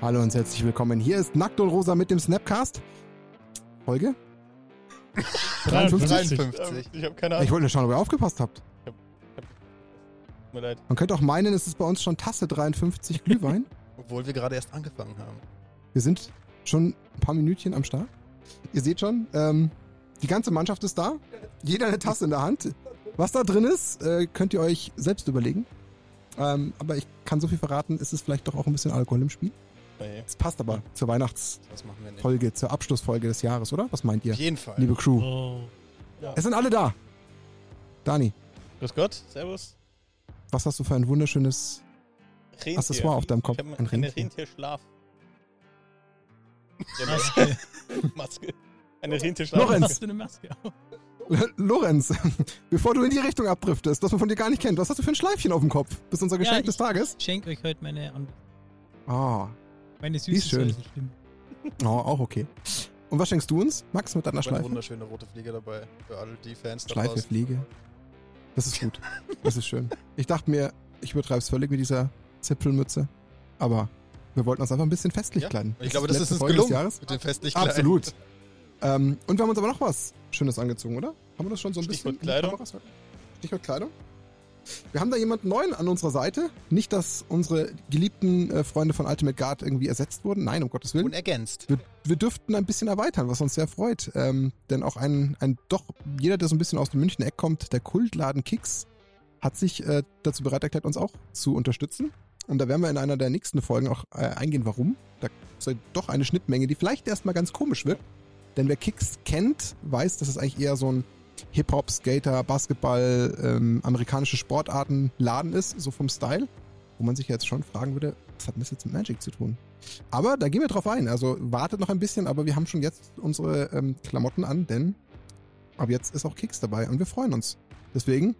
Hallo und herzlich willkommen. Hier ist Nackt und Rosa mit dem Snapcast. Folge? 53? 53. Ich habe keine Ich Ahnung. wollte nur schauen, ob ihr aufgepasst habt. Tut mir leid. Man könnte auch meinen, es ist bei uns schon Tasse 53 Glühwein. Obwohl wir gerade erst angefangen haben. Wir sind schon ein paar Minütchen am Start. Ihr seht schon, ähm, die ganze Mannschaft ist da. Jeder eine Tasse in der Hand. Was da drin ist, äh, könnt ihr euch selbst überlegen. Ähm, aber ich kann so viel verraten, es ist vielleicht doch auch ein bisschen Alkohol im Spiel. Nee. Es passt aber zur Weihnachtsfolge, Das zur Abschlussfolge des Jahres, oder? Was meint ihr, Auf jeden Fall. liebe Crew? Oh. Es sind alle da. Dani, Grüß Gott, Servus. was hast du für ein wunderschönes Rentier. Accessoire auf deinem Kopf? Ich Ein eine Rentier. Rentierschlaf. Maske. Maske. Eine Rentierschlaf. Lorenz. Eine Maske? Lorenz, bevor du in die Richtung abdriftest, das man von dir gar nicht kennt, was hast du für ein Schleifchen auf dem Kopf? Bist unser Geschenk Ja, des Tages? Ich schenke euch heute meine, Ah, meine ist süße schön. Säuse, stimmt. oh, auch okay. Und was schenkst du uns, Max, mit deiner Ich habe eine Schleife? wunderschöne rote Fliege dabei. Für alle die Fans da Schleife, draußen. Fliege. Das ist gut. Das ist schön. Ich dachte mir, ich übertreibe es völlig mit dieser Zipfelmütze, aber wir wollten uns einfach ein bisschen festlich Ja, kleiden. Ich glaube, das ist uns Folge des gelungen. Jahres. Mit dem festlich Absolut. Ähm, und wir haben uns aber noch was Schönes angezogen, oder? Haben wir das schon so ein Stichwort bisschen? Kleidung. Stichwort Kleidung. Wir haben da jemanden neuen an unserer Seite. Nicht, dass unsere geliebten äh, Freunde von Ultimate Guard irgendwie ersetzt wurden. Nein, um Gottes Willen. Und ergänzt. Wir, wir dürften ein bisschen erweitern, was uns sehr freut. Ähm, denn auch ein, ein doch, jeder, der so ein bisschen aus dem München Eck kommt, der Kultladen Kicks, hat sich äh, dazu bereit erklärt, uns auch zu unterstützen. Und da werden wir in einer der nächsten Folgen auch äh, eingehen, warum. Da ist ja doch eine Schnittmenge, die vielleicht erstmal ganz komisch wirkt. Denn wer Kicks kennt, weiß, dass es eigentlich eher so ein Hip-Hop, Skater, Basketball, ähm, amerikanische Sportarten Laden ist, so vom Style. Wo man sich jetzt schon fragen würde, was hat denn das jetzt mit Magic zu tun? Aber da gehen wir drauf ein. Also wartet noch ein bisschen, aber wir haben schon jetzt unsere ähm, Klamotten an, denn ab jetzt ist auch Kicks dabei und wir freuen uns. Deswegen,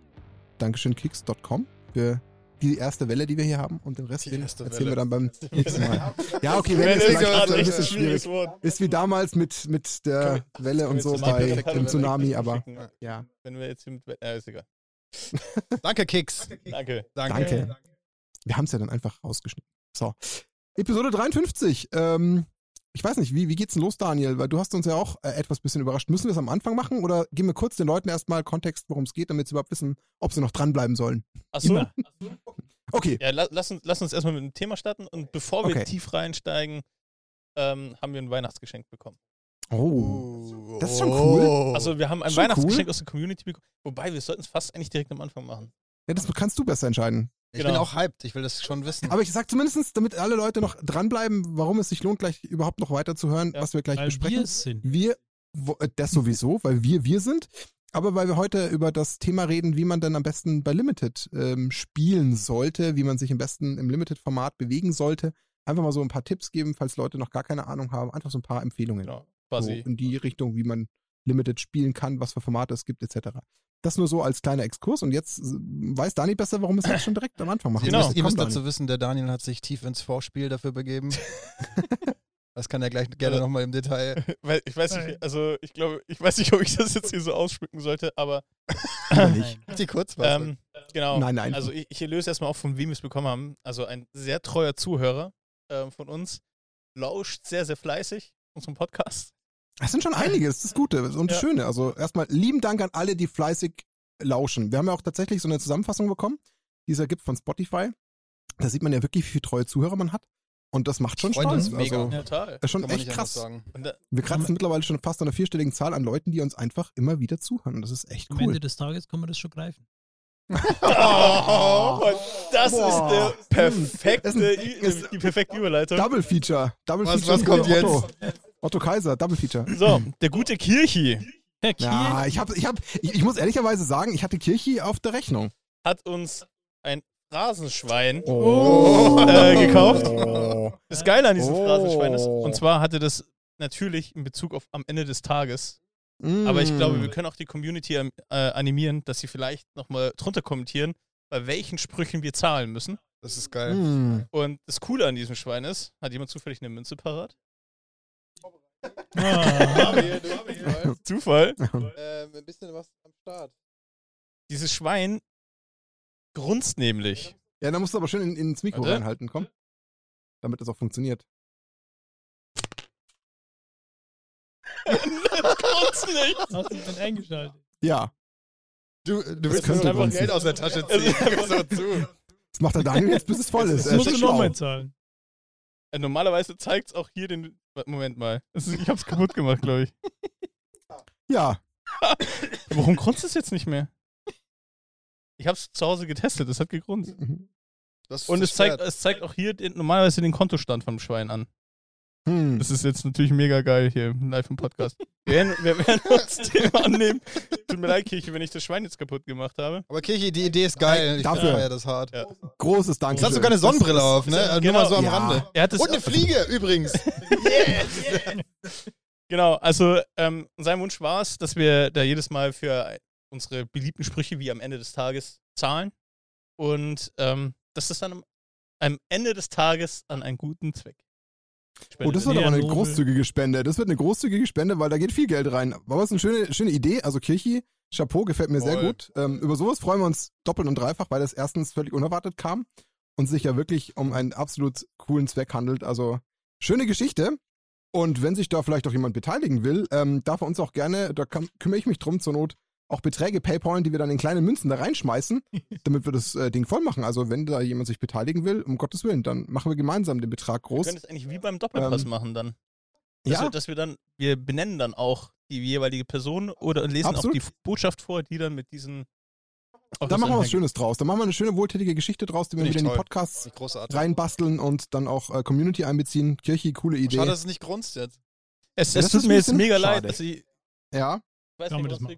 Dankeschön Kicks.com für die erste Welle, die wir hier haben und den Rest den erzählen wir Welle. dann beim nächsten Mal. Ja, okay, Welle ist ist vielleicht gerade ein bisschen schwierig. Wort. Ist wie damals mit, mit der Welle und so wir bei dem Tsunami, aber ja, Wenn wir jetzt hier mit. Äh, ist egal. Danke, Kicks. Danke. danke. Wir haben es ja dann einfach rausgeschnitten. So. Episode 53. Ähm, ich weiß nicht, wie, wie geht's denn los, Daniel? Weil du hast uns ja auch äh, etwas bisschen überrascht. Müssen wir es am Anfang machen oder geben wir kurz den Leuten erstmal Kontext, worum es geht, damit sie überhaupt wissen, ob sie noch dranbleiben sollen? Achso. Immer. Okay. Ja, la lass, uns, lass uns erstmal mit dem Thema starten und bevor wir Okay. tief reinsteigen, ähm, haben wir ein Weihnachtsgeschenk bekommen. Oh. Das ist schon cool. Also wir haben ein Schon Weihnachtsgeschenk cool. aus der Community bekommen. Wobei, wir sollten es fast eigentlich direkt am Anfang machen. Ja, das kannst du besser entscheiden. Ich Genau. bin auch hyped. Ich will das schon wissen. Aber ich sag zumindest, damit alle Leute noch dranbleiben, warum es sich lohnt, gleich überhaupt noch weiter zu hören, Ja, was wir gleich Weil besprechen. wir es sind. Wir, äh, das sowieso, weil wir wir sind. Aber weil wir heute über das Thema reden, wie man dann am besten bei Limited ähm, spielen sollte, wie man sich am besten im Limited-Format bewegen sollte. Einfach mal so ein paar Tipps geben, falls Leute noch gar keine Ahnung haben. Einfach so ein paar Empfehlungen. Genau. So Quasi. in die Richtung, wie man Limited spielen kann, was für Formate es gibt, etc. Das nur so als kleiner Exkurs. Und jetzt äh, weiß Dani besser, warum wir es jetzt schon direkt am Anfang machen. Ihr Genau. müsst, ihr müsst dazu wissen, der Daniel hat sich tief ins Vorspiel dafür begeben. das kann er gleich gerne Also- nochmal im Detail. Ich weiß nicht, also ich glaube, ich weiß nicht, ob ich das jetzt hier so ausschmücken sollte, aber nicht. Die Kurzfassung. ähm, genau. Nein, nein. Also ich, ich löse erstmal auf, von wem wir es bekommen haben. Also ein sehr treuer Zuhörer ähm, von uns lauscht sehr, sehr fleißig unserem Podcast. Es sind schon einige, das ist das Gute und das Ja. Schöne. Also erstmal lieben Dank an alle, die fleißig lauschen. Wir haben ja auch tatsächlich so eine Zusammenfassung bekommen, die es ja gibt von Spotify. Da sieht man ja wirklich, wie viele treue Zuhörer man hat. Und das macht schon Freut Spaß. mega. Also, Ja. Total. ist schon echt krass. da, Wir kratzen mittlerweile schon fast an einer vierstelligen Zahl an Leuten, die uns einfach immer wieder zuhören. Und das ist echt Am cool. Ende des Tages kann man das schon greifen. oh, das Boah. ist der perfekte, Ist ein- ist- die perfekte Überleitung. Double Feature. Double Was- Feature was kommt jetzt? Otto Kaiser, Double Feature. So, der gute Kirchi Herr Kiel, Ja, ich, hab, ich, hab, ich, ich muss ehrlicherweise sagen, ich hatte Kirchi auf der Rechnung. hat uns ein Phrasenschwein Oh. äh, gekauft. Oh. Das Geile an diesem Oh. Phrasenschwein ist, und zwar hatte das natürlich in Bezug auf am Ende des Tages. Aber ich glaube, wir Mm. können auch die Community ähm, äh, animieren, dass sie vielleicht nochmal drunter kommentieren, bei welchen Sprüchen wir zahlen müssen. Das ist geil. Mm. Und das Coole an diesem Schwein ist, hat jemand zufällig eine Münze parat? Ah. Ariel, du Ariel. Zufall. Ähm, ein bisschen was am Start. Dieses Schwein grunzt nämlich. Ja, dann musst du aber schön in, ins Mikro Warte. reinhalten, komm. Damit das auch funktioniert. das grunzt nicht. Hast du ihn eingeschaltet? Ja. Du, du willst einfach grunzen. Geld aus der Tasche also, ziehen. Also, zu. Das macht der Daniel jetzt, bis es voll ist. Das musst du nochmal zahlen. Äh, normalerweise zeigt es auch hier den, Moment mal. Ich hab's kaputt gemacht, glaube ich. Ja, Warum grunzt es jetzt nicht mehr? Ich hab's zu Hause getestet, es hat gegrunzt. Das Und es zeigt, es zeigt auch hier den, normalerweise den Kontostand vom Schwein an. Hm. Das ist jetzt natürlich mega geil hier live im Podcast. Wir werden, wir werden uns dem annehmen. Tut mir leid, Kirche, wenn ich das Schwein jetzt kaputt gemacht habe. Aber Kirche, die Idee ist geil. Ich Dafür. feier das hart. Ja. großes Du Dankeschön. hast sogar eine Sonnenbrille auf, ne? Also Genau. Nur mal so am Ja. Rande. Er hat es Und eine Fliege übrigens. Genau, also ähm, sein Wunsch war es, dass wir da jedes Mal für unsere beliebten Sprüche wie am Ende des Tages zahlen. Und ähm, dass das dann am, am Ende des Tages an einen guten Zweck Oh, das wird aber eine großzügige Spende. Das wird eine großzügige Spende, weil da geht viel Geld rein. Aber es ist eine schöne, schöne Idee. Also Kirchi, Chapeau, gefällt mir sehr Voll. gut. Ähm, über sowas freuen wir uns doppelt und dreifach, weil das erstens völlig unerwartet kam und sich ja wirklich um einen absolut coolen Zweck handelt. Also schöne Geschichte. Und wenn sich da vielleicht auch jemand beteiligen will, ähm, darf er uns auch gerne, da kann, kümmere ich mich drum zur Not, auch Beträge PayPalen, die wir dann in kleine Münzen da reinschmeißen, damit wir das äh, Ding voll machen. Also wenn da jemand sich beteiligen will, um Gottes Willen, dann machen wir gemeinsam den Betrag Wir groß. können das eigentlich wie beim Doppelpass Ähm, machen dann. Dass, Ja, wir, dass wir dann, wir benennen dann auch die jeweilige Person oder lesen Absolut. auch die Botschaft vor, die dann mit diesen. Da machen wir was. Schönes draus. Da machen wir eine schöne, wohltätige Geschichte draus, die wir ich wieder in die toll. Podcasts reinbasteln und dann auch äh, Community einbeziehen. Kirchi, coole Idee. Schade, dass es nicht grunzt jetzt. Es, Ja, es tut mir jetzt mega leid, schade. dass ich Ja, weiß Kann man nicht, das.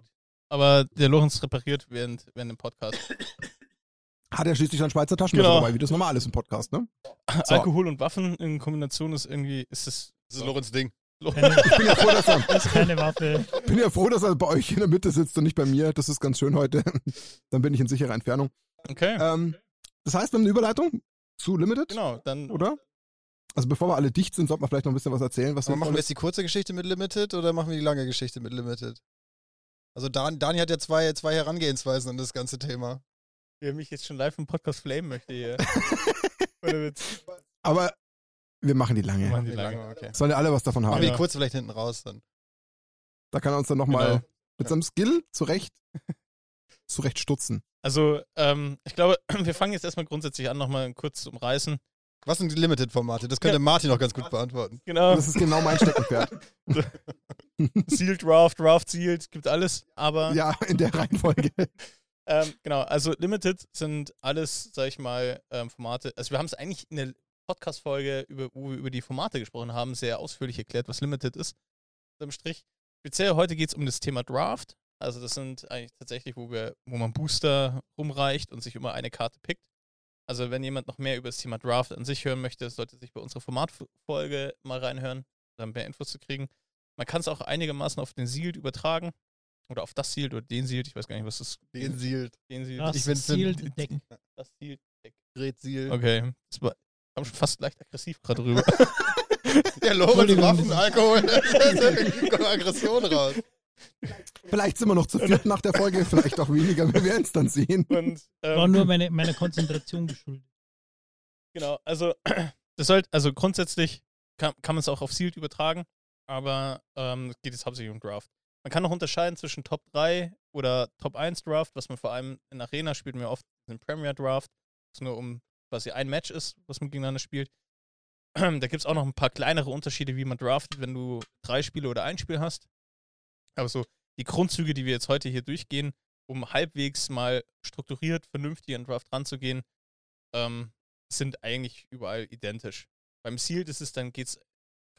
Aber der Lorenz repariert während, während dem Podcast. hat er schließlich ein Schweizer Taschenmesser Genau. dabei, wie das normal ist im Podcast, ne? So. Alkohol und Waffen in Kombination ist irgendwie, ist es. Das ist Lorenz Ding. Keine, Ich bin ja froh, dass er, das ist keine Waffe. bin ja froh, dass er bei euch in der Mitte sitzt und nicht bei mir. Das ist ganz schön heute. dann bin ich in sicherer Entfernung. Okay, Ähm, das heißt, wir haben eine Überleitung zu Limited, genau. Dann oder? Also bevor wir alle dicht sind, sollten wir vielleicht noch ein bisschen was erzählen, was Aber machen wir wir jetzt die kurze Geschichte mit Limited oder machen wir die lange Geschichte mit Limited? Also Dan, Dani hat ja zwei, zwei Herangehensweisen an das ganze Thema. wer mich jetzt schon live im Podcast flamen möchte hier. Aber wir machen die Wir lange. machen die lange. okay. Sollen ja alle was davon Machen haben. wir Ja. die kurze vielleicht hinten raus dann. Da kann er uns dann nochmal Genau. mit seinem Skill zurecht, zurecht stutzen. Also, ähm, ich glaube, wir fangen jetzt erstmal grundsätzlich an, nochmal kurz zu umreißen. Was sind die Limited-Formate? Das könnte Ja. Martin noch ganz gut beantworten. Genau. Das ist genau mein Steckenpferd. Sealed Draft, Draft Sealed, gibt alles. Aber ja, in der Reihenfolge. Ähm, genau, also Limited sind alles, sag ich mal, ähm, Formate. Also wir haben es eigentlich in der Podcast-Folge, über, wo wir über die Formate gesprochen haben, sehr ausführlich erklärt, was Limited ist. Unterm Strich. Speziell heute geht es um das Thema Draft. Also das sind eigentlich tatsächlich, wo wir, wo man Booster rumreicht und sich immer eine Karte pickt. Also wenn jemand noch mehr über das Thema Draft an sich hören möchte, sollte sich bei unserer Formatfolge mal reinhören, um mehr Infos zu kriegen. Man kann es auch einigermaßen auf den Sealed übertragen. Oder auf das Sealed oder den Sealed, ich weiß gar nicht, was das Den Sealed. den Sealed Das Ich find's- Sealed Deck. das Sealed Deck. Red Seal. Okay. Das war kam schon fast leicht aggressiv gerade rüber. Der Lorenz. Waffen, Alkohol. Da kommt Aggression raus. Vielleicht sind wir noch zu viert nach der Folge, vielleicht auch weniger. Wir werden es dann sehen. Und War ähm, nur meine, meiner Konzentration geschuldet. genau, also das sollte, also grundsätzlich kann, kann man es auch auf Sealed übertragen, aber ähm, es geht jetzt hauptsächlich um Draft. Man kann noch unterscheiden zwischen Top 3 oder Top 1 Draft, was man vor allem in Arena spielt, mir oft den Premier Draft, was nur um quasi ein Match ist, was man gegeneinander spielt. Da gibt es auch noch ein paar kleinere Unterschiede, wie man draftet, wenn du drei Spiele oder ein Spiel hast. Aber so die Grundzüge, die wir jetzt heute hier durchgehen, um halbwegs mal strukturiert, vernünftig an Draft ranzugehen, ähm, sind eigentlich überall identisch. Beim Sealed ist es dann geht's,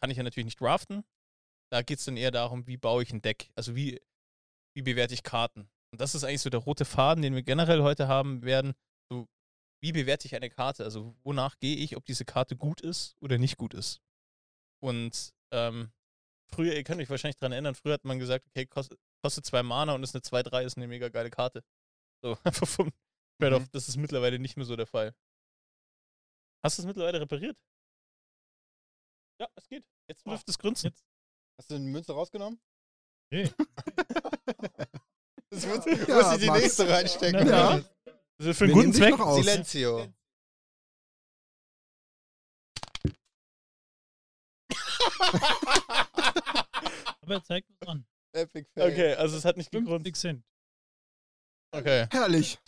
kann ich ja natürlich nicht draften. Da geht es dann eher darum, wie baue ich ein Deck, also wie, wie bewerte ich Karten. Und das ist eigentlich so der rote Faden, den wir generell heute haben werden. So, wie bewerte ich eine Karte? Also wonach gehe ich, ob diese Karte gut ist oder nicht gut ist. Und ähm, früher, ihr könnt euch wahrscheinlich daran erinnern, früher hat man gesagt, okay, kostet, kostet zwei Mana und ist eine 2-3, ist eine mega geile Karte. So, einfach vom Trade-off. Mhm. Das ist mittlerweile nicht mehr so der Fall. Hast du es mittlerweile repariert? Ja, es geht. Jetzt dürfte es grunzen. Jetzt. Hast du eine Münze rausgenommen? Nee. Das muss, Ja, muss ich die Max. nächste reinstecken. Ja. Natürlich. Also für einen Wir guten Zweck. noch aus. Silenzio. Aber er zeigt was an. Epic Fail. Okay, also es hat nicht gegrunzt. 50 Cent. Okay, Herrlich.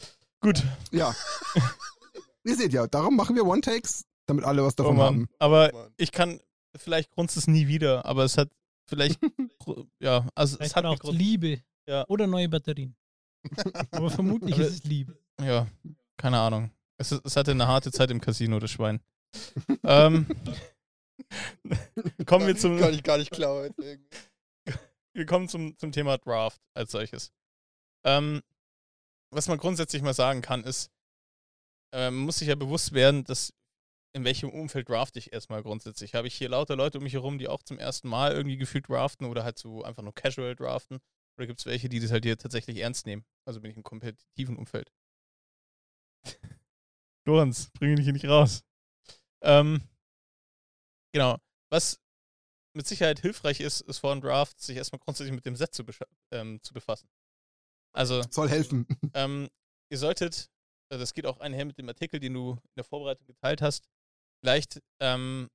gut. Ja. Ihr seht ja, darum machen wir One-Takes, damit alle was Oh davon Mann. haben. Aber Mann. ich kann, vielleicht grunzt es nie wieder, aber es hat vielleicht, ja, also es Vielleicht hat braucht gegrunzt. Liebe. Ja. Oder neue Batterien. Aber vermutlich Aber- ist es Liebe. Ja, keine Ahnung. Es, es hatte eine harte Zeit im Casino, das Schwein. ähm, kommen wir zum, Kann ich gar nicht klar heute irgendwie. wir kommen zum, zum Thema Draft als solches. Ähm, was man grundsätzlich mal sagen kann, ist, äh, man muss sich ja bewusst werden, dass in welchem Umfeld draft ich erstmal grundsätzlich. Habe ich hier lauter Leute um mich herum, die auch zum ersten Mal irgendwie gefühlt draften oder halt so einfach nur casual draften? Oder gibt es welche, die das halt hier tatsächlich ernst nehmen? Also bin ich im kompetitiven Umfeld. Lorenz, bring mich hier nicht raus. Ähm, genau. Was mit Sicherheit hilfreich ist, ist vor einem Draft, sich erstmal grundsätzlich mit dem Set zu, ähm, zu befassen. Also, Soll helfen. ähm, ihr solltet, äh, das geht auch einher mit dem Artikel, den du in der Vorbereitung geteilt hast, vielleicht, ähm,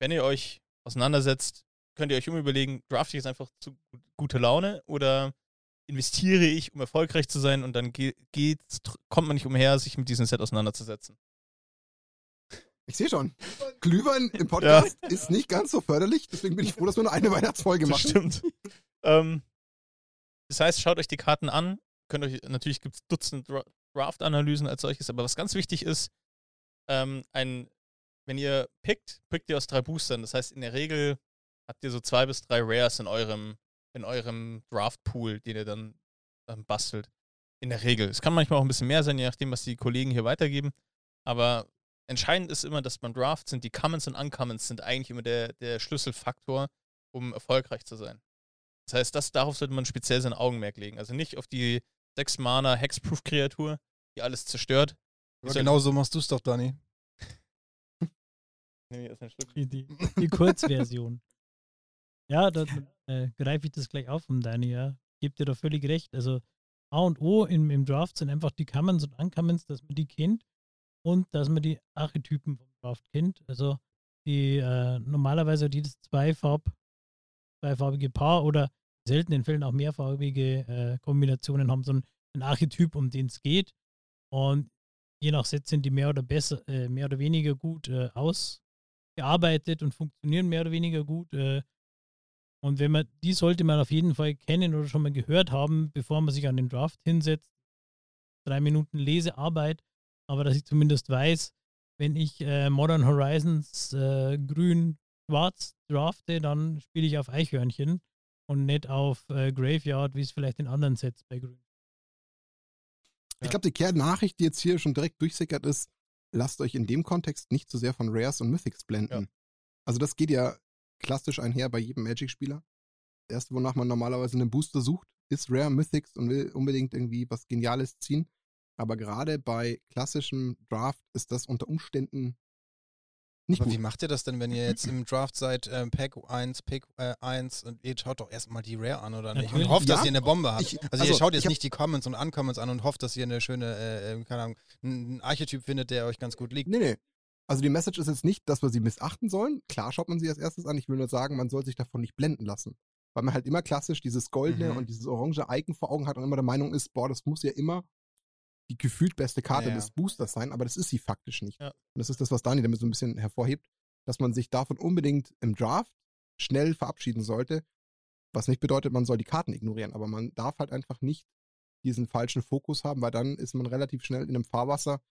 wenn ihr euch auseinandersetzt, könnt ihr euch umüberlegen, drafte ich jetzt einfach zu gu- gute Laune oder investiere ich, um erfolgreich zu sein und dann ge kommt man nicht umher, sich mit diesem Set auseinanderzusetzen. Ich sehe schon. Glühwein im Podcast ist nicht ganz so förderlich, deswegen bin ich froh, dass wir nur eine Weihnachtsfolge Das machen. stimmt. ähm, das heißt, schaut euch die Karten an. Könnt euch, natürlich gibt es Dutzend Dra Draft-Analysen als solches, aber was ganz wichtig ist, ähm, ein, wenn ihr pickt, pickt ihr aus drei Boostern. Das heißt, in der Regel habt ihr so zwei bis drei Rares in eurem, in eurem Draft-Pool, den ihr dann ähm, bastelt. In der Regel. Es kann manchmal auch ein bisschen mehr sein, je nachdem, was die Kollegen hier weitergeben. Aber entscheidend ist immer, dass beim Draft sind die Commons und Uncommons sind eigentlich immer der, der Schlüsselfaktor, um erfolgreich zu sein. Das heißt, das, darauf sollte man speziell sein Augenmerk legen. Also nicht auf die 6 Mana Hexproof-Kreatur, die alles zerstört. Aber genau so machst du es doch, Dani. Nehme erst einen Schluck. Die, die, die Kurzversion. ja, da äh, greife ich das gleich auf von Dani, ja. Gebt dir da völlig recht. Also A und O im, im Draft sind einfach die Commons und Uncommons, dass man die kennt und dass man die Archetypen vom Draft kennt. Also die äh, normalerweise hat jedes Zweifarb, zweifarbige Paar oder in seltenen Fällen auch mehrfarbige äh, Kombinationen haben so ein, ein Archetyp, um den es geht. Und je nach Set sind die mehr oder besser, äh, mehr oder weniger gut äh, ausgearbeitet und funktionieren mehr oder weniger gut. Äh, und wenn man, die sollte man auf jeden Fall kennen oder schon mal gehört haben, bevor man sich an den Draft hinsetzt. Drei Minuten Lesearbeit, aber dass ich zumindest weiß, wenn ich äh, Modern Horizons äh, grün-schwarz drafte, dann spiele ich auf Eichhörnchen und nicht auf äh, Graveyard, wie es vielleicht in anderen Sets bei grün. Ich glaube, die Kernnachricht, die jetzt hier schon direkt durchsickert ist, lasst euch in dem Kontext nicht zu sehr von Rares und Mythics blenden. Also das geht ja klassisch einher bei jedem Magic-Spieler. Das erste, wonach man normalerweise einen Booster sucht, ist Rare Mythics und will unbedingt irgendwie was Geniales ziehen. Aber gerade bei klassischem Draft ist das unter Umständen nicht Aber wie gut. macht ihr das denn, wenn ihr jetzt im Draft seid, ähm, Pack 1, Pick äh, 1 und ihr schaut doch erstmal die Rare an, oder nicht? Und hofft, dass Ja. ihr eine Bombe habt. Ich- also, ihr also, schaut ich jetzt nicht die Commons und Uncommons an und hofft, dass ihr eine schöne, äh, äh, keine Ahnung, einen Archetyp findet, der euch ganz gut liegt. Nee, nee. Also die Message ist jetzt nicht, dass wir sie missachten sollen. Klar schaut man sie als erstes an. Ich will nur sagen, man soll sich davon nicht blenden lassen. Weil man halt immer klassisch dieses goldene Mhm. und dieses orange Icon vor Augen hat und immer der Meinung ist, boah, das muss ja immer die gefühlt beste Karte Ja, ja. des Boosters sein, aber das ist sie faktisch nicht. Ja. Und das ist das, was Dani damit so ein bisschen hervorhebt, dass man sich davon unbedingt im Draft schnell verabschieden sollte. Was nicht bedeutet, man soll die Karten ignorieren, aber man darf halt einfach nicht diesen falschen Fokus haben, weil dann ist man relativ schnell in einem Fahrwasser,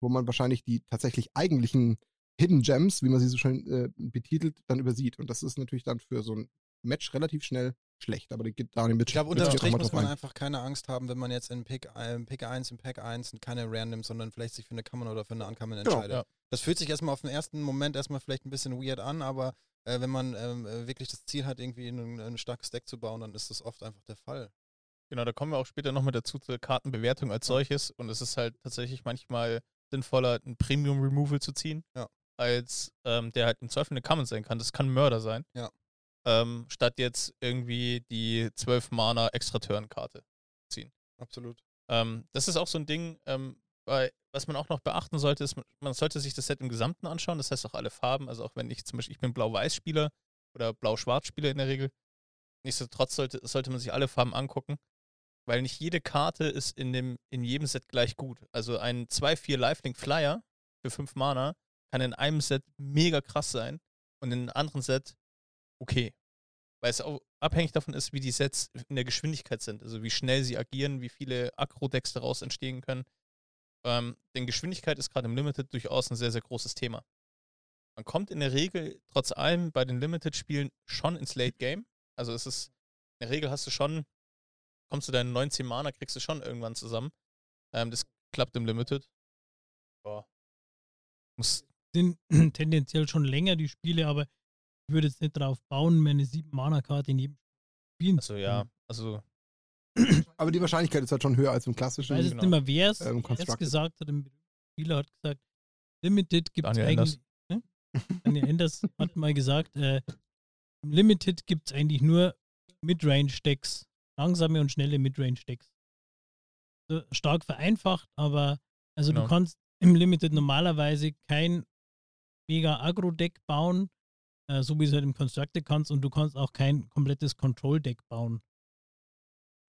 wo man wahrscheinlich die tatsächlich eigentlichen Hidden Gems, wie man sie so schön äh, betitelt, dann übersieht. Und das ist natürlich dann für so ein Match relativ schnell schlecht. Aber die geht Dani mit Ich glaube, unterm Strich muss man ein. einfach keine Angst haben, wenn man jetzt in Pick, äh, Pick 1, in Pack 1 keine Rare nimmt, sondern vielleicht sich für eine Common oder für eine Uncommon Genau, entscheidet. ja. Das fühlt sich erstmal auf den ersten Moment erstmal vielleicht ein bisschen weird an, aber äh, wenn man ähm, äh, wirklich das Ziel hat, irgendwie ein, ein starkes Deck zu bauen, dann ist das oft einfach der Fall. Genau, da kommen wir auch später nochmal dazu zur Kartenbewertung als solches. Und es ist halt tatsächlich manchmal sinnvoller, ein Premium-Removal zu ziehen, Ja. als ähm, der halt im Zweifel eine Common sein kann. Das kann ein Mörder sein. Ja. Ähm, statt jetzt irgendwie die 12 Mana Extra-Turn-Karte. Absolut. Ähm, das ist auch so ein Ding, ähm, bei, was man auch noch beachten sollte, ist, man- sollte sich das Set im Gesamten anschauen. Das heißt auch alle Farben. Also auch wenn ich zum Beispiel, ich bin Blau-Weiß-Spieler oder Blau-Schwarz-Spieler in der Regel. nichtsdestotrotz sollte, sollte man sich alle Farben angucken, weil nicht jede Karte ist in, dem, in jedem Set gleich gut. Also ein 2-4 Lifelink Flyer für 5 Mana kann in einem Set mega krass sein und in einem anderen Set okay. Weil es auch abhängig davon ist, wie die Sets in der Geschwindigkeit sind. Also wie schnell sie agieren, wie viele Aggro-Decks daraus entstehen können. Ähm, denn Geschwindigkeit ist gerade im Limited durchaus ein sehr, sehr großes Thema. Man kommt in der Regel trotz allem bei den Limited-Spielen schon ins Late Game. Also es ist, in der Regel hast du schon, kommst du deinen 19 Mana, kriegst du schon irgendwann zusammen. Ähm, das klappt im Limited. Boah. Muss, Sind tendenziell schon länger die Spiele, aber ich würde jetzt nicht darauf bauen, meine 7-Mana-Karte in jedem Spiel also ja, also Aber die Wahrscheinlichkeit ist halt schon höher als im Ich klassischen. weiß jetzt Genau. nicht mehr, wer es Ähm, gesagt hat. Ein Spieler hat gesagt, Limited gibt es eigentlich. Ne? Daniel Enders hat mal gesagt, äh, im Limited gibt es eigentlich nur Midrange-Decks. Langsame und schnelle Midrange-Decks. So, stark vereinfacht, aber also Genau. du kannst im Limited normalerweise kein mega Agro-Deck bauen, äh, so wie es halt im Constructed kannst, und du kannst auch kein komplettes Control-Deck bauen.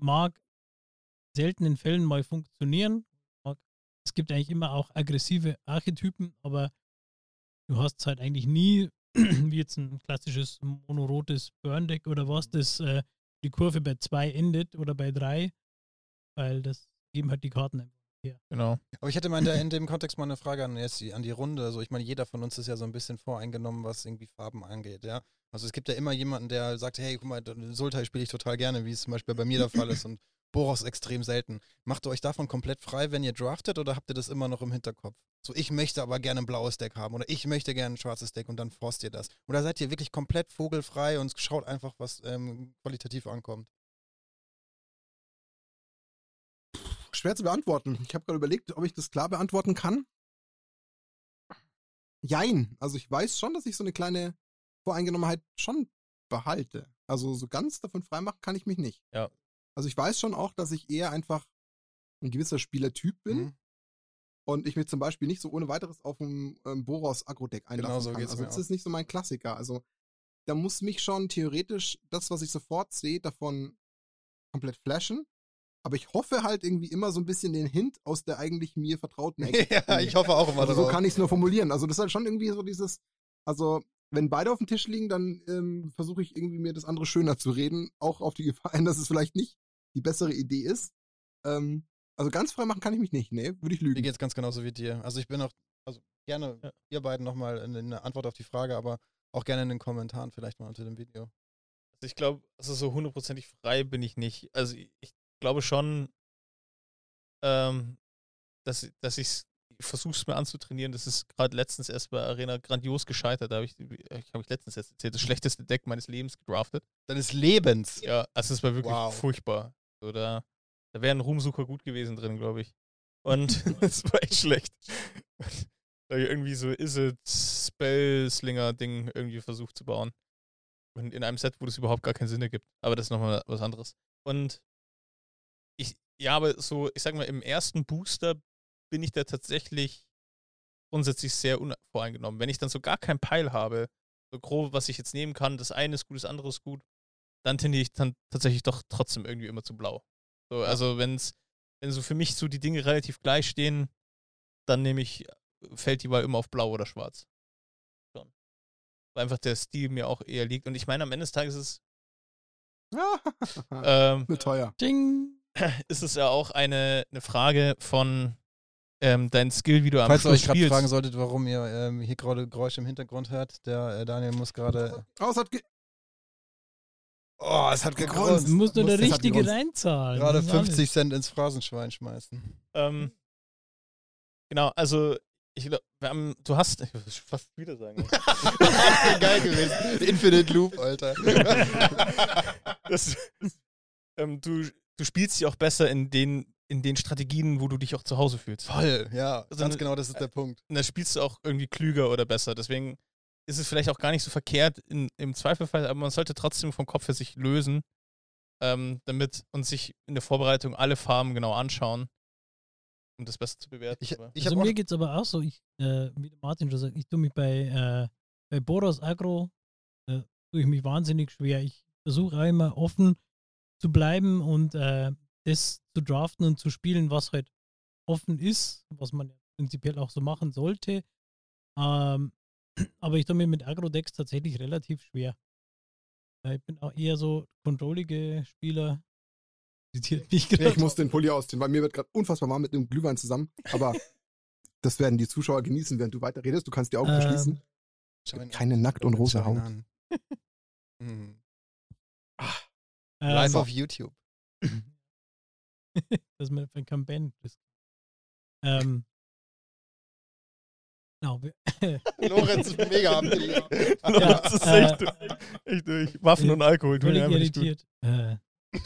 Mag seltenen Fällen mal funktionieren. Mag- Es gibt eigentlich immer auch aggressive Archetypen, aber du hast halt eigentlich nie, wie jetzt ein klassisches monorotes Burn-Deck oder was, das äh, die Kurve bei zwei endet oder bei drei, weil das geben halt die Karten einfach. Genau. Aber ich hätte mal in, der, in dem Kontext mal eine Frage an, jetzt an die Runde. Also ich meine, jeder von uns ist ja so ein bisschen voreingenommen, was irgendwie Farben angeht, ja. Also es gibt ja immer jemanden, der sagt, hey, guck mal, Sultai spiele ich total gerne, wie es zum Beispiel bei mir der Fall ist und Boros extrem selten. Macht ihr euch davon komplett frei, wenn ihr draftet oder habt ihr das immer noch im Hinterkopf? So, ich möchte aber gerne ein blaues Deck haben oder ich möchte gerne ein schwarzes Deck und dann forst ihr das. Oder seid ihr wirklich komplett vogelfrei und schaut einfach, was ähm, qualitativ ankommt? Schwer zu beantworten. Ich habe gerade überlegt, ob ich das klar beantworten kann. Jein. Also ich weiß schon, dass ich so eine kleine Voreingenommenheit schon behalte. Also so ganz davon freimachen kann ich mich nicht. Ja. Also ich weiß schon auch, dass ich eher einfach ein gewisser Spielertyp bin Mhm. und ich mich zum Beispiel nicht so ohne weiteres auf ein ähm, Boros Agro-Deck einlassen Genau so kann. also das ist nicht so mein Klassiker. Also da muss mich schon theoretisch das, was ich sofort sehe, davon komplett flashen. Aber ich hoffe halt irgendwie immer so ein bisschen den Hint aus der eigentlich mir vertrauten Ecke. ja, ich hoffe auch immer Also so kann ich es nur formulieren. Also das ist halt schon irgendwie so dieses, also wenn beide auf dem Tisch liegen, dann ähm, versuche ich irgendwie mir das andere schöner zu reden, auch auf die Gefahr hin, dass es vielleicht nicht die bessere Idee ist. Ähm, also ganz frei machen kann ich mich nicht, nee, würde ich Mir lügen. geht's ganz genauso wie dir. Also ich bin auch, also gerne Ja. ihr beiden nochmal eine, eine Antwort auf die Frage, aber auch gerne in den Kommentaren vielleicht mal unter dem Video. Also ich glaube, also so hundertprozentig frei bin ich nicht. Also ich glaube schon, ähm, dass, dass ich versuche es mir anzutrainieren. Das ist gerade letztens erst bei Arena grandios gescheitert. Da habe ich, ich, hab ich letztens erst erzählt, das schlechteste Deck meines Lebens gedraftet. Deines Lebens. Ja, also es war wirklich Wow. furchtbar. So, da da wäre ein Ruhmsucher gut gewesen drin, glaube ich. Und es war echt schlecht. da hab ich irgendwie so Is it Spellslinger-Ding irgendwie versucht zu bauen. Und in einem Set, wo das überhaupt gar keinen Sinn ergibt. Aber das ist nochmal was anderes. Und ich, ja, aber so, ich sag mal, im ersten Booster bin ich da tatsächlich grundsätzlich sehr unvoreingenommen. Wenn ich dann so gar keinen Peil habe, so grob, was ich jetzt nehmen kann, das eine ist gut, das andere ist gut, dann tendiere ich dann tatsächlich doch trotzdem irgendwie immer zu blau. So, also wenn's, wenn so für mich so die Dinge relativ gleich stehen, dann nehme ich, fällt die Wahl immer auf blau oder schwarz. Schon. Weil einfach der Stil mir auch eher liegt. Und ich meine, am Ende des Tages ist, ähm, Mir teuer. Ding! ist es ja auch eine, eine Frage von ähm, dein Skill, wie du am Falls ihr Schluss euch gerade spielst. fragen solltet, warum ihr ähm, hier gerade Geräusche im Hintergrund hört, der äh, Daniel muss gerade. Oh, es hat ge Oh, es hat Du gegrunzt. musst nur der Richtige reinzahlen. Gerade Das ist alles. 50 Cent ins Phrasenschwein schmeißen. Ähm, genau, also ich glaube, wir haben, du hast, ich muss fast wieder sagen. Geil gewesen. Infinite Loop, Alter. das, ähm, du, du spielst sie auch besser in den, in den Strategien, wo du dich auch zu Hause fühlst. Voll, ja. Also ganz ne- genau, das ist der Punkt. Und da spielst du auch irgendwie klüger oder besser. Deswegen ist es vielleicht auch gar nicht so verkehrt in, im Zweifelfall, aber man sollte trotzdem vom Kopf her sich lösen, ähm, damit und sich in der Vorbereitung alle Farben genau anschauen, um das besser zu bewerten. Ich, ich also mir geht es aber auch so, ich, äh, wie der Martin schon sagt, ich tue mich bei, äh, bei Boros Agro, äh, tue ich mich wahnsinnig schwer. Ich versuche auch immer offen zu bleiben und äh, das zu draften und zu spielen, was halt offen ist, was man prinzipiell auch so machen sollte. Ähm, aber ich tue mir mit Agro-Decks tatsächlich relativ schwer. Äh, Ich bin auch eher so controllige Spieler. Mich Nee, gerade. ich muss den Pulli ausziehen, weil mir wird gerade unfassbar warm mit dem Glühwein zusammen. Aber das werden die Zuschauer genießen, während du weiter redest. Du kannst die Augen Ähm, verschließen. Keine nackt und rosa Haut. Hm. Ähm, Live auf YouTube. dass man für kein Band ist. Ähm, genau, Lorenz ist mega abgelegt. Lorenz ist äh, echt, echt durch. Waffen und Alkohol tun ja einfach nicht gut. irritiert. Äh.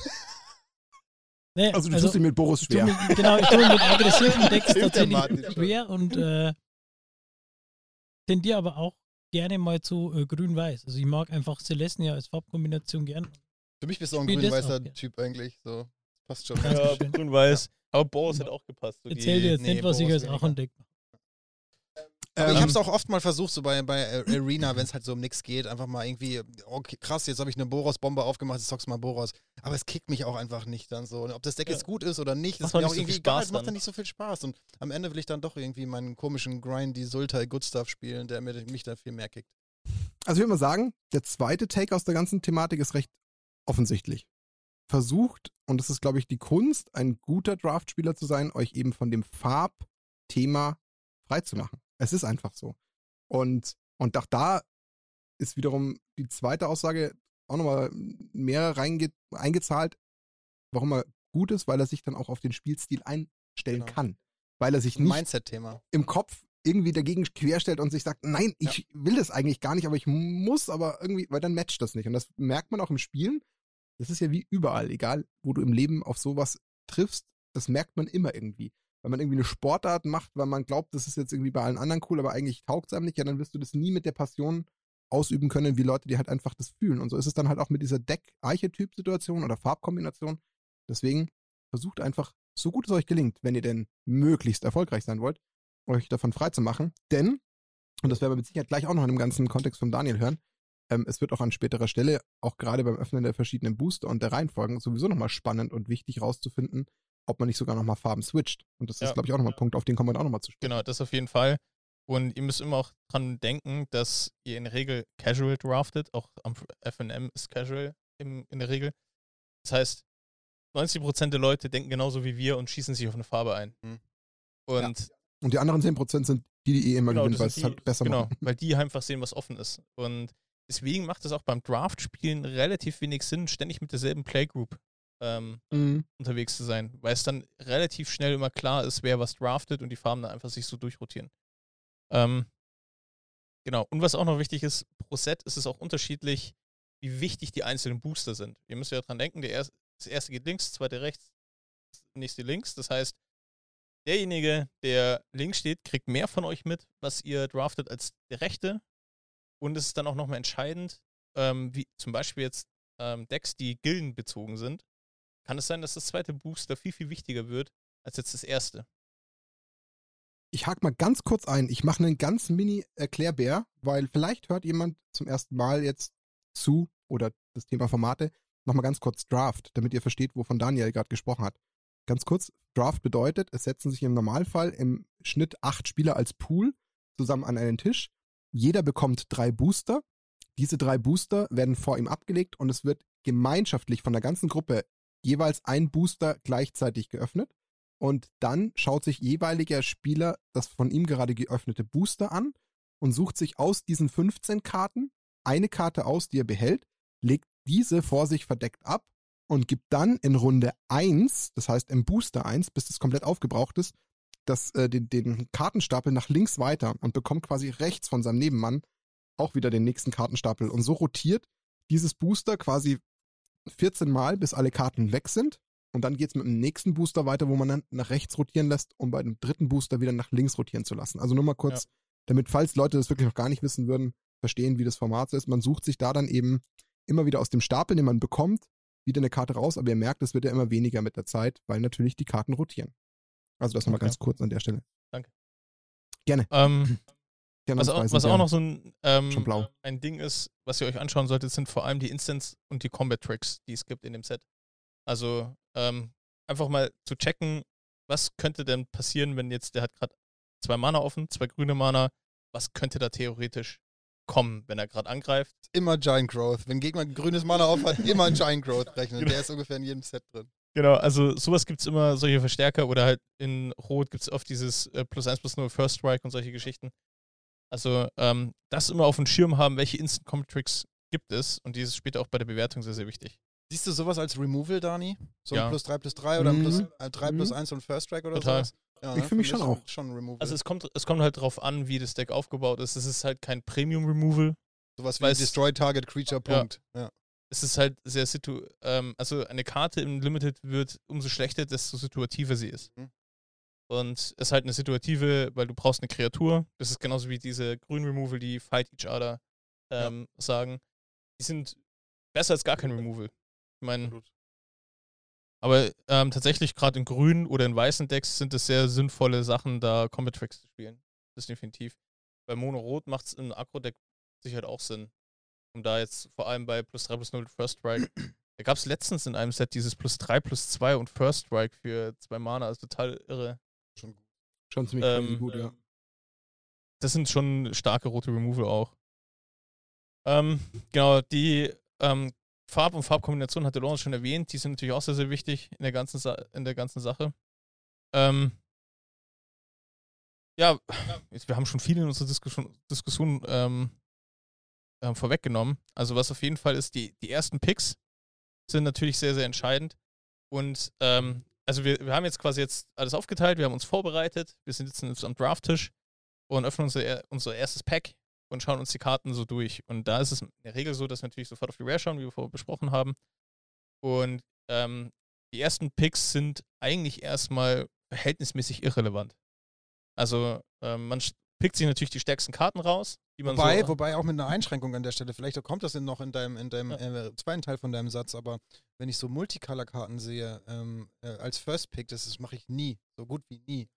Nee, Also du tust dich mit Boris schwer. mir, genau, ich tue mit aggressiven Decks tatsächlich schwer und äh, tendiere aber auch gerne mal zu äh, grün-weiß. Also ich mag einfach Celestia als Farbkombination gern. Für mich bist du auch ein das grün-weißer auch, ja. Typ eigentlich. So. Passt schon. Ganz Ja, grün-weiß. Aber Boris hat auch gepasst. So Erzähl dir jetzt nee, nicht, was ich weniger. Archon-Deck mache. Aber Ähm, ich habe es auch oft mal versucht, so bei, bei Arena, wenn es halt so um nichts geht, einfach mal irgendwie, okay, krass, jetzt habe ich eine Boros-Bombe aufgemacht, jetzt zockst du mal Boros. Aber es kickt mich auch einfach nicht dann so. Und ob das Deck Ja. jetzt gut ist oder nicht, Macht ist mir auch auch so irgendwie egal, Spaß es macht dann. dann nicht so viel Spaß. Und am Ende will ich dann doch irgendwie meinen komischen Grindy Sultai Good Stuff spielen, der mir, mich dann viel mehr kickt. Also ich würde mal sagen, der zweite Take aus der ganzen Thematik ist recht offensichtlich. Versucht, und das ist, glaube ich, die Kunst, ein guter Draftspieler zu sein, euch eben von dem Farbthema freizumachen. Es ist einfach so. Und, und auch da ist wiederum die zweite Aussage auch nochmal mehr reinge eingezahlt, warum er gut ist, weil er sich dann auch auf den Spielstil einstellen Genau. kann. Weil er sich nicht im Kopf irgendwie dagegen querstellt und sich sagt, nein, ich will das eigentlich gar nicht, aber ich muss, aber irgendwie, weil dann matcht das nicht. Und das merkt man auch im Spielen. Das ist ja wie überall, egal wo du im Leben auf sowas triffst, das merkt man immer irgendwie. Wenn man irgendwie eine Sportart macht, weil man glaubt, das ist jetzt irgendwie bei allen anderen cool, aber eigentlich taugt es einem nicht, ja, dann wirst du das nie mit der Passion ausüben können, wie Leute, die halt einfach das fühlen. Und so ist es dann halt auch mit dieser Deck-Archetyp-Situation oder Farbkombination. Deswegen versucht einfach, so gut es euch gelingt, wenn ihr denn möglichst erfolgreich sein wollt, euch davon frei zu machen. Denn, und das werden wir mit Sicherheit gleich auch noch in dem ganzen Kontext von Daniel hören, ähm, es wird auch an späterer Stelle, auch gerade beim Öffnen der verschiedenen Booster und der Reihenfolgen, sowieso nochmal spannend und wichtig rauszufinden, ob man nicht sogar nochmal Farben switcht. Und das Ja. ist, glaube ich, auch nochmal ein Punkt, auf den kommen wir dann auch nochmal zu sprechen. Genau, das auf jeden Fall. Und ihr müsst immer auch dran denken, dass ihr in der Regel casual draftet. Auch am FNM ist casual im, in der Regel. Das heißt, 90% der Leute denken genauso wie wir und schießen sich auf eine Farbe ein. Mhm. Und Und die anderen 10% sind die, die eh immer Genau, gewinnen, weil es halt besser genau, machen. weil die einfach sehen, was offen ist. Und deswegen macht es auch beim Draft-Spielen relativ wenig Sinn, ständig mit derselben Playgroup ähm, Mhm. unterwegs zu sein, weil es dann relativ schnell immer klar ist, wer was draftet und die Farben dann einfach sich so durchrotieren. Ähm, genau. Und was auch noch wichtig ist, pro Set ist es auch unterschiedlich, wie wichtig die einzelnen Booster sind. Ihr müsst ja dran denken, der erste, das erste geht links, das zweite rechts, das nächste links. Das heißt, derjenige, der links steht, kriegt mehr von euch mit, was ihr draftet, als der rechte. Und es ist dann auch nochmal entscheidend, ähm, wie zum Beispiel jetzt ähm, Decks, die gildenbezogen sind, kann es sein, dass das zweite Booster viel, viel wichtiger wird als jetzt das erste. Ich hake mal ganz kurz ein. Ich mache einen ganz mini-Erklärbär, weil vielleicht hört jemand zum ersten Mal jetzt zu oder das Thema Formate nochmal ganz kurz Draft, damit ihr versteht, wovon Daniel gerade gesprochen hat. Ganz kurz, Draft bedeutet, es setzen sich im Normalfall im Schnitt acht Spieler als Pool zusammen an einen Tisch. Jeder bekommt drei Booster. Diese drei Booster werden vor ihm abgelegt und es wird gemeinschaftlich von der ganzen Gruppe jeweils ein Booster gleichzeitig geöffnet. Und dann schaut sich jeweiliger Spieler das von ihm gerade geöffnete Booster an und sucht sich aus diesen 15 Karten eine Karte aus, die er behält, legt diese vor sich verdeckt ab und gibt dann in Runde 1, das heißt im Booster 1, bis das komplett aufgebraucht ist, das, äh, den, den Kartenstapel nach links weiter und bekommt quasi rechts von seinem Nebenmann auch wieder den nächsten Kartenstapel. Und so rotiert dieses Booster quasi 14 Mal, bis alle Karten weg sind. Und dann geht's mit dem nächsten Booster weiter, wo man dann nach rechts rotieren lässt, um bei dem dritten Booster wieder nach links rotieren zu lassen. Also nur mal kurz, damit, falls Leute das wirklich noch gar nicht wissen würden, verstehen, wie das Format so ist. Man sucht sich da dann eben immer wieder aus dem Stapel, den man bekommt, wieder eine Karte raus, aber ihr merkt, es wird ja immer weniger mit der Zeit, weil natürlich die Karten rotieren. Also das nochmal Okay. ganz kurz an der Stelle. Danke. Gerne. Ähm, Die anderen Was, auch, was auch noch so ein, ähm, schon blau. ein Ding ist, was ihr euch anschauen solltet, sind vor allem die Instants und die Combat Tricks, die es gibt in dem Set. Also ähm, einfach mal zu checken, was könnte denn passieren, wenn jetzt, der hat gerade zwei Mana offen, zwei grüne Mana, was könnte da theoretisch kommen, wenn er gerade angreift? Immer Giant Growth. Wenn ein Gegner ein grünes Mana auf hat, immer Giant Growth rechnen. Der ist ungefähr in jedem Set drin. Genau, also sowas gibt es immer, solche Verstärker oder halt in Rot gibt es oft dieses äh, plus 1 plus 0 First Strike und solche Geschichten. Also ähm, das immer auf dem Schirm haben, welche Instant Combat Tricks gibt es und dieses später auch bei der Bewertung sehr, sehr wichtig. Siehst du sowas als Removal, Dani? So ein Ja. plus 3 plus 3 oder ein plus Mhm. äh, 3 plus Mhm. 1 und First Strike oder Total. sowas? Ja, Ich ne? für mich schon ist auch. Schon ein Removal. Also es kommt, es kommt halt drauf an, wie das Deck aufgebaut ist. Es ist halt kein Premium Removal. sowas wie weiß- Destroy Target Creature, Ja. Punkt. Ja. Es ist halt sehr situ, ähm, also eine Karte im Limited wird umso schlechter, desto situativer sie ist. Mhm. Und es ist halt eine situative, weil du brauchst eine Kreatur. Das ist genauso wie diese Grün Removal, die Fight Each Other ähm, sagen. Die sind besser als gar kein Removal. Ich meine, aber ähm, tatsächlich gerade in grünen oder in weißen Decks sind es sehr sinnvolle Sachen, da Combat Tracks zu spielen. Das ist definitiv. Bei Mono Rot macht es im Agro-Deck sicher halt auch Sinn. Um da jetzt vor allem bei plus 3 plus 0 First Strike. Da gab es letztens in einem Set dieses plus 3 plus 2 und First Strike für zwei Mana. Also total irre. Schon gut. Schon ziemlich Ähm, gut, ja. Das sind schon starke rote Removal auch. Ähm, genau, die ähm, Farb- und Farbkombination hatte Lawrence schon erwähnt. Die sind natürlich auch sehr, sehr wichtig in der ganzen, Sa in der ganzen Sache. Ähm, ja, jetzt, wir haben schon viel in unserer Diskussion, Diskussion ähm, ähm, vorweggenommen. Also was auf jeden Fall ist, die, die ersten Picks sind natürlich sehr, sehr entscheidend. Und ähm, also wir, wir haben jetzt quasi jetzt alles aufgeteilt, wir haben uns vorbereitet, wir sind jetzt am Drafttisch und öffnen unser, unser erstes Pack und schauen uns die Karten so durch. Und da ist es in der Regel so, dass wir natürlich sofort auf die Rare schauen, wie wir vorher besprochen haben. Und ähm, die ersten Picks sind eigentlich erstmal verhältnismäßig irrelevant. Also ähm, man pickt sich natürlich die stärksten Karten raus, die man Wobei, so. wobei auch mit einer Einschränkung an der Stelle, vielleicht kommt das denn noch in deinem, in deinem Ja. äh, zweiten Teil von deinem Satz, aber wenn ich so Multicolor-Karten sehe, ähm, äh, als First Pick, das mache ich nie, so gut wie nie.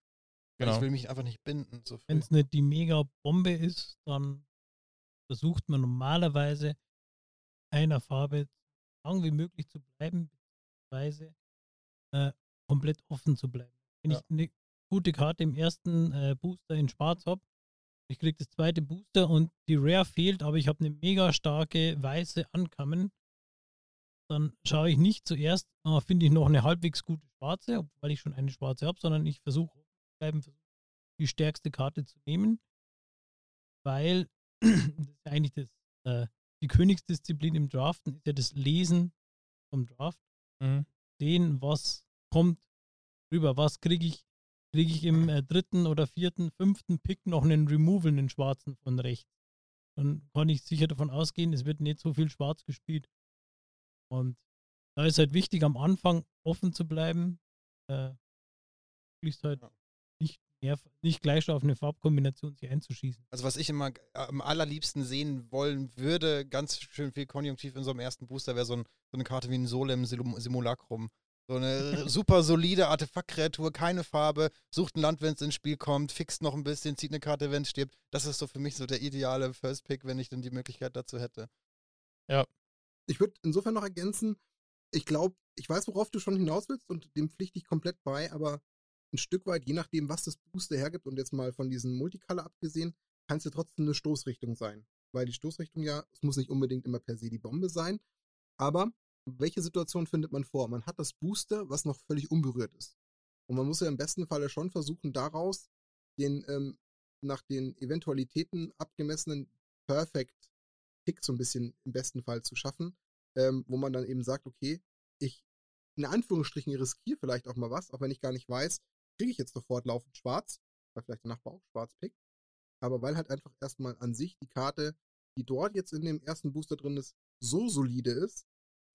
Genau. Ich will mich einfach nicht binden. So Wenn es nicht die Mega-Bombe ist, dann versucht man normalerweise einer Farbe so lang wie möglich zu bleiben, beziehungsweise äh, komplett offen zu bleiben. Wenn Ja. ich eine gute Karte im ersten äh, Booster in Schwarz habe, ich kriege das zweite Booster und die Rare fehlt, aber ich habe eine mega starke weiße Ankommen, dann schaue ich nicht zuerst, ah, finde ich noch eine halbwegs gute schwarze, weil ich schon eine schwarze habe, sondern ich versuche bleiben, die stärkste Karte zu nehmen, weil das eigentlich das, äh, die Königsdisziplin im Draften ist ja das Lesen vom Draft. Mhm. Sehen, was kommt rüber, was kriege ich, kriege ich im äh, dritten oder vierten, fünften Pick noch einen Removal, einen schwarzen von rechts. Dann kann ich sicher davon ausgehen, es wird nicht so viel schwarz gespielt. Und da ist halt wichtig, am Anfang offen zu bleiben. Äh, möglichst halt Ja. nicht, mehr, nicht gleich schon auf eine Farbkombination sich einzuschießen. Also was ich immer äh, am allerliebsten sehen wollen würde, ganz schön viel Konjunktiv in so einem ersten Booster, wäre so, ein, so eine Karte wie ein Solem Sim- Simulacrum. So eine super solide Artefaktkreatur, keine Farbe, sucht ein Land, wenn es ins Spiel kommt, fixt noch ein bisschen, zieht eine Karte, wenn es stirbt. Das ist so für mich so der ideale First Pick, wenn ich dann die Möglichkeit dazu hätte. Ich würde insofern noch ergänzen, ich glaube, ich weiß, worauf du schon hinaus willst und dem pflichte ich komplett bei, aber ein Stück weit, je nachdem, was das Booster hergibt und jetzt mal von diesen Multicolor abgesehen, kann es ja trotzdem eine Stoßrichtung sein. Weil die Stoßrichtung ja, es muss nicht unbedingt immer per se die Bombe sein, aber welche Situation findet man vor? Man hat das Booster, was noch völlig unberührt ist. Und man muss ja im besten Falle schon versuchen, daraus den ähm, nach den Eventualitäten abgemessenen Perfect Pick so ein bisschen im besten Fall zu schaffen, ähm, wo man dann eben sagt, okay, ich in Anführungsstrichen riskiere vielleicht auch mal was, auch wenn ich gar nicht weiß, kriege ich jetzt sofort laufend schwarz, weil vielleicht der Nachbar auch schwarz pickt. Aber weil halt einfach erstmal an sich die Karte, die dort jetzt in dem ersten Booster drin ist, so solide ist,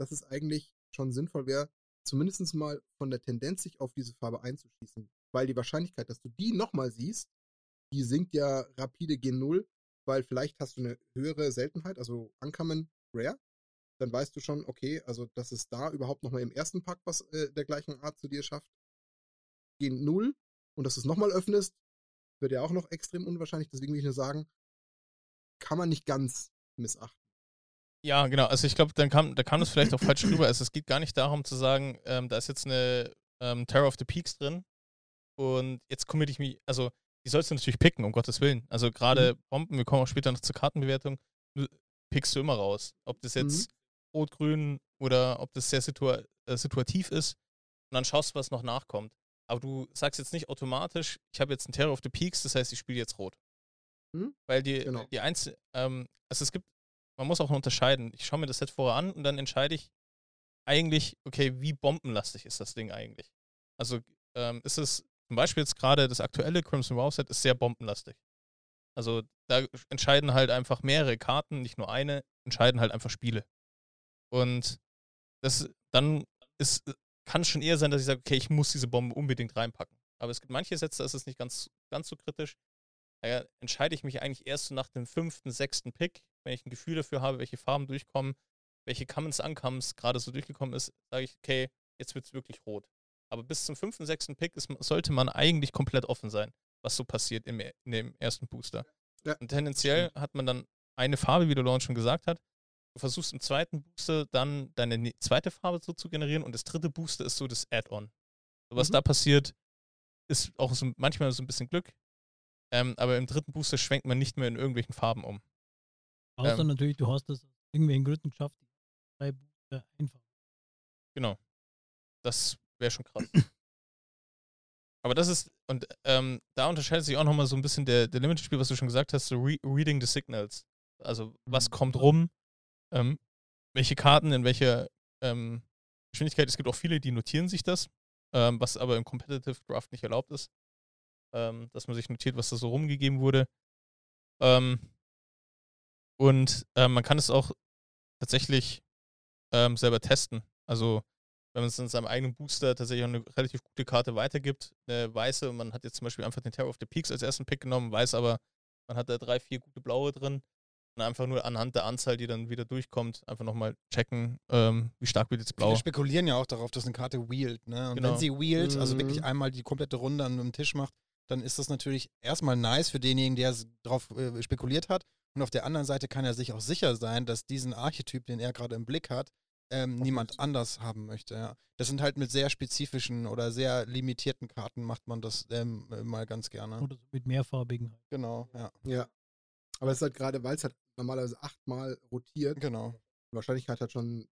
dass es eigentlich schon sinnvoll wäre, zumindest mal von der Tendenz sich auf diese Farbe einzuschießen. Weil die Wahrscheinlichkeit, dass du die nochmal siehst, die sinkt ja rapide gen Null, weil vielleicht hast du eine höhere Seltenheit, also Uncommon Rare. Dann weißt du schon, okay, also dass es da überhaupt nochmal im ersten Pack was äh, der gleichen Art zu dir schafft, gen Null. Und dass du es nochmal öffnest, wird ja auch noch extrem unwahrscheinlich. Deswegen will ich nur sagen, kann man nicht ganz missachten. Ja, genau. Also ich glaube, dann kam, da kam das vielleicht auch falsch rüber. Also es geht gar nicht darum zu sagen, ähm, da ist jetzt eine ähm, Terror of the Peaks drin und jetzt committe ich mich, also die sollst du natürlich picken, um Gottes Willen. Also gerade Bomben, wir kommen auch später noch zur Kartenbewertung, du pickst du immer raus. Ob das jetzt rot, grün oder ob das sehr situa äh, situativ ist und dann schaust du, was noch nachkommt. Aber du sagst jetzt nicht automatisch, ich habe jetzt einen Terror of the Peaks, das heißt, ich spiele jetzt rot. Mhm. Weil die, Genau. die Einzel ähm, also es gibt, man muss auch unterscheiden. Ich schaue mir das Set vorher an und dann entscheide ich eigentlich, okay, wie bombenlastig ist das Ding eigentlich? Also ähm, ist es zum Beispiel jetzt gerade das aktuelle Crimson Wow Set ist sehr bombenlastig. Also da entscheiden halt einfach mehrere Karten, nicht nur eine, entscheiden halt einfach Spiele. Und das dann ist, kann es schon eher sein, dass ich sage, okay, ich muss diese Bombe unbedingt reinpacken. Aber es gibt manche Sets, da ist es nicht ganz, ganz so kritisch. Daher entscheide ich mich eigentlich erst so nach dem fünften, sechsten Pick, wenn ich ein Gefühl dafür habe, welche Farben durchkommen, welche Commons, Uncommons gerade so durchgekommen ist, sage ich, okay, jetzt wird es wirklich rot. Aber bis zum fünften, sechsten Pick ist, sollte man eigentlich komplett offen sein, was so passiert im, in dem ersten Booster. Ja, Und tendenziell hat man dann eine Farbe, wie der Launch schon gesagt hat. Du versuchst im zweiten Booster dann deine ne- zweite Farbe so zu generieren und das dritte Booster ist so das Add-on. So, was Mhm. da passiert, ist auch so, manchmal so ein bisschen Glück. Ähm, aber im dritten Booster schwenkt man nicht mehr in irgendwelchen Farben um. Außer Ähm. natürlich, du hast das aus irgendwelchen Gründen geschafft, drei Booster einfach. Genau. Das wäre schon krass. Aber das ist, und ähm, da unterscheidet sich auch nochmal so ein bisschen der, der Limited-Spiel, was du schon gesagt hast, so re Reading the Signals. Also, was Mhm. kommt rum, ähm, welche Karten in welcher ähm, Geschwindigkeit. Es gibt auch viele, die notieren sich das, ähm, was aber im Competitive Draft nicht erlaubt ist. Ähm, dass man sich notiert, was da so rumgegeben wurde. Ähm, und ähm, man kann es auch tatsächlich ähm, selber testen. Also wenn man es in seinem eigenen Booster tatsächlich auch eine relativ gute Karte weitergibt, eine weiße, und man hat jetzt zum Beispiel einfach den Terror of the Peaks als ersten Pick genommen, weiß aber, man hat da drei, vier gute blaue drin und einfach nur anhand der Anzahl, die dann wieder durchkommt, einfach nochmal checken, ähm, wie stark wird jetzt blau. Viele spekulieren ja auch darauf, dass eine Karte wheelt. Ne? Und Genau. wenn sie wheelt, also Mhm. wirklich einmal die komplette Runde an einem Tisch macht, dann ist das natürlich erstmal nice für denjenigen, der darauf äh, spekuliert hat. Und auf der anderen Seite kann er sich auch sicher sein, dass diesen Archetyp, den er gerade im Blick hat, ähm, niemand anders haben möchte. Ja. Das sind halt mit sehr spezifischen oder sehr limitierten Karten macht man das ähm, äh, mal ganz gerne. Oder so mit mehrfarbigen. halt. Genau, ja. Ja. Aber es ist halt gerade, weil es halt normalerweise achtmal rotiert, Genau. die Wahrscheinlichkeit halt schon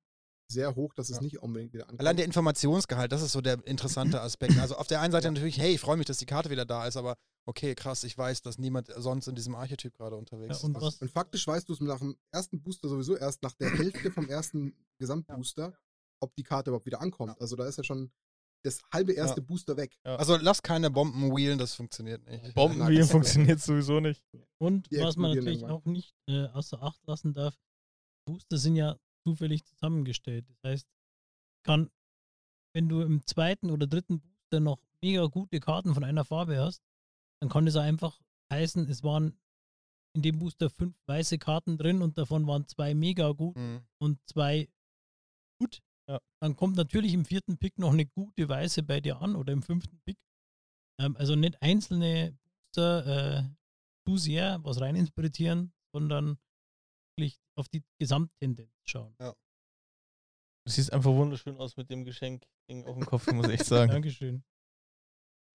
sehr hoch, dass es Ja. nicht unbedingt wieder ankommt. Allein der Informationsgehalt, das ist so der interessante Aspekt. Also auf der einen Seite natürlich, hey, ich freue mich, dass die Karte wieder da ist, aber okay, krass, ich weiß, dass niemand sonst in diesem Archetyp gerade unterwegs Ja, und ist. was, Und faktisch weißt du es nach dem ersten Booster sowieso erst nach der Hälfte vom ersten Gesamtbooster, ob die Karte überhaupt wieder ankommt. Also da ist ja schon das halbe erste Booster weg. Also lass keine Bomben wheelen, das funktioniert nicht. Bombenwheel funktioniert sowieso nicht. und Die was man natürlich irgendwann. auch nicht äh, außer Acht lassen darf, Booster sind ja zufällig zusammengestellt. Das heißt, kann, wenn du im zweiten oder dritten Booster noch mega gute Karten von einer Farbe hast, dann kann es einfach heißen, es waren in dem Booster fünf weiße Karten drin und davon waren zwei mega gut Mhm. und zwei gut. Ja. Dann kommt natürlich im vierten Pick noch eine gute Weiße bei dir an oder im fünften Pick. Ähm, also nicht einzelne Booster äh, zu sehr was reininterpretieren, sondern wirklich auf die Gesamttendenz schauen. Du siehst einfach wunderschön aus mit dem Geschenk auf dem Kopf, muss ich echt sagen. Dankeschön.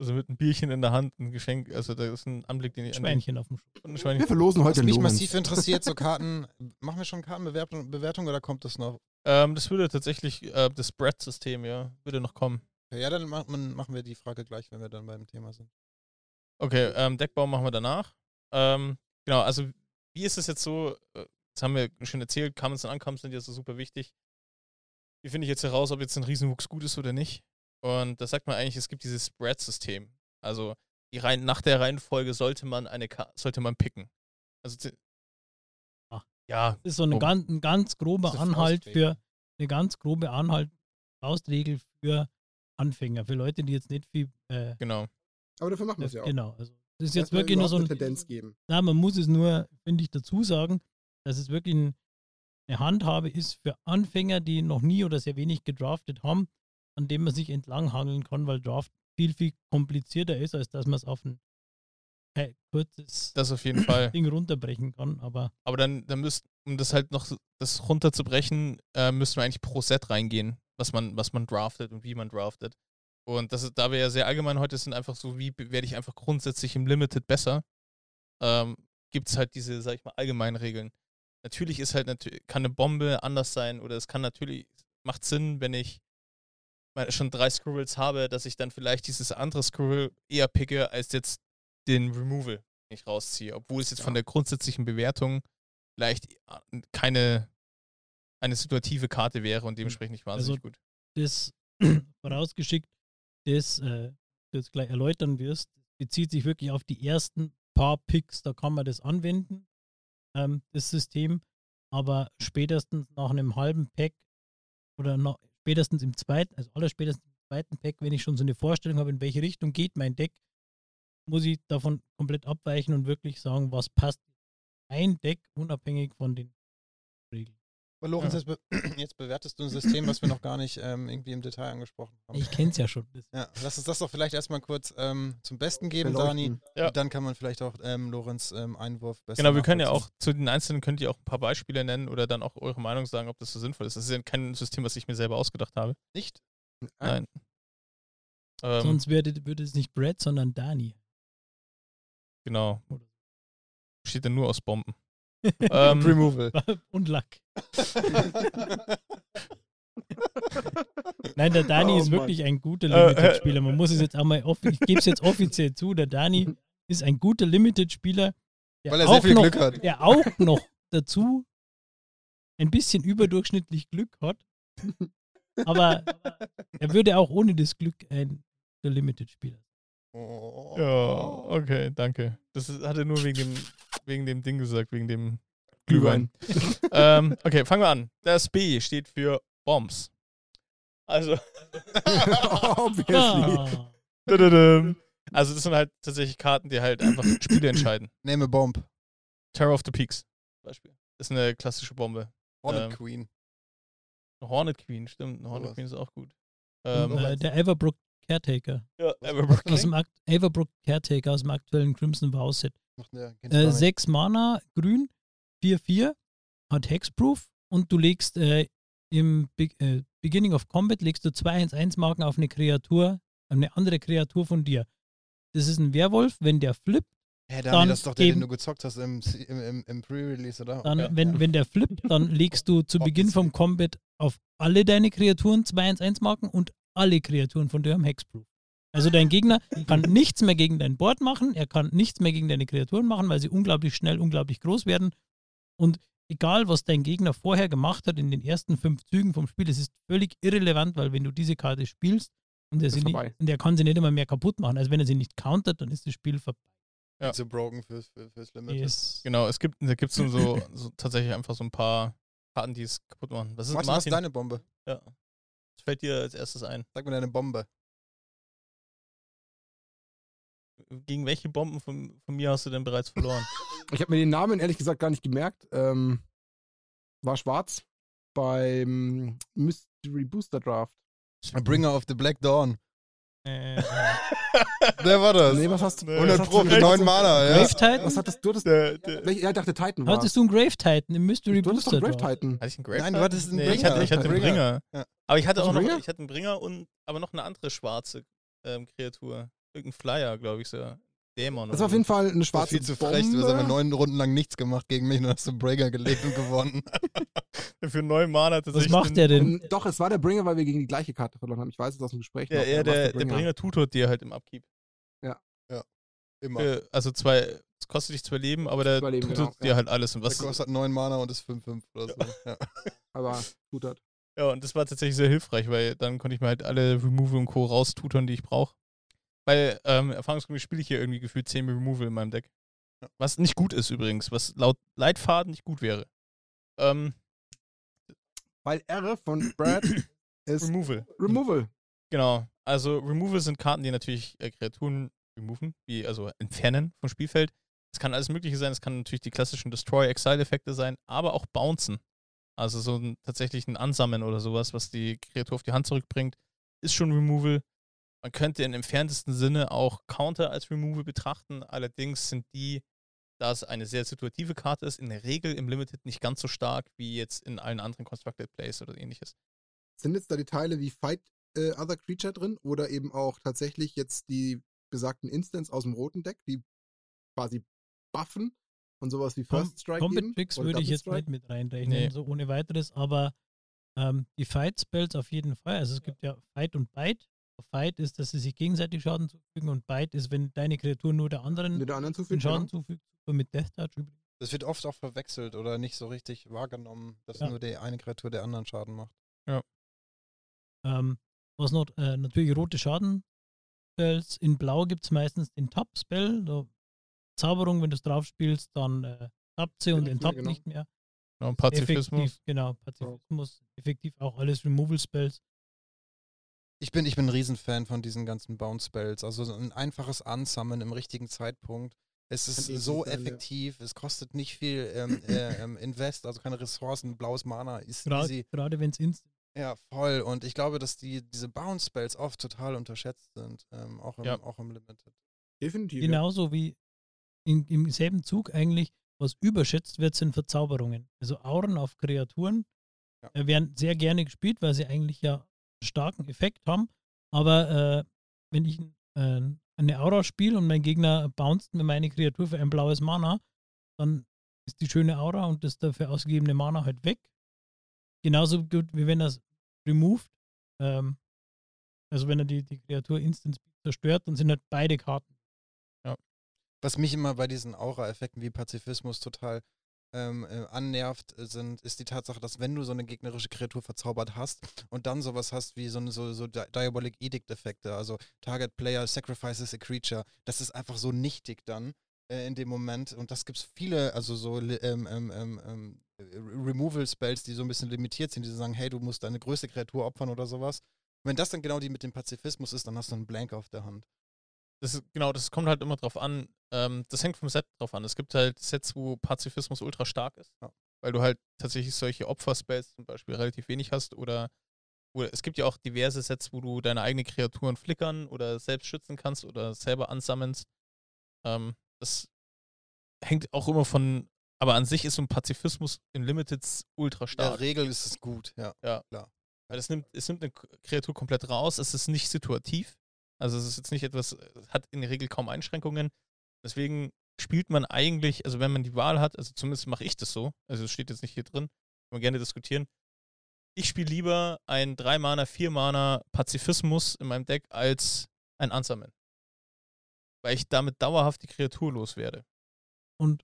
Also mit einem Bierchen in der Hand, ein Geschenk, also da ist ein Anblick, den ich Schweinchen auf dem ein Wir Schweinchen. verlosen heute Was mich Lorenz. massiv interessiert, so Karten, machen wir schon Kartenbewertung Bewertung oder kommt das noch? Ähm, das würde tatsächlich, äh, das Spread-System, ja, würde noch kommen. Ja, dann man- machen wir die Frage gleich, wenn wir dann beim Thema sind. Okay, ähm, Deckbau machen wir danach. Ähm, genau, also wie ist es jetzt so, äh, das haben wir schon erzählt, Commons und Uncommons sind ja so super wichtig. Wie finde ich jetzt heraus, ob jetzt ein Riesenwuchs gut ist oder nicht? Und da sagt man eigentlich, es gibt dieses Spread-System. Also die Reihen, nach der Reihenfolge sollte man eine Ka sollte man picken. Also Ah. ja, Das ist so eine Oh. ganz, ein ganz grober Das Anhalt für eine ganz grobe Anhalt, Faustregel für Anfänger, für Leute, die jetzt nicht viel äh, genau. Aber dafür machen wir es ja auch. genau. Also das ist jetzt Erstmal wirklich nur so eine Tendenz geben. Na, man muss es nur, finde ich, dazu sagen, dass es wirklich ein, eine Handhabe ist für Anfänger, die noch nie oder sehr wenig gedraftet haben, an dem man sich entlanghangeln kann, weil Draft viel, viel komplizierter ist, als dass man es auf ein kein kurzes Das auf jeden Fall. Ding runterbrechen kann, aber Aber dann, dann müsst, um das halt noch das runterzubrechen, äh, müssten wir eigentlich pro Set reingehen, was man, was man draftet und wie man draftet. Und das ist, da wir ja sehr allgemein heute sind, einfach so, wie werde ich einfach grundsätzlich im Limited besser, ähm, gibt es halt diese, sag ich mal, allgemeinen Regeln. Natürlich ist halt natürlich, kann eine Bombe anders sein oder es kann natürlich, macht Sinn, wenn ich schon drei Squirrels habe, dass ich dann vielleicht dieses andere Squirrel eher picke, als jetzt den Removal den ich rausziehe. Obwohl es jetzt von der grundsätzlichen Bewertung vielleicht äh, keine eine situative Karte wäre und dementsprechend nicht wahnsinnig Also- gut. das vorausgeschickt, das äh, du jetzt gleich erläutern wirst, bezieht sich wirklich auf die ersten paar Picks, da kann man das anwenden, ähm, das System, aber spätestens nach einem halben Pack oder nach, spätestens im zweiten, also allerspätestens im zweiten Pack, wenn ich schon so eine Vorstellung habe, in welche Richtung geht mein Deck, muss ich davon komplett abweichen und wirklich sagen, was passt ein Deck unabhängig von den. Aber Lorenz, Ja. jetzt, be jetzt bewertest du ein System, was wir noch gar nicht ähm, irgendwie im Detail angesprochen haben. Ich kenne es ja schon. Ja, lass uns das doch vielleicht erstmal kurz ähm, zum Besten geben, Dani. Beleuchten. Ja. Und dann kann man vielleicht auch ähm, Lorenz ähm, Einwurf besser Genau, wir können ja auch zu den Einzelnen könnt ihr auch ein paar Beispiele nennen oder dann auch eure Meinung sagen, ob das so sinnvoll ist. Das ist ja kein System, was ich mir selber ausgedacht habe. Nicht? Nein. Ähm, Sonst würde, würde es nicht Brad, sondern Dani. genau. Besteht dann nur aus Bomben. Ähm, Removal. Und Lack. Nein, der Dani Oh, ist Mann. wirklich ein guter Äh, Limited-Spieler. Man muss es jetzt auch mal, offi- ich gebe es jetzt offiziell zu, der Dani ist ein guter Limited-Spieler, der, Weil er sehr auch viel noch- Glück hat. der auch noch dazu ein bisschen überdurchschnittlich Glück hat. Aber er würde auch ohne das Glück ein Limited-Spieler. Oh. ja, okay, danke. Das ist, hat er nur wegen dem, wegen dem Ding gesagt, wegen dem Glühwein. ähm, okay, fangen wir an. Das B steht für Bombs. Also, Obviously. Also das sind halt tatsächlich Karten, die halt einfach Spiele entscheiden. Name a Bomb. Terror of the Peaks zum Beispiel. Das ist eine klassische Bombe. Hornet Ähm, Queen. Eine Hornet Queen, stimmt. Eine Hornet Sowas. Queen ist auch gut. und, Ähm, äh, der Everbrook Caretaker. ja, Everbrook Aus dem Everbrook Caretaker aus dem aktuellen Crimson Vow Set. Macht du Äh, gar nicht. 6 Mana, grün, 4-4, hat Hexproof und du legst äh, im Be äh, Beginning of Combat legst du 2-1-1 Marken auf eine Kreatur, eine andere Kreatur von dir. Das ist ein Werwolf, wenn der flippt, Hä, Dani, dann das ist doch der, eben- den du gezockt hast im, im, im, im Pre-Release, oder? dann, Ja. wenn, wenn der flippt, dann legst du zu Beginn vom. Combat auf alle deine Kreaturen 2-1-1 Marken und alle Kreaturen von dir haben Hexproof. Also dein Gegner kann nichts mehr gegen dein Board machen, er kann nichts mehr gegen deine Kreaturen machen, weil sie unglaublich schnell, unglaublich groß werden. Und egal, was dein Gegner vorher gemacht hat in den ersten fünf Zügen vom Spiel, es ist völlig irrelevant, weil wenn du diese Karte spielst und er, sie nicht, und er kann sie nicht immer mehr kaputt machen, also wenn er sie nicht countert, dann ist das Spiel vorbei. Ja. Zu broken fürs, für, fürs Limit. Yes. Genau, es gibt, da gibt es so, so tatsächlich einfach so ein paar Karten, die es kaputt machen. Was ist Martin, was ist Martin? deine Bombe? ja. Was fällt dir als erstes ein? Sag mir deine Bombe. Gegen welche Bomben von, von mir hast du denn bereits verloren? Ich habe mir den Namen ehrlich gesagt gar nicht gemerkt. Ähm, war schwarz beim Mystery Booster Draft. A Bringer of the Black Dawn. Äh, äh, Der war das. Nee, was hast du? 100 was Pro hast du für denn? 9 Mana, ja. Grave Titan? Was hattest du? Das, der, der, welch, ja, ich dachte Titan war. Hattest du einen Grave Titan im Mystery du Booster? Grave Draft? Titan. hatte ich einen Grave Nein, du Titan? hattest einen nee, Ich hatte, ich hatte einen Bringer. Bringer. Ja. Aber ich hatte auch du noch, Bringer? ich hatte einen Bringer und aber noch eine andere schwarze ähm, Kreatur. Irgendein Flyer, glaube ich so. Dämon. Das war auf jeden Fall eine schwarze viel zu Bombe. frech. Du hast einfach neun Runden lang nichts gemacht gegen mich und hast einen Breaker gelegt und gewonnen. Für neun Mana Was tatsächlich. macht den- der denn? Doch, es war der Bringer, weil wir gegen die gleiche Karte verloren haben. Ich weiß es aus dem Gespräch. Der, noch, ja, aber es war der, der Bringer tutort dir halt im Upkeep. Immer. Für, also zwei, es kostet dich zwei Leben, aber der Zwei Leben, tutort genau, dir ja. halt alles. Und Der was, kostet 9 Mana und ist 5-5 oder so. Ja. Aber gut hat. Ja, und das war tatsächlich sehr hilfreich, weil dann konnte ich mir halt alle Removal und Co. raustutern, die ich brauche. Weil ähm, erfahrungsgemäß spiele ich hier irgendwie gefühlt 10 Removal in meinem Deck. Was nicht gut ist übrigens, was laut Leitfaden nicht gut wäre. Ähm, Weil R von Brad ist Removal. Removal. Genau. Also Removal sind Karten, die natürlich äh, Kreaturen removen, wie also entfernen vom Spielfeld. Es kann alles Mögliche sein. Es kann natürlich die klassischen Destroy-Exile-Effekte sein, aber auch Bouncen. Also so ein, tatsächlich ein Ansammeln oder sowas, was die Kreatur auf die Hand zurückbringt, ist schon Removal. Man könnte im entferntesten Sinne auch Counter als Removal betrachten. Allerdings sind die, da es eine sehr situative Karte ist, in der Regel im Limited nicht ganz so stark wie jetzt in allen anderen Constructed Plays oder ähnliches. Sind jetzt da die Teile wie Fight äh, Other Creature drin oder eben auch tatsächlich jetzt die besagten Instants aus dem roten Deck, die quasi buffen und sowas wie First Strike Combat geben? Tricks würde ich jetzt nicht mit reinrechnen, Nee. so ohne weiteres, aber ähm, die Fight Spells auf jeden Fall. Also es gibt ja Fight und Bite. Fight ist, dass sie sich gegenseitig Schaden zufügen und Bite ist, wenn deine Kreatur nur der anderen der anderen den zufügen? Schaden Genau. zufügt. Super mit Death Touch übrigens. Das wird oft auch verwechselt oder nicht so richtig wahrgenommen, dass Ja. nur die eine Kreatur der anderen Schaden macht. Ähm, was noch, äh, natürlich rote Schaden-Spells. In Blau gibt es meistens den Top-Spell. Da Zauberung, wenn du es drauf spielst, dann äh, tappt sie und enttappt genau. nicht mehr. Genau, Pazifismus. Effektiv, genau, Pazifismus. Effektiv auch alles Removal-Spells. Ich bin, ich bin ein Riesenfan von diesen ganzen Bounce-Spells. Also so ein einfaches Ansammeln im richtigen Zeitpunkt. Es ist so sein, ja. effektiv, es kostet nicht viel ähm, äh, ähm, Invest, also keine Ressourcen, blaues Mana ist Gra- easy. Gerade wenn es instant Ja, voll. Und ich glaube, dass die, diese Bounce-Spells oft total unterschätzt sind, ähm, auch, im, Ja. auch im Limited. Definitiv. ja. Genauso wie in, im selben Zug eigentlich, was überschätzt wird, sind Verzauberungen. Also Auren auf Kreaturen Ja. äh, werden sehr gerne gespielt, weil sie eigentlich ja starken Effekt haben. Aber äh, wenn ich äh, eine Aura spiele und mein Gegner bounced mir meine Kreatur für ein blaues Mana, dann ist die schöne Aura und das dafür ausgegebene Mana halt weg. Genauso gut, wie wenn es removed. Ähm, also wenn er die, die Kreatur instant zerstört, dann sind halt beide Karten Was mich immer bei diesen Aura-Effekten wie Pazifismus total ähm, äh, annervt, äh, sind, ist die Tatsache, dass wenn du so eine gegnerische Kreatur verzaubert hast und dann sowas hast wie so, so, so Di- Diabolic Edict-Effekte, also Target Player sacrifices a creature, das ist einfach so nichtig dann äh, in dem Moment und das gibt es viele, also so ähm, ähm, ähm, ähm, äh, Removal-Spells, die so ein bisschen limitiert sind, die sagen, hey, du musst deine größte Kreatur opfern oder sowas. Wenn das dann genau die mit dem Pazifismus ist, dann hast du einen Blank auf der Hand. Das ist, genau, das kommt halt immer drauf an. Ähm, das hängt vom Set drauf an. Es gibt halt Sets, wo Pazifismus ultra stark ist, Ja. weil du halt tatsächlich solche Opferspells zum Beispiel relativ wenig hast oder, oder es gibt ja auch diverse Sets, wo du deine eigenen Kreaturen flickern oder selbst schützen kannst oder selber ansammelst. Ähm, das hängt auch immer von, aber an sich ist so ein Pazifismus in Limiteds ultra In der stark. Regel ist es gut, ja. Weil es nimmt, es nimmt eine Kreatur komplett raus, es ist nicht situativ. Also es ist jetzt nicht etwas, es hat in der Regel kaum Einschränkungen. Deswegen spielt man eigentlich, also wenn man die Wahl hat, also zumindest mache ich das so, also es steht jetzt nicht hier drin, kann man gerne diskutieren. Ich spiele lieber ein 3-Mana, 4-Mana Pazifismus in meinem Deck als ein Ansammeln. Weil ich damit dauerhaft die Kreatur loswerde. Und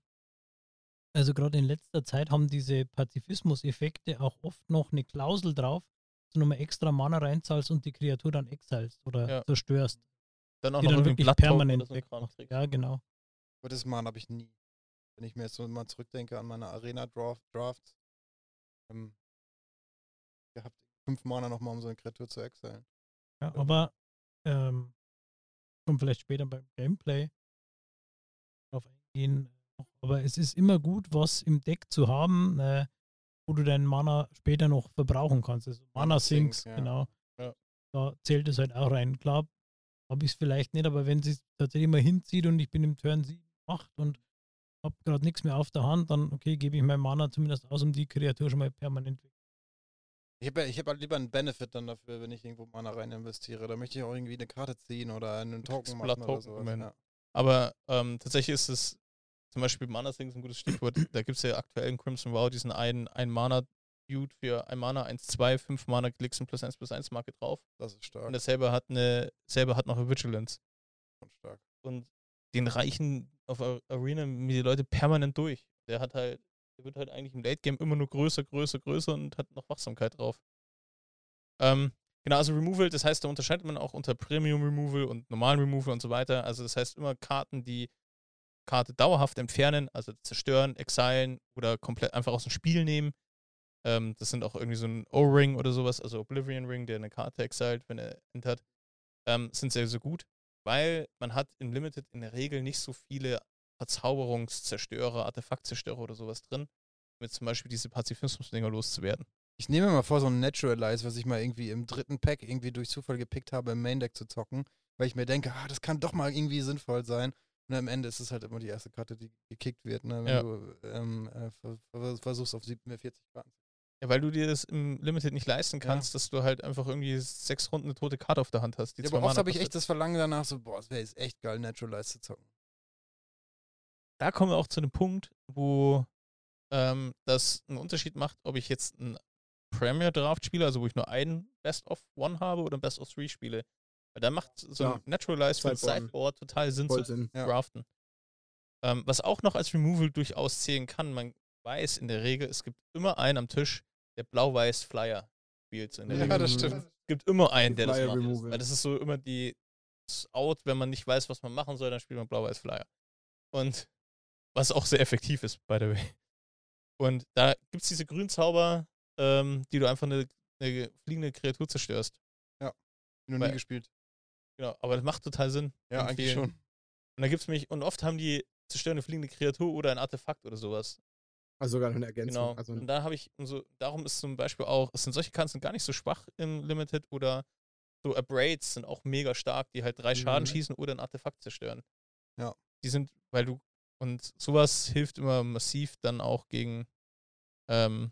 also gerade in letzter Zeit haben diese Pazifismus-Effekte auch oft noch eine Klausel drauf, du nochmal extra Mana reinzahlst und die Kreatur dann exilst oder Ja. zerstörst. Dann auch Die noch dann wirklich permanent so trägst. Ja, genau. Aber das Mana habe ich nie. Wenn ich mir jetzt so mal zurückdenke an meine Arena-Draft, Drafts, ähm, gehabt, fünf Mana nochmal, um so eine Kreatur zu exilen. Ja, aber ähm, kommt vielleicht später beim Gameplay drauf eingehen. Aber es ist immer gut, was im Deck zu haben, äh, wo du deinen Mana später noch verbrauchen kannst. Also Mana Sinks, ja. genau. Ja. Da zählt es halt auch rein. Klar, habe ich es vielleicht nicht, aber wenn sie es tatsächlich mal hinzieht und ich bin im Turn 7, 8 und habe gerade nichts mehr auf der Hand, dann okay, gebe ich mein Mana zumindest aus, um die Kreatur schon mal permanent weg. Ich habe ich hab halt lieber einen Benefit dann dafür, wenn ich irgendwo Mana rein investiere. Da möchte ich auch irgendwie eine Karte ziehen oder einen Token machen oder sowas. Ja. Aber ähm, tatsächlich ist es zum Beispiel Mana Sing ist ein gutes Stichwort. da gibt es ja aktuell in Crimson Wow diesen einen, einen Mana Dude für ein Mana 1, 2, 5 Mana Glixen plus 1 plus 1 Marke drauf. Das ist stark. Und dasselbe hat eine, selber hat noch eine Vigilance. schon stark. Und den reichen auf Ar- Arena mir die Leute permanent durch. Der hat halt, der wird halt eigentlich im Late Game immer nur größer, größer, größer und hat noch Wachsamkeit drauf. Ähm, genau, also Removal, das heißt, da unterscheidet man auch unter Premium Removal und normalen Removal und so weiter. Also das heißt immer Karten, die Karte dauerhaft entfernen, also zerstören, exilen oder komplett einfach aus dem Spiel nehmen. Ähm, das sind auch irgendwie so ein O-Ring oder sowas, also Oblivion Ring, der eine Karte exilt, wenn er entert. Ähm, sind sehr, sehr gut, weil man hat in Limited in der Regel nicht so viele Verzauberungszerstörer, Artefaktzerstörer oder sowas drin, mit zum Beispiel diese Pazifismus-Dinger loszuwerden. Ich nehme mir mal vor, so ein Naturalize, was ich mal irgendwie im dritten Pack irgendwie durch Zufall gepickt habe, im Main Deck zu zocken, weil ich mir denke, ah, das kann doch mal irgendwie sinnvoll sein. Und am Ende ist es halt immer die erste Karte, die gekickt wird, ne? wenn Ja. du ähm, äh, ver- ver- versuchst auf 47 Karten. Ja, weil du dir das im Limited nicht leisten Ja. kannst, dass du halt einfach irgendwie sechs Runden eine tote Karte auf der Hand hast. Ja, aber oft habe ich echt das Verlangen danach, so, boah, es wäre jetzt echt geil, Naturalize zu zocken. Da kommen wir auch zu dem Punkt, wo ähm, das einen Unterschied macht, ob ich jetzt einen Premier Draft spiele, also wo ich nur einen Best of One habe oder ein Best of Three spiele. Weil da macht so Ja. ein Naturalize für ein. Sideboard total Sinn Voll zu Sinn. Ja. draften. Ähm, was auch noch als Removal durchaus zählen kann, man weiß in der Regel, es gibt immer einen am Tisch, der blau-weiß Flyer spielt. In der Ja, Regel. das stimmt. Es gibt immer einen, der das macht. Removal. Weil das ist so immer die das Out, wenn man nicht weiß, was man machen soll, dann spielt man blau-weiß Flyer. Und was auch sehr effektiv ist, by the way. Und da gibt es diese Grünzauber, ähm, die du einfach eine, eine fliegende Kreatur zerstörst. Noch Weil- nie gespielt. Genau, aber das macht total Sinn. Ja, in eigentlich vielen- schon. Und da gibt's mich, und oft haben die zerstören eine fliegende Kreatur oder ein Artefakt oder sowas. Also sogar noch eine Ergänzung. Genau. Also und da habe ich, so, darum ist zum Beispiel auch, es sind solche Karten sind gar nicht so schwach im Limited oder so Abrades sind auch mega stark, die halt drei Schaden Mhm. schießen oder ein Artefakt zerstören. Ja. Die sind, weil du, und sowas hilft immer massiv dann auch gegen ähm,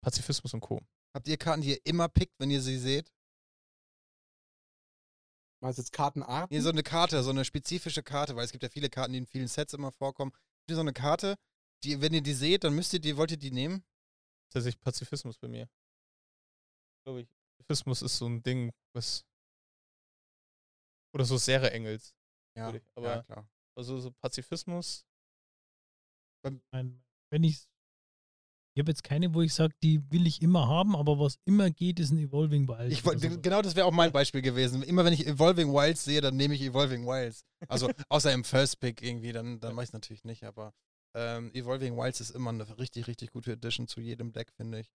Pazifismus und Co. Habt ihr Karten, die ihr immer pickt, wenn ihr sie seht? Meinst du jetzt Kartenart? Nee, so eine Karte, so eine spezifische Karte, weil es gibt ja viele Karten, die in vielen Sets immer vorkommen. Habt ihr so eine Karte, die, wenn ihr die seht, dann müsst ihr die, wollt ihr die nehmen? Tatsächlich Pazifismus bei mir. Glaube ich. Pazifismus ist so ein Ding, was. Oder so Serre Engels. Ja, ich, aber- ja klar. Also so Pazifismus. Wenn ich ich habe jetzt keine, wo ich sage, die will ich immer haben, aber was immer geht, ist ein Evolving Wild. Ich, genau das wäre auch mein Beispiel gewesen. Immer wenn ich Evolving Wilds sehe, dann nehme ich Evolving Wilds. Also außer im First Pick irgendwie, dann, dann mache ich es natürlich nicht, aber ähm, Evolving Wilds ist immer eine richtig, richtig gute Addition zu jedem Deck, finde ich.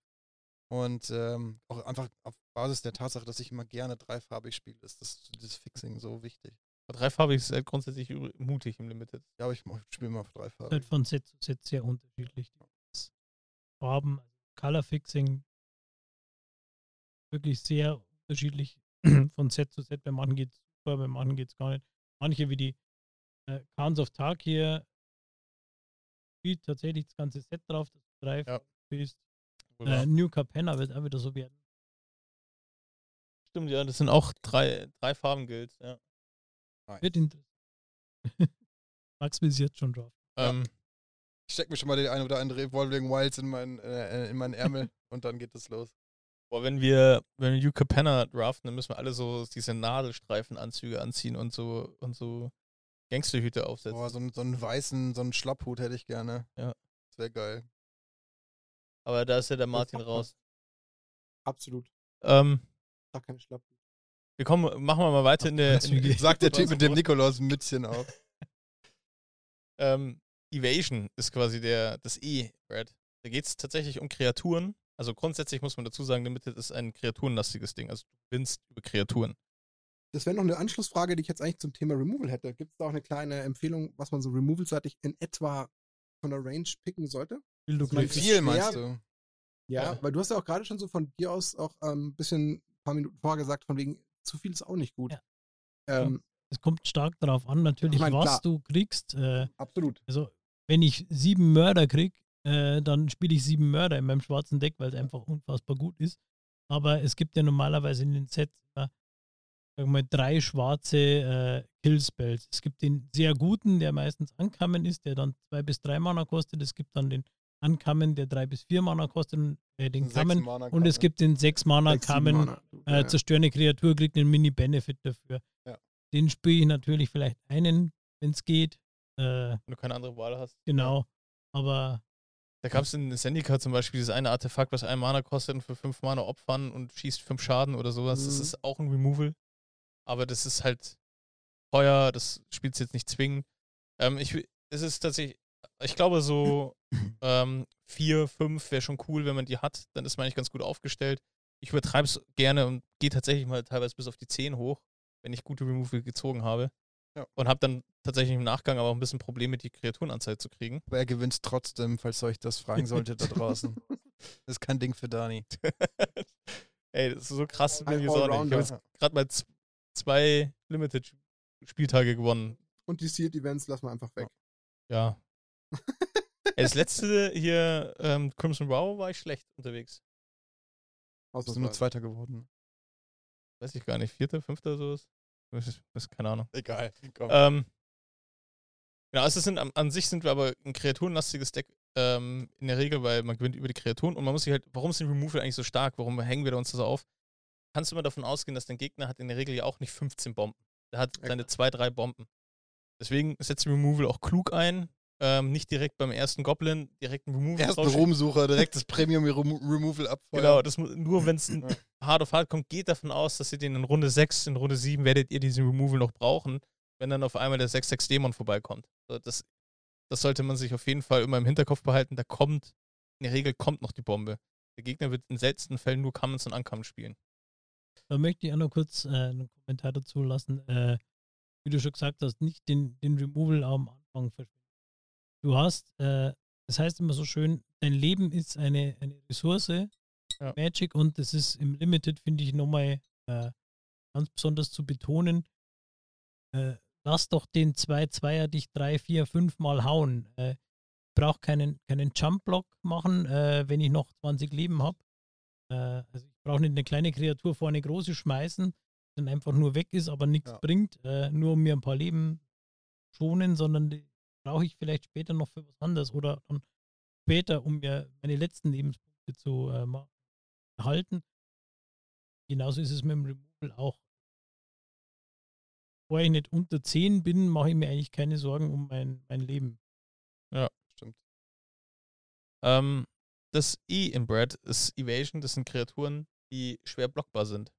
Und ähm, auch einfach auf Basis der Tatsache, dass ich immer gerne dreifarbig spiele, ist das, dieses Fixing so wichtig. Dreifarbig ist halt grundsätzlich mutig im Limited. Ja, aber ich spiele immer auf ist dreifarbig. halt von Set zu Set sehr unterschiedlich. Das Farben, also Color Fixing, wirklich sehr unterschiedlich von Set zu Set. Bei manchen geht es super, bei manchen geht es gar nicht. Manche wie die äh, Khans of Tark hier spielt tatsächlich das ganze Set drauf, das du drei Ja. spielst. Äh. New Capenna wird auch wieder so werden. Stimmt, ja, das sind auch drei, drei Farben gilt. Ja. Wird interessant. Max will jetzt schon drauf. Ja. Ich stecke mir schon mal den ein oder andere Evolving Wilds in meinen, äh, in meinen Ärmel und dann geht es los. boah, wenn wir, wenn wir Yuka Penner draften, dann müssen wir alle so diese Nadelstreifenanzüge anziehen und so und so Gangsterhüte aufsetzen. Boah, so, einen- so einen weißen, so einen Schlapphut hätte ich gerne. Ja. Das wäre geil. Aber da ist ja der Martin raus. Absolut. Ähm, Gar keine Schlappen. wir kommen, machen wir mal weiter in der. In, Anzüge. Sagt der Typ mit dem Nikolaus-Mützchen auf. ähm, Evasion ist quasi der, das E, Brad. Da geht es tatsächlich um Kreaturen. Also grundsätzlich muss man dazu sagen, Limited ist ein kreaturenlastiges Ding. Also du gewinnst über Kreaturen. Das wäre noch eine Anschlussfrage, die ich jetzt eigentlich zum Thema Removal hätte. Gibt es da auch eine kleine Empfehlung, was man so removal-seitig in etwa von der Range picken sollte? Glück. viel schwer. meinst du? Ja, Ja. weil du hast ja auch gerade schon so von dir aus auch ein ähm, bisschen, ein paar Minuten vorher gesagt, von wegen, zu viel ist auch nicht gut. Ja. Ähm, Es kommt stark darauf an, natürlich, Ich mein, was klar. du kriegst. Äh, Absolut. also, wenn ich sieben Mörder krieg, äh, dann spiele ich sieben Mörder in meinem schwarzen Deck, weil es einfach unfassbar gut ist. Aber es gibt ja normalerweise in den Sets immer, sagen wir mal, drei schwarze äh, Killspells. Es gibt den sehr guten, der meistens Ankamen ist, der dann zwei bis drei Mana kostet. Es gibt dann den Ankamen, der drei bis vier Mana kostet, und, äh, den Kamen. Mana Und es gibt den sechs Mana Kamen, äh, Ja. zerstörende Kreatur kriegt einen Mini-Benefit dafür. Ja. Den spiele ich natürlich vielleicht einen, wenn es geht. Äh, Wenn du keine andere Wahl hast. genau. Aber Da gab es in Zendika zum Beispiel dieses eine Artefakt, was ein Mana kostet und für fünf Mana opfern und schießt fünf Schaden oder sowas. Das Mhm. ist auch ein Removal. Aber das ist halt teuer, das spielt jetzt nicht zwingend. Ähm, ich, es ist tatsächlich, ich glaube so ähm, vier, fünf wäre schon cool, wenn man die hat. Dann ist man eigentlich ganz gut aufgestellt. Ich übertreibe es gerne und gehe tatsächlich mal teilweise bis auf die 10 hoch, wenn ich gute Removal gezogen habe. Ja. Und habe dann tatsächlich im Nachgang aber auch ein bisschen Probleme, die Kreaturenanzahl zu kriegen. Aber er gewinnt trotzdem, falls ihr euch das fragen solltet da draußen. Das ist kein Ding für Dani. Ey, das ist so krass. Ein bin ich Allrounder. habe jetzt gerade mal zwei Limited-Spieltage gewonnen. Und die Sealed Events lassen wir einfach weg. Ja. Ey, das letzte hier, ähm, Crimson Wow, war ich schlecht unterwegs. Wir sind nur. Zweiter geworden. Weiß ich gar nicht. Vierter, fünfter, sowas? Das ist, das ist keine Ahnung. Egal. Komm. Ähm, genau, also sind, an, an sich sind wir aber ein kreaturenlastiges Deck ähm, in der Regel, weil man gewinnt über die Kreaturen und man muss sich halt, warum sind Removal eigentlich so stark? Warum hängen wir da uns da so auf? Kannst du immer davon ausgehen, dass dein Gegner hat in der Regel ja auch nicht 15 Bomben. Der hat seine zwei, drei Bomben. Deswegen setzt Removal auch klug ein. Ähm, nicht direkt beim ersten Goblin direkt ein Removal Ersten. Ruhmsucher, direkt das Premium Remo Removal abfeuern. Genau, das, nur wenn es hard auf hard kommt, geht davon aus, dass ihr den in Runde 6, in Runde 7 werdet ihr diesen Removal noch brauchen, wenn dann auf einmal der 6-6 Dämon vorbeikommt. So, das, das sollte man sich auf jeden Fall immer im Hinterkopf behalten. Da kommt, in der Regel kommt noch die Bombe. Der Gegner wird in seltensten Fällen nur Commons und Uncommons spielen. Da möchte ich auch noch kurz äh, einen Kommentar dazu lassen. Äh, wie du schon gesagt hast, nicht den, den Removal am Anfang verschwenden. Du hast, äh, das heißt immer so schön, dein Leben ist eine, eine Ressource, Ja. Magic, und das ist im Limited, finde ich, nochmal äh, ganz besonders zu betonen. Äh, lass doch den 2-2er dich 3, 4, 5 Mal hauen. Äh, ich brauche keinen, keinen Jump-Block machen, äh, wenn ich noch 20 Leben habe. Äh, also ich brauche nicht eine kleine Kreatur vor eine große schmeißen, die dann einfach nur weg ist, aber nichts Ja. bringt, äh, nur um mir ein paar Leben schonen, sondern die brauche ich vielleicht später noch für was anderes oder dann später, um mir meine letzten Lebenspunkte zu äh, erhalten. Genauso ist es mit dem Removal auch. Bevor ich nicht unter 10 bin, mache ich mir eigentlich keine Sorgen um mein, mein Leben. Stimmt. Ähm, das E in Bread ist Evasion. Das sind Kreaturen, die schwer blockbar sind.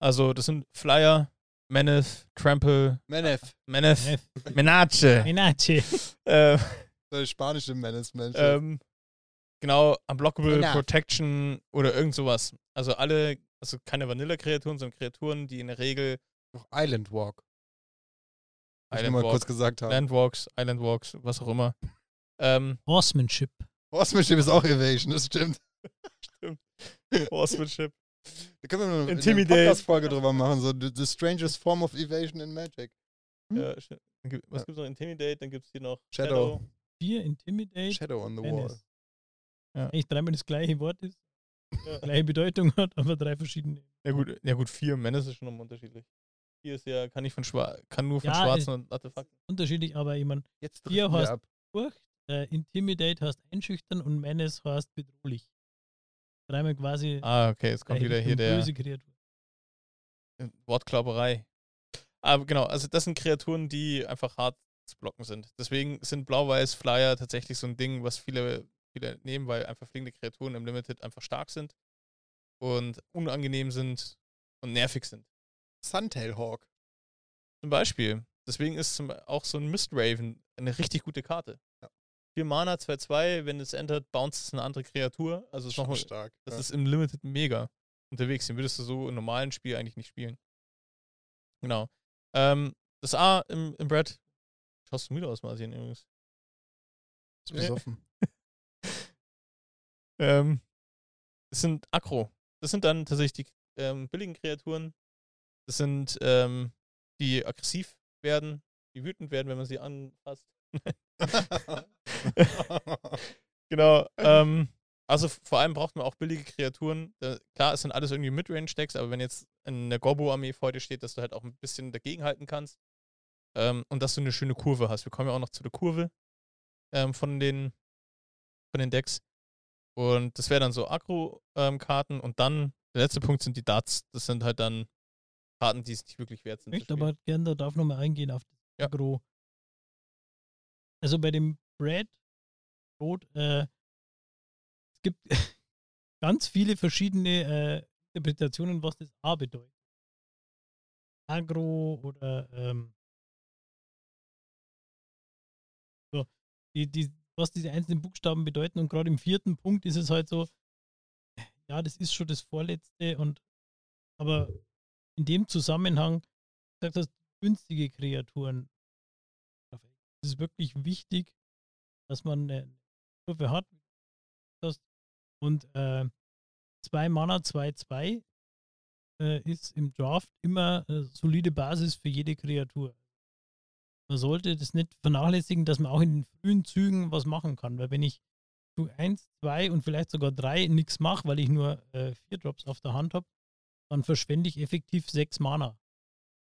Also, das sind Flyer, Meneth, Trample, Menef. Meneth, Menace. Menace. äh, Das spanische Menace, Mensch. ähm, genau, Unblockable, Enough. Protection oder irgend sowas. Also alle, also keine Vanilla-Kreaturen, sondern Kreaturen, die in der Regel Noch Island Walk. Ich Island nur mal Walk, kurz gesagt haben. Landwalks, Island Walks, was auch immer. Ähm, Horsemanship. Horsemanship ist auch Evasion, das stimmt. Horsemanship. Da können wir noch eine Intimidate. Podcast-Folge drüber machen, so the, the strangest form of evasion in Magic. Ja, dann gibt- was Ja. gibt's noch? Intimidate, dann gibt es hier noch Shadow. Shadow. 4 Intimidate. Shadow on the Menace. wall. Eigentlich dreimal das gleiche Wort ist, Ja. gleiche Bedeutung hat, aber drei verschiedene. Ja gut, ja gut, vier Menace ist schon nochmal unterschiedlich. Vier ist ja, kann nicht von schwar kann nur von Ja, schwarzen und Artefakten. Unterschiedlich, aber ich meine, Jetzt Vier ab. Furcht, äh, Intimidate heißt einschüchtern und Menace heißt bedrohlich. Dreimal quasi Ah, okay, jetzt kommt wieder hier der böse Kreatur. Wortklauberei. Aber genau, also das sind Kreaturen, die einfach hart zu blocken sind. Deswegen sind Blau-Weiß Flyer tatsächlich so ein Ding, was viele, viele nehmen, weil einfach fliegende Kreaturen im Limited einfach stark sind und unangenehm sind und nervig sind. Suntail Hawk. Zum Beispiel. Deswegen ist zum, auch so ein Mistraven eine richtig gute Karte. Ja. 4 Mana, 2-2, wenn es entert, bounce es eine andere Kreatur. Also ist Schon noch, stark. das ja. ist im Limited mega unterwegs. Den würdest du so im normalen Spiel eigentlich nicht spielen. Genau. Ähm, das A im, im Brett. Schaust du müde aus, Martin, übrigens. ist besoffen. Ähm, das sind Aggro. Das sind dann tatsächlich die ähm, billigen Kreaturen. Das sind, ähm, die aggressiv werden, die wütend werden, wenn man sie anfasst. genau. Ähm, also vor allem braucht man auch billige Kreaturen. Da, klar, es sind alles irgendwie Midrange-Decks, aber wenn jetzt eine Gorbo-Armee vor dir steht, dass du halt auch ein bisschen dagegenhalten kannst ähm, und dass du eine schöne Kurve hast. Wir kommen ja auch noch zu der Kurve ähm, von, den, von den Decks. Und das wäre dann so Aggro-Karten und dann der letzte Punkt sind die Darts. Das sind halt dann Karten, die es nicht wirklich wert Ich sind. spielen. aber gerne da darf nochmal eingehen auf das Ja. Agro. Also bei dem Brad Brot, äh, es gibt ganz viele verschiedene äh, Interpretationen, was das A bedeutet. Agro oder ähm, so, die, die, was diese einzelnen Buchstaben bedeuten. Und gerade im vierten Punkt ist es halt so, ja, das ist schon das vorletzte und aber in dem Zusammenhang, du gesagt hast, günstige Kreaturen. Es ist wirklich wichtig, dass man eine Kurve hat. Und äh, zwei Mana, 2-2 äh, ist im Draft immer äh, solide Basis für jede Kreatur. Man sollte das nicht vernachlässigen, dass man auch in den frühen Zügen was machen kann, weil wenn ich Zug 1, 2 und vielleicht sogar 3 nichts mache, weil ich nur äh, Drops auf der Hand habe, dann verschwende ich effektiv sechs Mana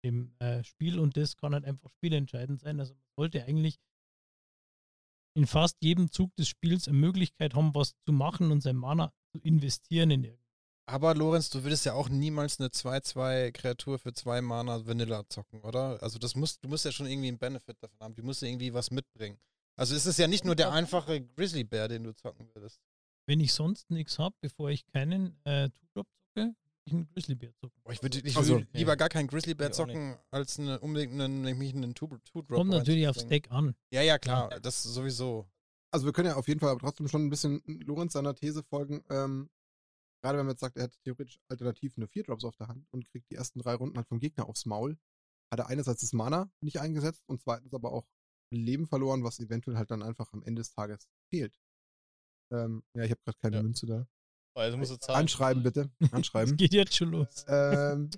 im äh, Spiel und das kann halt einfach spielentscheidend sein. Also man sollte eigentlich in fast jedem Zug des Spiels eine Möglichkeit haben, was zu machen und sein Mana zu investieren in irgendwas. Aber Lorenz, du würdest ja auch niemals eine 2-2-Kreatur für zwei Mana Vanilla zocken, oder? Also das musst, du musst ja schon irgendwie einen Benefit davon haben. Du musst ja irgendwie was mitbringen. Also es ist ja nicht nur der einfache Grizzly-Bär, den du zocken würdest. Wenn ich sonst nichts habe, bevor ich keinen äh, Two-Drop zocke, einen Grizzlybär zocken. Boah, ich würde ich Also- würd lieber gar keinen Grizzly-Bär zocken, als eine, unbedingt einen, nämlich einen Two- Two-Drop. Kommt natürlich aufs. Deck an. Ja, ja, klar, das sowieso. Also wir können ja auf jeden Fall aber trotzdem schon ein bisschen Lorenz seiner These folgen. Ähm, gerade wenn man jetzt sagt, er hat theoretisch alternativ nur vier Drops auf der Hand und kriegt die ersten drei Runden halt vom Gegner aufs Maul, hat er einerseits das Mana nicht eingesetzt und zweitens aber auch Leben verloren, was eventuell halt dann einfach am Ende des Tages fehlt. Ähm, ja, ich habe gerade keine Ja. Münze da. Also musst du zahlen. Anschreiben bitte. Es Anschreiben. geht jetzt schon los. ähm,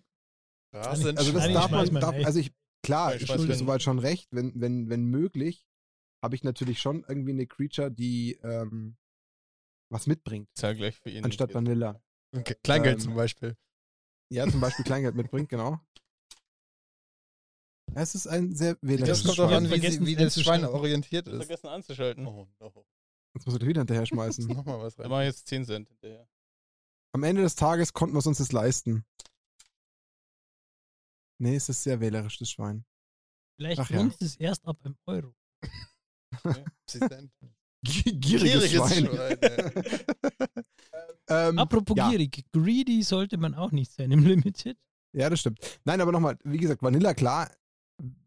Das sind also das darf man, darf, also ich, klar, ich ein- soweit schon recht, wenn, wenn, wenn möglich, habe ich natürlich schon irgendwie eine Creature, die ähm, was mitbringt, Zahl gleich für ihn. anstatt Vanilla. Okay, Kleingeld Ähm, zum Beispiel. Ja, zum Beispiel Kleingeld mitbringt, genau. Es ist ein sehr Das wählerisches kommt auch Schwein. an, wie, Vergessen, sie, wie das. Schwein orientiert ist. vergessen anzuschalten. Oh no. Jetzt muss er wieder hinterher schmeißen. Nochmal was Da rein. mache ich jetzt 10 Cent hinterher. Am Ende des Tages konnten wir es uns das leisten. Nee, es ist sehr wählerisch, das Schwein. Vielleicht Ach ja. uns ist erst ab einem Euro. Gieriges, Gieriges Schwein. Schwein, ähm, Apropos ja. gierig, greedy sollte man auch nicht sein im Limited. Ja, das stimmt. Nein, aber nochmal, wie gesagt, Vanilla, klar,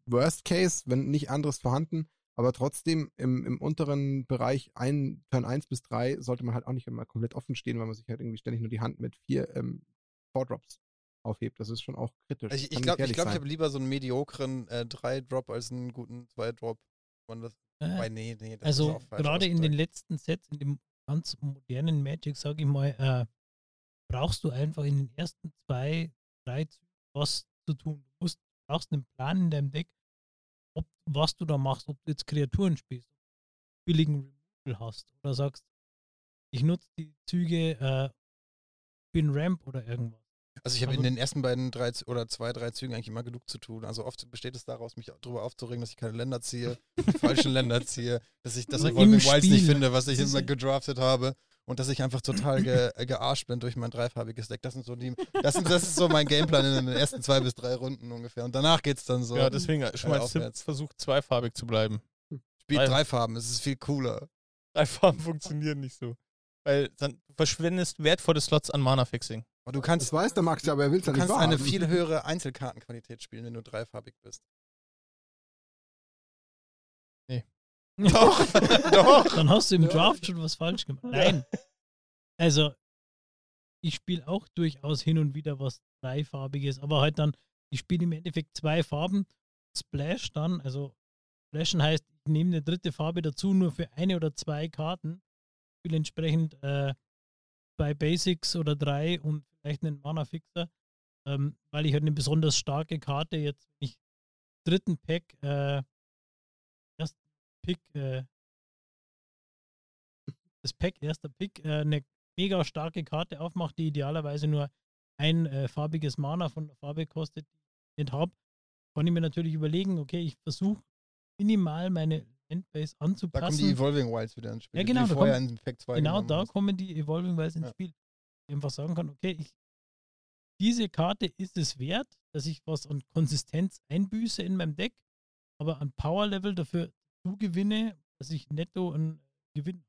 Worst Case, wenn nicht anderes vorhanden, aber trotzdem im, im unteren Bereich ein Turn 1 bis 3 sollte man halt auch nicht immer komplett offen stehen, weil man sich halt irgendwie ständig nur die Hand mit vier ähm, Four Drops aufhebt. Das ist schon auch kritisch. Also ich glaube, ich, glaub, ich habe lieber so einen mediokren äh, 3-Drop als einen guten 2-Drop. Man das, Äh, nee, nee, also gerade in den letzten Sets, in dem ganz modernen Magic, sage ich mal, äh, brauchst du einfach in den ersten zwei, drei was zu tun. Du musst, brauchst einen Plan in deinem Deck, was du da machst, ob du jetzt Kreaturen spielst, billigen Removal hast oder sagst, ich nutze die Züge, äh, bin Ramp oder irgendwas. Also ich habe in Also- den ersten beiden drei oder zwei, drei Zügen eigentlich immer genug zu tun. Also oft besteht es daraus, mich darüber aufzuregen, dass ich keine Länder ziehe, die falschen Länder ziehe, dass ich das Aber Evolving im Wilds nicht finde, was ich immer gedraftet habe. Und dass ich einfach total ge äh, gearscht bin durch mein dreifarbiges Deck. Das sind so die, das, sind, das ist so mein Gameplan in den ersten zwei bis drei Runden ungefähr. Und danach geht's dann so. Ja, deswegen schon mal Tipp, aufwärts. versucht zweifarbig zu bleiben. Spielt drei- drei Farben, es ist viel cooler. Drei Farben funktionieren nicht so. Weil dann du verschwendest wertvolle Slots an Mana-Fixing. Du Das kannst, weiß der Max ja, aber er will es du ja nicht kannst eine viel höhere Einzelkartenqualität spielen, wenn du dreifarbig bist. Doch, Doch. Dann hast du im. Draft schon was falsch gemacht. Nein. Also, ich spiele auch durchaus hin und wieder was dreifarbiges, aber halt dann, ich spiele im Endeffekt zwei Farben, Splash dann, also Splashen heißt, ich nehme eine dritte Farbe dazu, nur für eine oder zwei Karten, spiele entsprechend äh, zwei Basics oder drei und vielleicht einen Mana-Fixer, ähm, weil ich halt eine besonders starke Karte jetzt, wenn ich dritten Pack, äh, Pick, äh, das Pack, erster Pick, äh, eine mega starke Karte aufmacht, die idealerweise nur ein äh, farbiges Mana von der Farbe kostet, die ich nicht habe, kann ich mir natürlich überlegen, okay, ich versuche minimal meine Endbase Da kommen die anzupassen. Evolving Wilds wieder ins Spiel. Ja, genau, da vorher kommt- in Pack 2 genau da hast. kommen die Evolving Wilds ins Ja. Spiel. Ich einfach sagen kann, okay, ich, diese Karte ist es wert, dass ich was an Konsistenz einbüße in meinem Deck, aber an Power-Level dafür zugewinne, dass ich netto einen Gewinn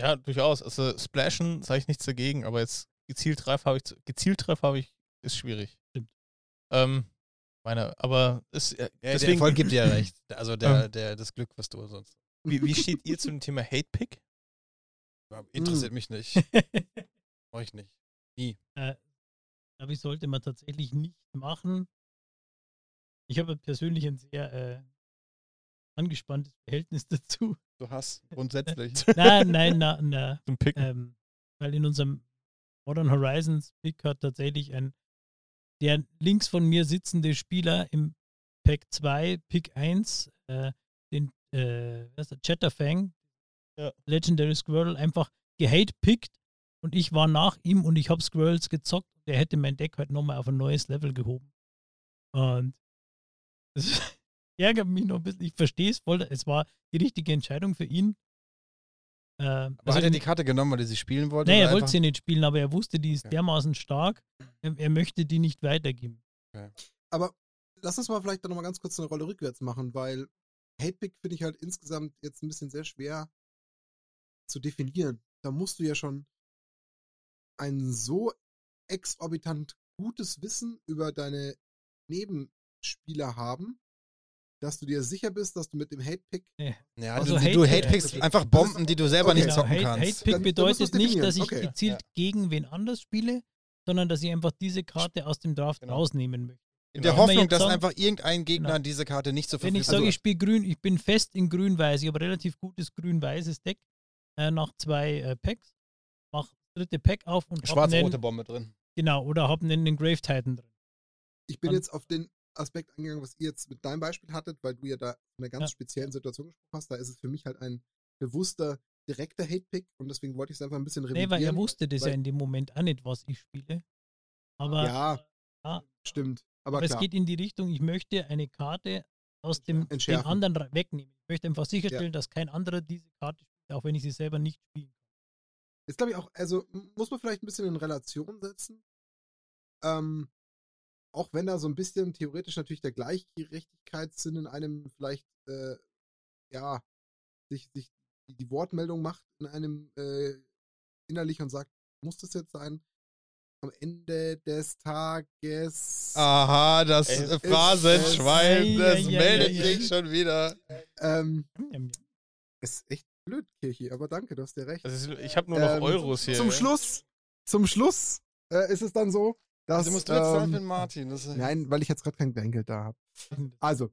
Ja, durchaus. Also Splashen sage ich nichts dagegen, aber jetzt gezielt dreifarbig, zu- gezielt dreifarbig ist schwierig. Stimmt. Ähm, meine, aber ist, äh, Ja, der deswegen, Erfolg gibt dir ja recht. Also der, Ähm. der, das Glück, was du sonst. wie, wie steht ihr zu dem Thema Hate Pick? Interessiert mich nicht. Mach ich nicht. glaube ich, sollte man tatsächlich nicht machen. Ich habe persönlich ein sehr äh, angespanntes Verhältnis dazu. Du hast grundsätzlich. nein, nein, nein, nein. Zum Picken. Ähm, weil in unserem Modern Horizons Pick hat tatsächlich ein der links von mir sitzende Spieler im Pack 2, Pick 1, äh, den äh, was ist der, Chatterfang, Ja. Legendary Squirrel, einfach gehate-pickt und ich war nach ihm und ich habe Squirrels gezockt. Der hätte mein Deck halt nochmal auf ein neues Level gehoben. Und das ärgert mich noch ein bisschen. Ich verstehe es voll. Es war die richtige Entscheidung für ihn. Äh, Aber also hat er in- die Karte genommen, weil er sie spielen wollte? Nein, er wollte sie nicht spielen, aber er wusste, die ist Ja. dermaßen stark. Er, er möchte die nicht weitergeben. Aber lass uns mal vielleicht dann nochmal ganz kurz eine Rolle rückwärts machen, weil Hatepick finde ich halt insgesamt jetzt ein bisschen sehr schwer zu definieren. Da musst du ja schon ein so exorbitant gutes Wissen über deine Nebenspieler haben, dass du dir sicher bist, dass du mit dem Hatepick Ja, Also du, Hate- du Hate-Pickst Okay. einfach Bomben, die du selber Okay. nicht zocken Hate, kannst. Hate-Pick Dann- dann bedeutet nicht, dass ich. Okay. gezielt gegen wen anders spiele, sondern dass ich einfach diese Karte aus dem Draft Genau. rausnehmen möchte. In der Hoffnung, jetzt dass sagen- einfach irgendein Gegner Genau. diese Karte nicht zur Wenn ich Verfügung sage, ich spiele grün, ich bin fest in grün-weiß, ich habe ein relativ gutes grün-weißes Deck äh, nach zwei äh, Packs, mach das dritte Pack auf und Schwarz-rote Bombe drin. genau, oder habe einen, einen Grave Titan drin. Ich bin Dann- jetzt auf den Aspekt eingegangen, was ihr jetzt mit deinem Beispiel hattet, weil du ja da in einer ganz Ja. speziellen Situation gesprochen hast. Da ist es für mich halt ein bewusster, direkter Hate-Pick und deswegen wollte ich es einfach ein bisschen Nee, revidieren. weil er wusste das ja in dem Moment auch nicht, was ich spiele. Aber, ja, Ja. stimmt. Aber aber es geht in die Richtung, ich möchte eine Karte aus dem Entschärfen. anderen wegnehmen. Ich möchte einfach sicherstellen, dass kein anderer diese Karte spielt, auch wenn ich sie selber nicht spiele. Ist, glaube ich, auch, also muss man vielleicht ein bisschen in Relation setzen. Ähm, auch wenn da so ein bisschen theoretisch natürlich der Gleichgerechtigkeitssinn in einem vielleicht, äh, ja, sich, sich die, die Wortmeldung macht in einem äh, innerlich und sagt, muss das jetzt sein? Am Ende des Tages. Aha, das äh, Phrasenschwein, das ei, ei, meldet ei. sich schon wieder. Ähm, Hm, ist echt blöd, Kirchi, aber danke, du hast dir recht. Also ich habe nur noch Ähm, Euros hier. Zum ja. Schluss, zum Schluss äh, ist es dann so, Du musst du zahlen ähm, für den Martin. Das Nein, weil ich jetzt gerade kein Kleingeld da habe. Also,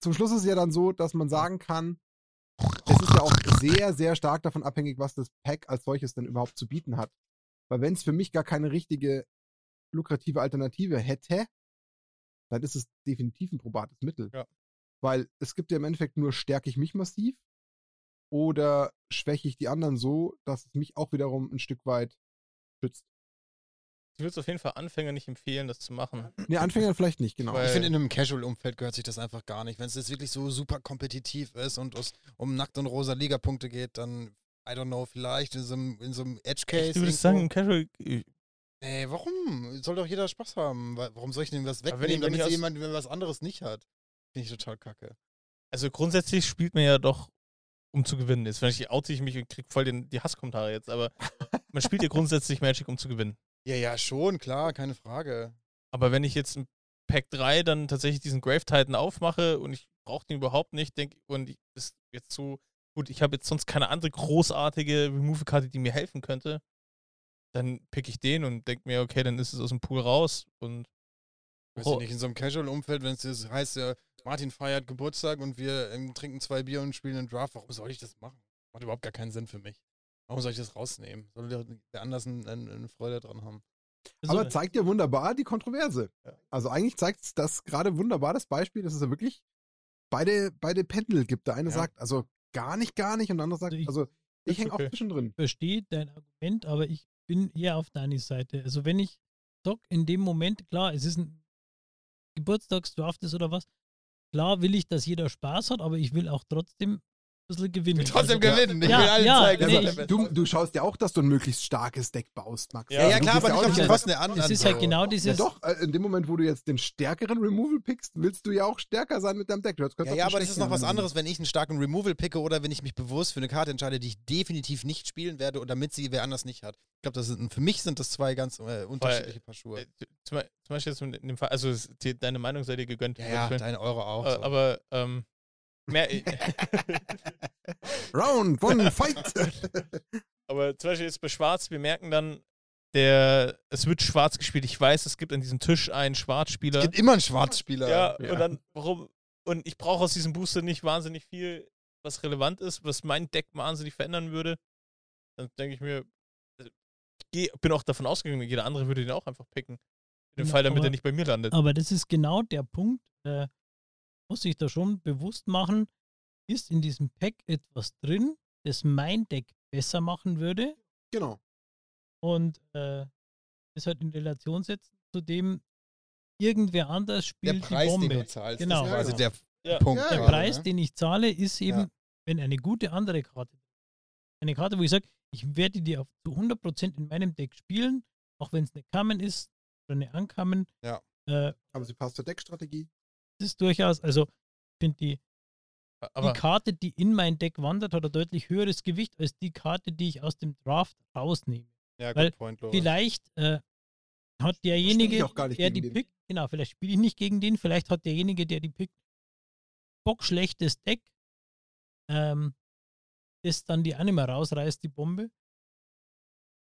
zum Schluss ist es ja dann so, dass man sagen kann, es ist ja auch sehr, sehr stark davon abhängig, was das Pack als solches denn überhaupt zu bieten hat. Weil wenn es für mich gar keine richtige lukrative Alternative hätte, dann ist es definitiv ein probates Mittel. Ja. Weil es gibt ja im Endeffekt nur, stärke ich mich massiv oder schwäche ich die anderen so, dass es mich auch wiederum ein Stück weit schützt. Ich würde es auf jeden Fall Anfängern nicht empfehlen, das zu machen. Ne, Anfänger vielleicht nicht, genau. Weil- Ich finde, in einem Casual-Umfeld gehört sich das einfach gar nicht. Wenn es jetzt wirklich so super kompetitiv ist und es um nackt und rosa Liga-Punkte geht, dann, I don't know, vielleicht in so einem, in so einem Edge-Case. Du würdest irgendwo. sagen, im Casual. äh, Ey, warum? Soll doch jeder Spaß haben. Wa- Warum soll ich denn was Aber wenn wegnehmen, ich- wenn damit ich jemand wenn was anderes nicht hat? Finde ich total kacke. Also grundsätzlich spielt man ja doch, um zu gewinnen. Jetzt vielleicht oute ich mich und krieg voll den, die Hasskommentare jetzt, aber man spielt ja grundsätzlich Magic, um zu gewinnen. Ja, ja, schon, klar, keine Frage. Aber wenn ich jetzt im Pack 3 dann tatsächlich diesen Grave Titan aufmache und ich brauche den überhaupt nicht, denke und ich ist jetzt so, gut, ich habe jetzt sonst keine andere großartige Remove-Karte, die mir helfen könnte, dann pick ich den und denke mir, okay, dann ist es aus dem Pool raus und Weiß Oh. ich nicht, in so einem Casual-Umfeld, wenn es jetzt heißt, ja, Martin feiert Geburtstag und wir ähm, trinken zwei Bier und spielen einen Draft, warum soll ich das machen? Macht überhaupt gar keinen Sinn für mich. Warum soll ich das rausnehmen? Soll der, der anders ein- ein- eine Freude dran haben? Also, Aber zeigt ja wunderbar die Kontroverse. Ja. Also eigentlich zeigt es das gerade wunderbar das Beispiel, dass es ja wirklich beide, beide Pendel gibt. Der eine Ja. sagt, also gar nicht, gar nicht und der andere sagt, Also ich- also ich hänge okay. auch zwischendrin. verstehe dein Argument, aber ich bin eher auf deiner Seite. Also wenn ich zock in dem Moment, klar, es ist ein Geburtstagsdraft ist oder was, klar will ich, dass jeder Spaß hat, aber ich will auch trotzdem bisschen gewinnen. Trotzdem also, gewinnen. Ich Ja, will allen ja, zeigen, nee, ich- Du, du schaust ja auch, dass du ein möglichst starkes Deck baust, Max. Ja, Ja, ja, klar, aber ja nicht auch auf die Kosten der anderen. Es ist halt genau Ja, dieses, doch, äh, in dem Moment, wo du jetzt den stärkeren Removal pickst, willst du ja auch stärker sein mit deinem Deck. Ja, ja, aber das ist noch was anderes, wenn ich einen starken Removal picke oder wenn ich mich bewusst für eine Karte entscheide, die ich definitiv nicht spielen werde und damit sie wer anders nicht hat. Ich glaube, das sind, für mich sind das zwei ganz äh, unterschiedliche Paar Schuhe. äh, zum, Be- zum Beispiel jetzt in dem Fall, also es- die, deine Meinung sei dir gegönnt. Ja, um ja, deine Eure auch. äh, so. aber ähm, mehr, Round, one, fight! Aber zum Beispiel jetzt bei Schwarz, wir merken dann, der, es wird schwarz gespielt. Ich weiß, es gibt an diesem Tisch einen Schwarzspieler. es gibt immer einen Schwarzspieler. ja, Ja. und dann, warum, und ich brauche aus diesem Booster nicht wahnsinnig viel, was relevant ist, was mein Deck wahnsinnig verändern würde, dann denke ich mir, ich geh, bin auch davon ausgegangen, jeder andere würde den auch einfach picken. In dem Ja, Fall, damit aber- er nicht bei mir landet. Aber das ist genau der Punkt, äh, muss sich da schon bewusst machen, ist in diesem Pack etwas drin, das mein Deck besser machen würde Genau. und äh, das halt in Relation setzen zu dem, irgendwer anders Der spielt Preis, die den Bombe. du zahlst, Genau. ist Ja, der Ja. Punkt. Ja, Der gerade, Preis, ne? den ich zahle, ist eben, Ja. wenn eine gute andere Karte, eine Karte, wo ich sage, ich werde die auf zu 100% in meinem Deck spielen, auch wenn es eine Kamen ist oder eine Ankamen. Ja. Äh, Aber sie passt zur Deckstrategie. Das ist durchaus, also ich finde die, Aber die Karte, die in mein Deck wandert, hat ein deutlich höheres Gewicht als die Karte, die ich aus dem Draft rausnehme. Ja, weil good point, Lorenz. Vielleicht äh, hat derjenige, ich auch gar nicht der die den. pickt, genau, vielleicht spiele ich nicht gegen den, vielleicht hat derjenige, der die pickt, bockschlechtes Deck, ähm, das dann die Anima rausreißt, die Bombe.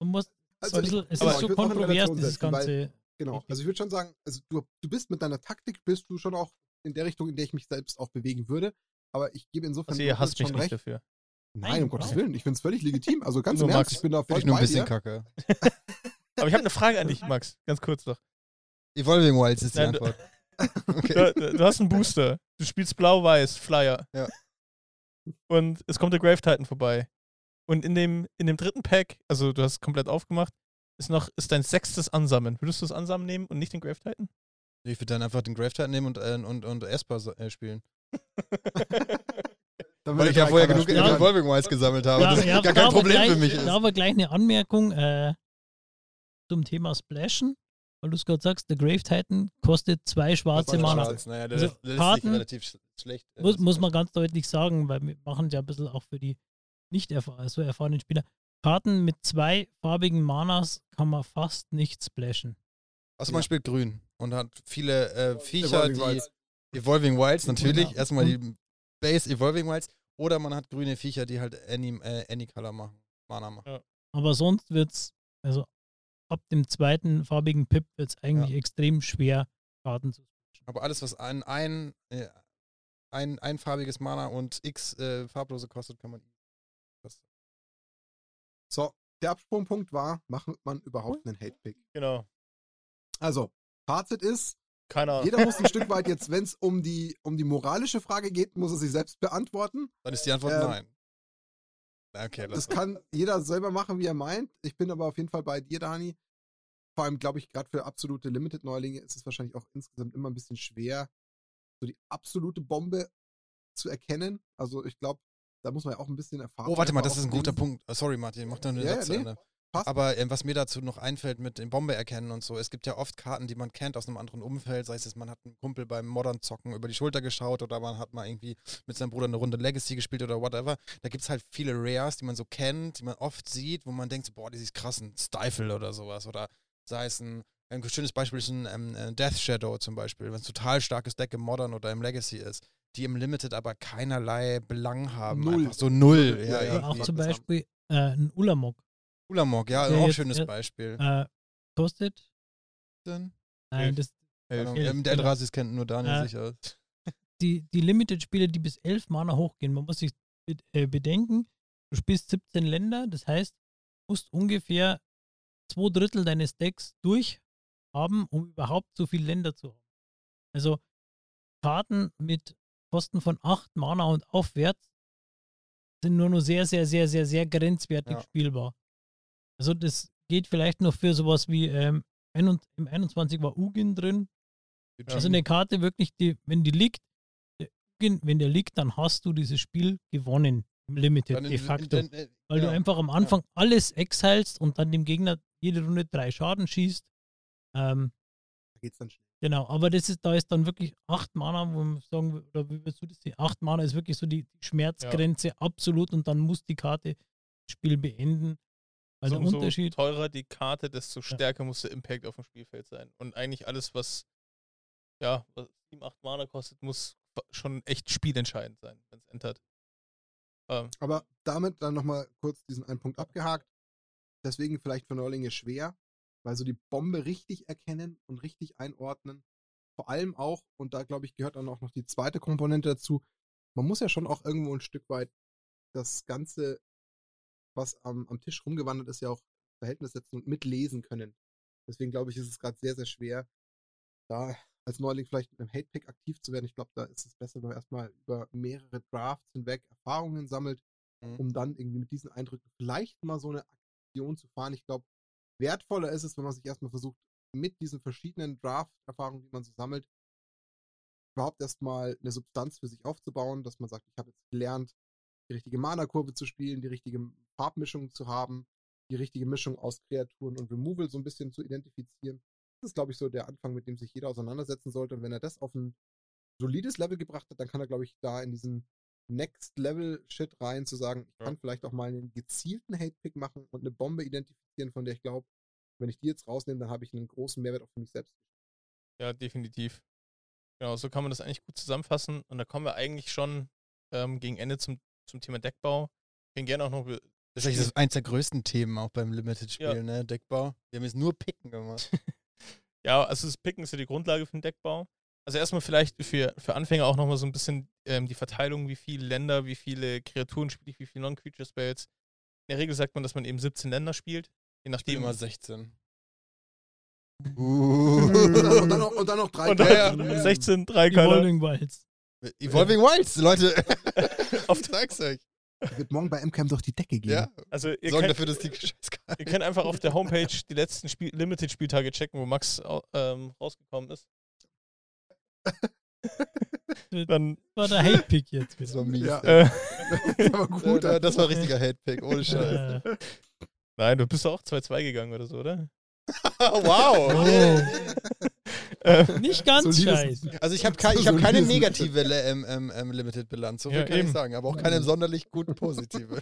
Und muss, Also ein bisschen, es ist so kontrovers, dieses setzen, weil- ganze. Genau. Richtig. Also ich würde schon sagen, also du, du bist mit deiner Taktik, bist du schon auch in der Richtung, in der ich mich selbst auch bewegen würde. Aber ich gebe insofern also ihr hasst mich nicht recht. dafür. Nein, Nein, um Gottes. Willen. Ich finde es völlig legitim. Also ganz im Ernst, Max. ich bin da voll ich nur ein bisschen dir. kacke. Aber ich habe eine Frage an dich, Max. Ganz kurz noch. Evolving Wilds ist die Nein, du- Antwort. Okay. Du, du du hast einen Booster. Du spielst blau-weiß, Flyer. Ja. Und es kommt der Grave Titan vorbei. Und in dem, in dem dritten Pack, also du hast es komplett aufgemacht, ist noch ist dein sechstes Ansammeln. Würdest du das Ansammeln nehmen und nicht den Grave Titan? Ich würde dann einfach den Grave Titan nehmen und, äh, und, und Esper äh, spielen. Dann Weil würde ich ja vorher genug. Ja. Evolving Wilds gesammelt habe. Ja, das ist ja, gar kein Problem gleich, für mich. Da aber gleich eine Anmerkung äh, zum Thema Splashen, weil du es gerade sagst, der Grave Titan kostet zwei schwarze Mana. schwarz. Naja, Also das, das ist Karten- relativ sch schlecht. äh, Muss, das muss man ganz deutlich sagen, weil wir machen es ja ein bisschen auch für die nicht erfahr so erfahrenen Spieler. Karten mit zwei farbigen Manas kann man fast nicht splashen. Also Ja. man spielt grün und hat viele äh, Viecher, Evolving die Wilds. Evolving Wilds natürlich, Genau. erstmal die Base Evolving Wilds oder man hat grüne Viecher, die halt Any, äh, any Color machen, Mana machen. Aber sonst wird es, also ab dem zweiten farbigen Pip wird es eigentlich extrem schwer, Karten zu splashen. Aber alles, was ein, ein, äh, ein einfarbiges Mana und x äh, farblose kostet, kann man. So, der Absprungpunkt war, macht man überhaupt einen Hate-Pick? Genau. Also, Fazit ist, Keine Ahnung. jeder muss ein Stück weit jetzt, wenn es um die, um die moralische Frage geht, muss er sich selbst beantworten. dann ist die Antwort Ähm, nein. Okay, lass Das mal. kann jeder selber machen, wie er meint. Ich bin aber auf jeden Fall bei dir, Dani. Vor allem, glaube ich, gerade für absolute Limited-Neulinge ist es wahrscheinlich auch insgesamt immer ein bisschen schwer, so die absolute Bombe zu erkennen. Also ich glaube, da muss man ja auch ein bisschen Erfahrung Oh, warte mal, das ist ein guter. Punkt. Sorry, Martin, mach einen Ja, Satz ja, zu nee. Aber ähm, was mir dazu noch einfällt mit dem Bombe erkennen und so, es gibt ja oft Karten, die man kennt aus einem anderen Umfeld, sei es, jetzt, man hat einen Kumpel beim Modern Zocken über die Schulter geschaut oder man hat mal irgendwie mit seinem Bruder eine Runde Legacy gespielt oder whatever. Da gibt es halt viele Rares, die man so kennt, die man oft sieht, wo man denkt, so, boah, krass, ein Stifle oder sowas. Oder sei es ein, ein schönes Beispiel ist ein ähm, äh, Death Shadow zum Beispiel, wenn es total starkes Deck im Modern oder im Legacy ist, die im Limited aber keinerlei Belang haben. Null. Einfach so null. Ja, Ja, auch zum Beispiel äh, ein Ulamog. Ulamog, ja, Der auch ein schönes der- Beispiel. Äh, kostet? Denn? Nein, Elf. das, Ahnung, Elf, ähm, der genau. Eldrasis kennt nur Daniel Äh, sicher. die, die Limited-Spiele, die bis 11 Mana hochgehen, man muss sich äh, bedenken, du spielst 17 Länder, das heißt, du musst ungefähr zwei Drittel deines Decks durch haben, um überhaupt so viele Länder zu haben. Also Karten mit Kosten von 8 Mana und aufwärts sind nur noch sehr, sehr, sehr, sehr, sehr grenzwertig Ja. spielbar. Also das geht vielleicht noch für sowas wie ähm, im 21 war Ugin drin, also eine Karte wirklich, die, wenn die liegt, der Ugin, wenn der liegt, dann hast du dieses Spiel gewonnen im Limited Dann in- de in- facto. in- äh, weil du ja. einfach am Anfang alles exilst und dann dem Gegner jede Runde drei Schaden schießt. Ähm, Da geht's dann schnell. Genau, aber das ist, da ist dann wirklich acht Mana, wo man sagen, oder wie würdest du das sehen? Acht Mana ist wirklich so die Schmerzgrenze absolut und dann muss die Karte das Spiel beenden. Weil so, der Unterschied. teurer die Karte, desto stärker muss der Impact auf dem Spielfeld sein. Und eigentlich alles, was ja, was 7, 8 Mana kostet, muss schon echt spielentscheidend sein, wenn es entert. Ähm, Aber damit dann nochmal kurz diesen einen Punkt abgehakt. Deswegen vielleicht für Neulinge schwer, weil so die Bombe richtig erkennen und richtig einordnen vor allem auch, und da glaube ich, gehört dann auch noch die zweite Komponente dazu, man muss ja schon auch irgendwo ein Stück weit das Ganze, was am, am Tisch rumgewandert ist, ja auch Verhältnis setzen und mitlesen können. Deswegen glaube ich, ist es gerade sehr, sehr schwer, da als Neuling vielleicht mit einem Hate-Pick aktiv zu werden. Ich glaube, da ist es besser, wenn man erstmal über mehrere Drafts hinweg Erfahrungen sammelt, Mhm. um dann irgendwie mit diesen Eindrücken vielleicht mal so eine Aktion zu fahren. Ich glaube, wertvoller ist es, wenn man sich erstmal versucht, mit diesen verschiedenen Draft-Erfahrungen, die man so sammelt, überhaupt erstmal eine Substanz für sich aufzubauen, dass man sagt, ich habe jetzt gelernt, die richtige Mana-Kurve zu spielen, die richtige Farbmischung zu haben, die richtige Mischung aus Kreaturen und Removal so ein bisschen zu identifizieren. Das ist, glaube ich, so der Anfang, mit dem sich jeder auseinandersetzen sollte. Und wenn er das auf ein solides Level gebracht hat, dann kann er, glaube ich, da in diesen Next-Level-Shit rein, zu sagen, ich Ja. kann vielleicht auch mal einen gezielten Hate-Pick machen und eine Bombe identifizieren, von der ich glaube, wenn ich die jetzt rausnehme, dann habe ich einen großen Mehrwert auch für mich selbst. Ja, definitiv. Genau, so kann man das eigentlich gut zusammenfassen. Und da kommen wir eigentlich schon ähm, gegen Ende zum, zum Thema Deckbau. Ich kann gerne auch noch. über- Das ist eigentlich das eins der größten Themen auch beim Limited-Spiel, Ja. ne? Deckbau. Wir haben jetzt nur Picken gemacht. Ja, also das Picken ist ja die Grundlage für den Deckbau. Also erstmal vielleicht für, für Anfänger auch nochmal so ein bisschen ähm, die Verteilung, wie viele Länder, wie viele Kreaturen spiele ich, wie viele Non-Creature Spells. In der Regel sagt man, dass man eben 17 Länder spielt. Je Ich bin nachdem. immer 16. Und dann, und dann, noch, und dann noch drei Und dann ja. 16, drei. Evolving Wilds. Evolving Wilds, Leute. Auf- ich sag's euch. wird morgen bei MCAM durch die Decke gehen. Ja, Also ihr sorgen könnt, dafür, dass die ihr könnt einfach auf der Homepage die letzten Spiel Limited-Spieltage checken, wo Max ähm, rausgekommen ist. Dann, War der Hate-Pick jetzt Das war mies. Ja. äh, Das war gut. Ja, das war richtiger Hate-Pick, ohne Scheiß. Äh, nein, du bist doch auch 2-2 gegangen oder so, oder? wow. oh, nicht ganz Solides- scheiße. Also ich habe ke ich So hab keine negative Le- ähm, ähm, ähm, Limited-Bilanz, so viel Ja, kann eben. ich sagen, aber auch keine sonderlich guten positive.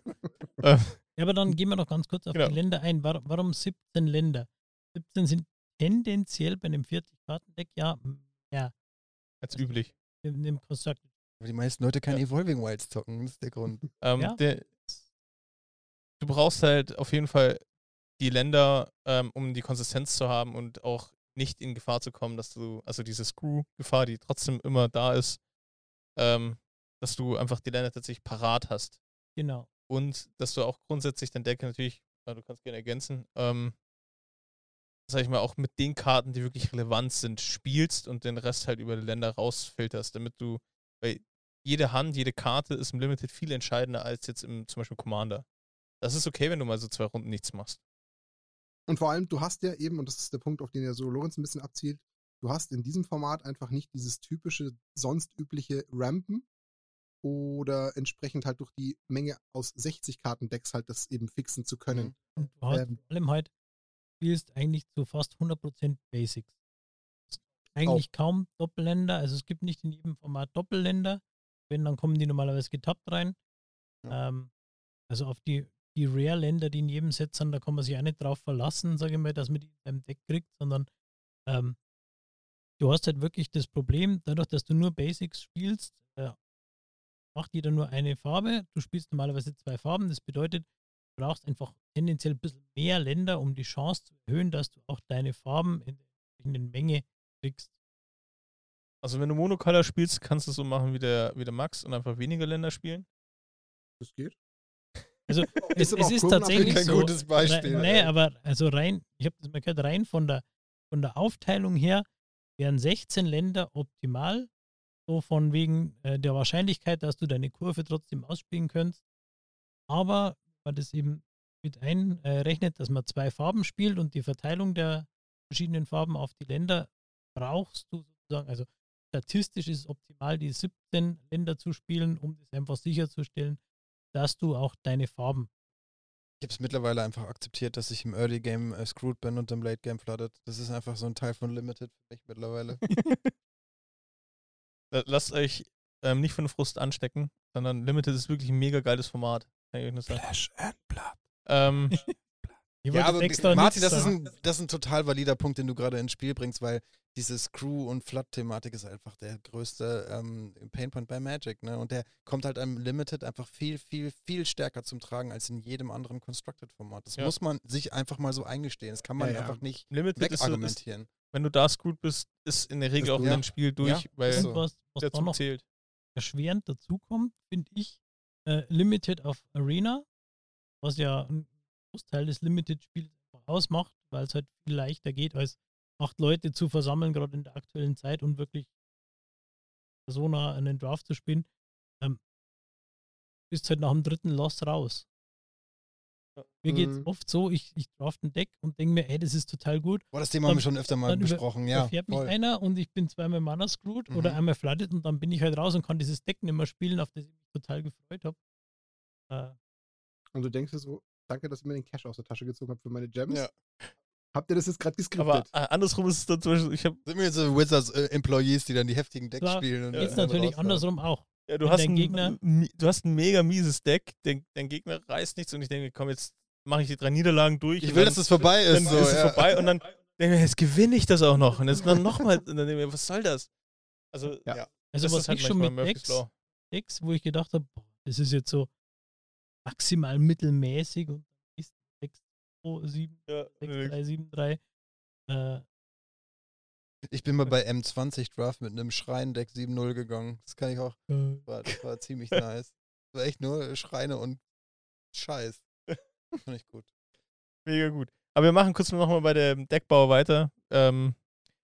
äh, Ja, aber dann gehen wir noch ganz kurz auf Genau. die Länder ein. Warum, warum 17 Länder? 17 sind tendenziell bei einem 40-Karten-Deck ja mehr als üblich. in dem Constructed. Aber die meisten Leute kein Evolving Wilds zocken, das ist der Grund. Ähm, Ja. der, du brauchst halt auf jeden Fall die Länder, ähm, um die Konsistenz zu haben und auch nicht in Gefahr zu kommen, dass du, also diese Screw-Gefahr, die trotzdem immer da ist, ähm, dass du einfach die Länder tatsächlich parat hast. Genau. Und dass du auch grundsätzlich dein Deck natürlich, ja, du kannst gerne ergänzen, ähm, sag ich mal, auch mit den Karten, die wirklich relevant sind, spielst und den Rest halt über die Länder rausfilterst, damit du, weil jede Hand, jede Karte ist im Limited viel entscheidender als jetzt im zum Beispiel Commander. Das ist okay, wenn du mal so zwei Runden nichts machst. Und vor allem, du hast ja eben, und das ist der Punkt, auf den ja so Lorenz ein bisschen abzielt, du hast in diesem Format einfach nicht dieses typische, sonst übliche Rampen oder entsprechend halt durch die Menge aus 60 Karten-Decks halt das eben fixen zu können. Und du hast Ähm. vor allem halt, spielst eigentlich zu fast 100% Basics. Eigentlich kaum Doppelländer, also es gibt nicht in jedem Format Doppelländer. Wenn, dann kommen die normalerweise getappt rein. Ähm, also auf die, die Rare-Länder, die in jedem Set sind, da kann man sich auch nicht drauf verlassen, sage ich mal, dass man die in seinem Deck kriegt, sondern ähm, du hast halt wirklich das Problem, dadurch, dass du nur Basics spielst, äh, macht jeder nur eine Farbe. Du spielst normalerweise zwei Farben. Das bedeutet, brauchst einfach tendenziell ein bisschen mehr Länder, um die Chance zu erhöhen, dass du auch deine Farben in der entsprechenden Menge kriegst. Also wenn du Monocolor spielst, kannst du es so machen wie der, wie der Max und einfach weniger Länder spielen. Das geht. Also es, es ist tatsächlich Kein so, gutes Beispiel. Rein, nee, aber also rein, ich habe das mal gehört, rein von der, von der Aufteilung her wären 16 Länder optimal. So von wegen äh, der Wahrscheinlichkeit, dass du deine Kurve trotzdem ausspielen könntest. Aber man das eben mit einrechnet, dass man zwei Farben spielt und die Verteilung der verschiedenen Farben auf die Länder brauchst du sozusagen, also statistisch ist es optimal, die 17 Länder zu spielen, um das einfach sicherzustellen, dass du auch deine Farben Ich habe es mittlerweile einfach akzeptiert, dass ich im Early Game äh, screwed bin und im Late Game flooded. Das ist einfach so ein Teil von Limited für mich mittlerweile. La- Lasst euch ähm, nicht von Frust anstecken, sondern Limited ist wirklich ein mega geiles Format. Kann ich euch nur sagen. Flash and Blood. Ähm, Ich ja, aber extra Martin, das ist, ein, das ist ein total valider Punkt, den du gerade ins Spiel bringst, weil diese Screw- und Flood-Thematik ist einfach der größte ähm, Painpoint bei Magic, ne? Und der kommt halt am Limited einfach viel, viel, viel stärker zum Tragen als in jedem anderen Constructed-Format. Das Ja. muss man sich einfach mal so eingestehen. Das kann man Ja, ja. einfach nicht Limited ist, so, ist, wegargumentieren. wenn du da screwed bist, ist in der Regel Ist auch durch. dein Spiel durch, Ja, weil ist Und so. was, was der Zug noch zählt. erschwerend dazukommt, finde ich, äh, Limited auf Arena, was ja ein Großteil des Limited-Spiels ausmacht, weil es halt viel leichter geht, als acht Leute zu versammeln, gerade in der aktuellen Zeit und wirklich Persona einen Draft zu spielen. Ähm, bist halt nach dem dritten Loss raus. Mir geht es Mhm. oft so, ich, ich draft ein Deck und denke mir, ey, das ist total gut. Boah, das Thema Dann- haben wir schon öfter mal dann über- besprochen, ja. da fährt mich voll. einer und ich bin zweimal Mana screwed oder Mhm. einmal flooded und dann bin ich halt raus und kann dieses Deck nicht mehr spielen, auf das ich mich total gefreut habe. Äh, Und du denkst dir so, danke, dass ihr mir den Cash aus der Tasche gezogen habt für meine Gems. Ja. Habt ihr das jetzt gerade Aber geskriptet? äh, andersrum ist es dann zum Beispiel, ich habe, Sind wir jetzt so Wizards-Employees, die dann die heftigen Decks Klar, spielen? Und Ja, Jetzt dann natürlich andersrum auch. Ja, du hast ein, Gegner- du hast ein mega mieses Deck, dein, dein Gegner reißt nichts und ich denke, komm, jetzt mache ich die drei Niederlagen durch. Ich will, dann, dass es vorbei dann ist. So, ist es ja. vorbei und dann denke ich, jetzt gewinne ich das auch noch. Und jetzt dann nochmal, und dann denke ich mir, was soll das? Also, Ja. Ja. Also das was halt ich schon manchmal mit Murphy's Decks. Decks, wo ich gedacht habe, das ist jetzt so maximal mittelmäßig und ist 6, 2, 7, Ja, 6, nö. 3, 7, 3. Äh, Ich bin mal bei M20 Draft mit einem Schrein-Deck 7-0 gegangen. Das kann ich auch. äh, War, das war ziemlich nice. Das war echt nur Schreine und Scheiß. Fand ich gut. Mega gut. Aber wir machen kurz nochmal bei dem Deckbau weiter. Ähm,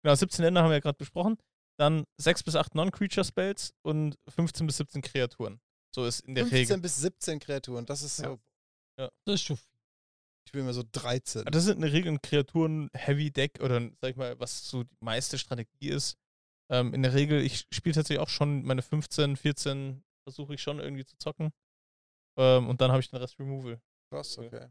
genau, 17 Länder haben wir ja gerade besprochen. Dann 6 bis 8 Non-Creature-Spells und 15 bis 17 Kreaturen. So ist in der 15 Regel. bis 17 Kreaturen. Das ist so. Ja. das ist schon viel. Ich bin immer so 13. Das sind in der Regel ein Kreaturen-Heavy-Deck oder sag ich mal, was so die meiste Strategie ist. Ähm, in der Regel, ich spiele tatsächlich auch schon meine 15, 14, versuche ich schon irgendwie zu zocken. Ähm, und dann habe ich den Rest Removal. Krass, okay.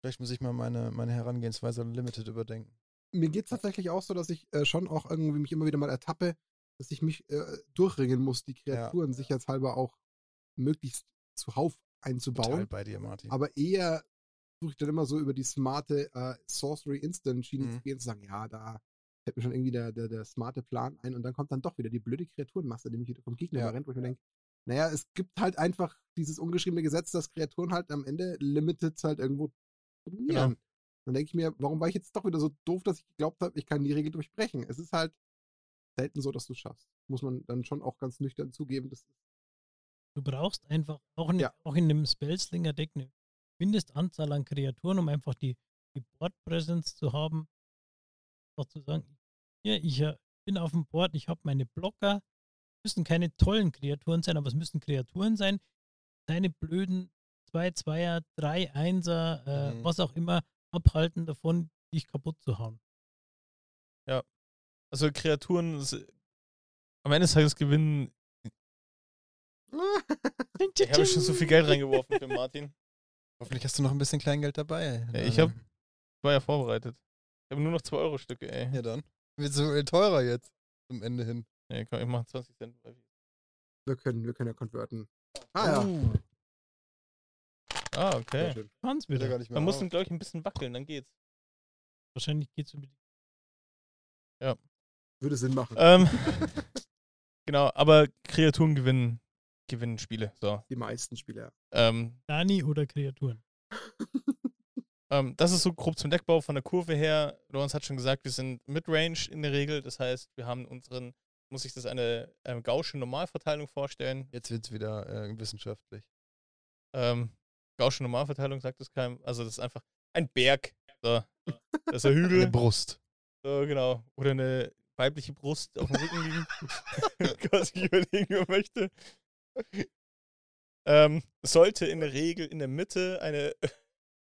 Vielleicht muss ich mal meine, meine Herangehensweise an Limited überdenken. Mir geht es tatsächlich auch so, dass ich äh, schon auch irgendwie mich immer wieder mal ertappe, dass ich mich äh, durchringen muss, die Kreaturen sicherheitshalber auch möglichst zuhauf Total einzubauen. bei dir, Martin. Aber eher versuche ich dann immer so über die smarte äh, Sorcery Instant Schiene Mhm. zu gehen und zu sagen, ja, da fällt mir schon irgendwie der, der, der smarte Plan ein und dann kommt dann doch wieder die blöde Kreaturenmasse, die mich wieder vom Gegner Ja. überrennt, wo ich mir denke, naja, es gibt halt einfach dieses ungeschriebene Gesetz, dass Kreaturen halt am Ende Limited halt irgendwo dominieren. Genau. Dann denke ich mir, warum war ich jetzt doch wieder so doof, dass ich geglaubt habe, ich kann die Regel durchbrechen? Es ist halt selten so, dass du es schaffst. Muss man dann schon auch ganz nüchtern zugeben. Das Du brauchst einfach auch in, Ja. auch in einem Spellslinger-Deck eine Mindestanzahl an Kreaturen, um einfach die, die Board-Presence zu haben. Auch zu sagen, hier, ich äh, bin auf dem Board, ich habe meine Blocker. Müssen keine tollen Kreaturen sein, aber es müssen Kreaturen sein. Deine blöden 2 Zweier, 3 Einser, äh, Mhm. was auch immer, abhalten davon, dich kaputt zu hauen. Also Kreaturen, am Ende des Tages gewinnen. Ich habe schon so viel Geld reingeworfen für Martin. Hoffentlich hast du noch ein bisschen Kleingeld dabei. Ja, ich hab- Ich war ja vorbereitet. Ich habe nur noch 2 Euro Stücke, ey. Ja, dann. Wird so viel teurer jetzt. Zum Ende hin. Nee, komm, ich mache 20 Cent. wir können, wir können ja konverten. Ah ja. Uh, Ah, okay. ja wieder. gar nicht mehr Man muss glaube ich, ein bisschen wackeln, dann geht's. Wahrscheinlich geht es über die. Würde Sinn machen. Ähm, genau, aber Kreaturen gewinnen, gewinnen Spiele. So. Die meisten Spieler. Ähm, Dani oder Kreaturen. ähm, das ist so grob zum Deckbau von der Kurve her. Lorenz hat schon gesagt, wir sind Midrange in der Regel. Das heißt, wir haben unseren, muss sich das eine ähm, gausche Normalverteilung vorstellen. Jetzt wird es wieder äh, wissenschaftlich. Ähm, gausche Normalverteilung sagt es keinem. Also das ist einfach ein Berg. So. Das ist ein Hügel. Eine Brust. So, genau. Oder eine weibliche Brust auf dem Rücken liegen. Was ich überlegen möchte. Ähm, sollte in der Regel in der Mitte eine.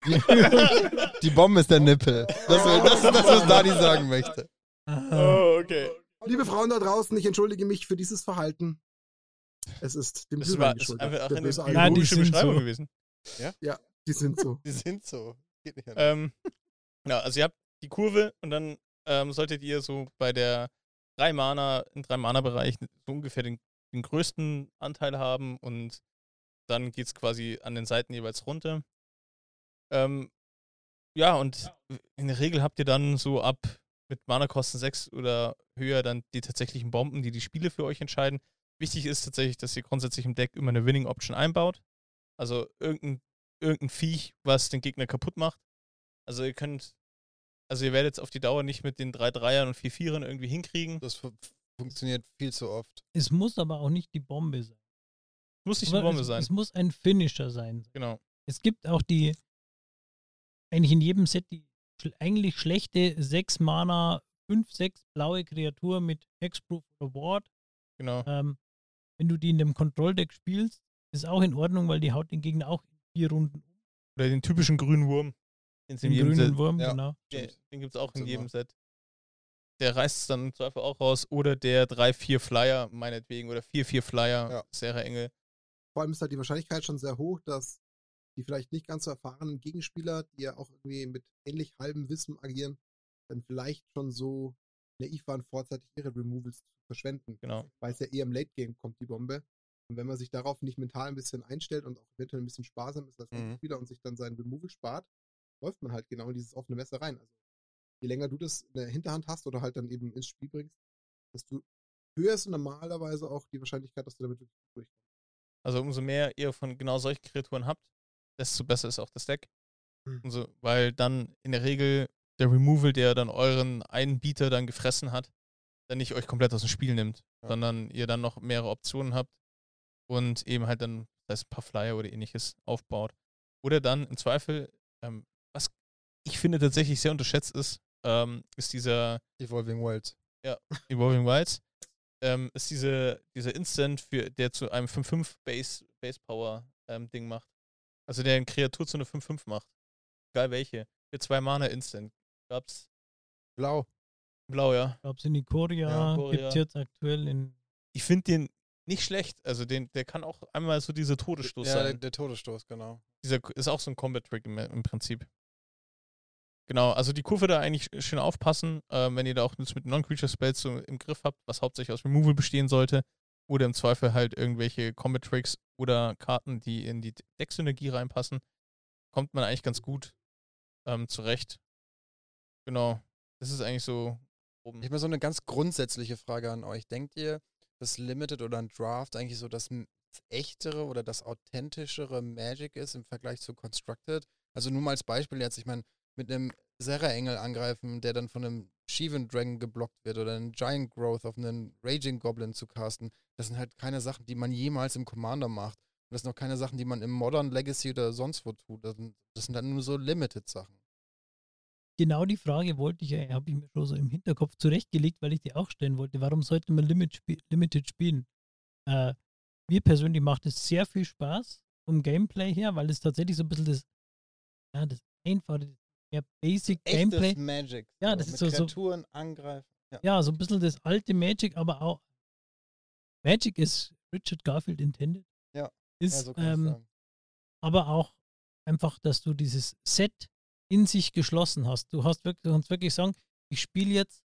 Die Bombe ist der Nippel. Das, das ist das, was Dani sagen möchte. Oh, okay. Liebe Frauen da draußen, ich entschuldige mich für dieses Verhalten. Es ist dem Das Glühwein war das ist geschuldet. einfach eine Ja, biologische sind Beschreibung so. gewesen. Die sind so. Die sind so. Geht nicht anders. Ähm, ja, also ihr habt die Kurve und dann ähm, solltet ihr so bei der 3 Mana, im 3 Mana-Bereich so ungefähr den, den größten Anteil haben und dann geht es quasi an den Seiten jeweils runter. Ähm, ja, und in der Regel habt ihr dann so ab mit Mana-Kosten 6 oder höher dann die tatsächlichen Bomben, die die Spiele für euch entscheiden. Wichtig ist tatsächlich, dass ihr grundsätzlich im Deck immer eine Winning-Option einbaut. Also irgendein, irgendein Viech, was den Gegner kaputt macht. Also ihr könnt Also ihr werdet es auf die Dauer nicht mit den drei Dreiern und vier Vierern irgendwie hinkriegen. Das funktioniert viel zu oft. Es muss aber auch nicht die Bombe sein. Muss nicht die Aber Bombe es, sein. Es muss ein Finisher sein. Genau. Es gibt auch die, eigentlich in jedem Set die eigentlich schlechte 6 Mana, 5, 6 blaue Kreatur mit Hexproof oder Ward. Genau. Ähm, wenn du die in dem Control-Deck spielst, ist auch in Ordnung, weil die haut den Gegner auch in vier Runden um. Oder den typischen grünen Wurm. Den Den grünen Set. Wurm, Ja. genau. Den, den gibt es auch in jedem. Set. Der reißt es dann im Zweifel auch raus. Oder der 3-4 Flyer, meinetwegen. Oder 4-4 Flyer, Ja. Sarah Engel. Vor allem ist halt die Wahrscheinlichkeit schon sehr hoch, dass die vielleicht nicht ganz so erfahrenen Gegenspieler, die ja auch irgendwie mit ähnlich halbem Wissen agieren, dann vielleicht schon so naiv waren, vorzeitig ihre Removals zu verschwenden. Genau. Weil es ja eher im Late Game kommt, die Bombe. Und wenn man sich darauf nicht mental ein bisschen einstellt und auch eventuell ein bisschen sparsam ist als Mhm. Spieler und sich dann seinen Removal spart, läuft man halt genau in dieses offene Messer rein. Also je länger du das in der Hinterhand hast oder halt dann eben ins Spiel bringst, desto höher ist normalerweise auch die Wahrscheinlichkeit, dass du damit durchkommst. Also umso mehr ihr von genau solchen Kreaturen habt, desto besser ist auch das Deck. Hm. Umso, weil dann in der Regel der Removal, der dann euren einen Bieter dann gefressen hat, dann nicht euch komplett aus dem Spiel nimmt, Ja. sondern ihr dann noch mehrere Optionen habt und eben halt dann, das heißt ein paar Flyer oder ähnliches aufbaut. Oder dann im Zweifel, ähm, was ich finde tatsächlich sehr unterschätzt ist, ähm, ist dieser Evolving Wilds. Evolving Wilds, ähm, ist diese, dieser Instant, für, der zu einem 5-5 Base, Base Power ähm, Ding macht. Also der eine Kreatur zu einer 5-5 macht. Egal welche. Für zwei Mana Instant. Gab's Blau. blau, ja. Ich glaube, in Ikoria Ja, gibt Ikoria. es jetzt aktuell in Ich finde den nicht schlecht. Also den, der kann auch einmal so dieser Todesstoß ja, der, sein. der Todesstoß, genau. Dieser ist auch so ein Combat Trick im, im Prinzip. Genau, also die Kurve da eigentlich schön aufpassen, ähm, wenn ihr da auch mit Non-Creature Spells so im Griff habt, was hauptsächlich aus Removal bestehen sollte. Oder im Zweifel halt irgendwelche Combat Tricks oder Karten, die in die Decksynergie reinpassen. Kommt man eigentlich ganz gut ähm, zurecht. Genau. Das ist eigentlich so. Oben. Ich habe mal so eine ganz grundsätzliche Frage an euch. Denkt ihr, dass Limited oder ein Draft eigentlich so das echtere oder das authentischere Magic ist im Vergleich zu Constructed? Also nur mal als Beispiel jetzt, ich meine, mit einem Serra-Engel angreifen, der dann von einem Shivan Dragon geblockt wird oder einen Giant Growth auf einen Raging Goblin zu casten, das sind halt keine Sachen, die man jemals im Commander macht. Und das sind auch keine Sachen, die man im Modern Legacy oder sonst wo tut. Das sind, das sind dann nur so Limited-Sachen. Genau die Frage wollte ich, ja- habe ich mir schon so im Hinterkopf zurechtgelegt, weil ich die auch stellen wollte. Warum sollte man Limit spi Limited spielen? Äh, mir persönlich macht es sehr viel Spaß vom Gameplay her, weil es tatsächlich so ein bisschen das, ja, das einfache, das mehr Basic Gameplay. Magic. Ja, das ist so- so- Kreaturen angreifen. Ja. Ja, so ein bisschen das alte Magic, aber auch Magic ist Richard Garfield intended. Ja, Ist, ja, so ähm, aber auch einfach, dass du dieses Set in sich geschlossen hast. Du hast wirklich, du kannst wirklich sagen, ich spiele jetzt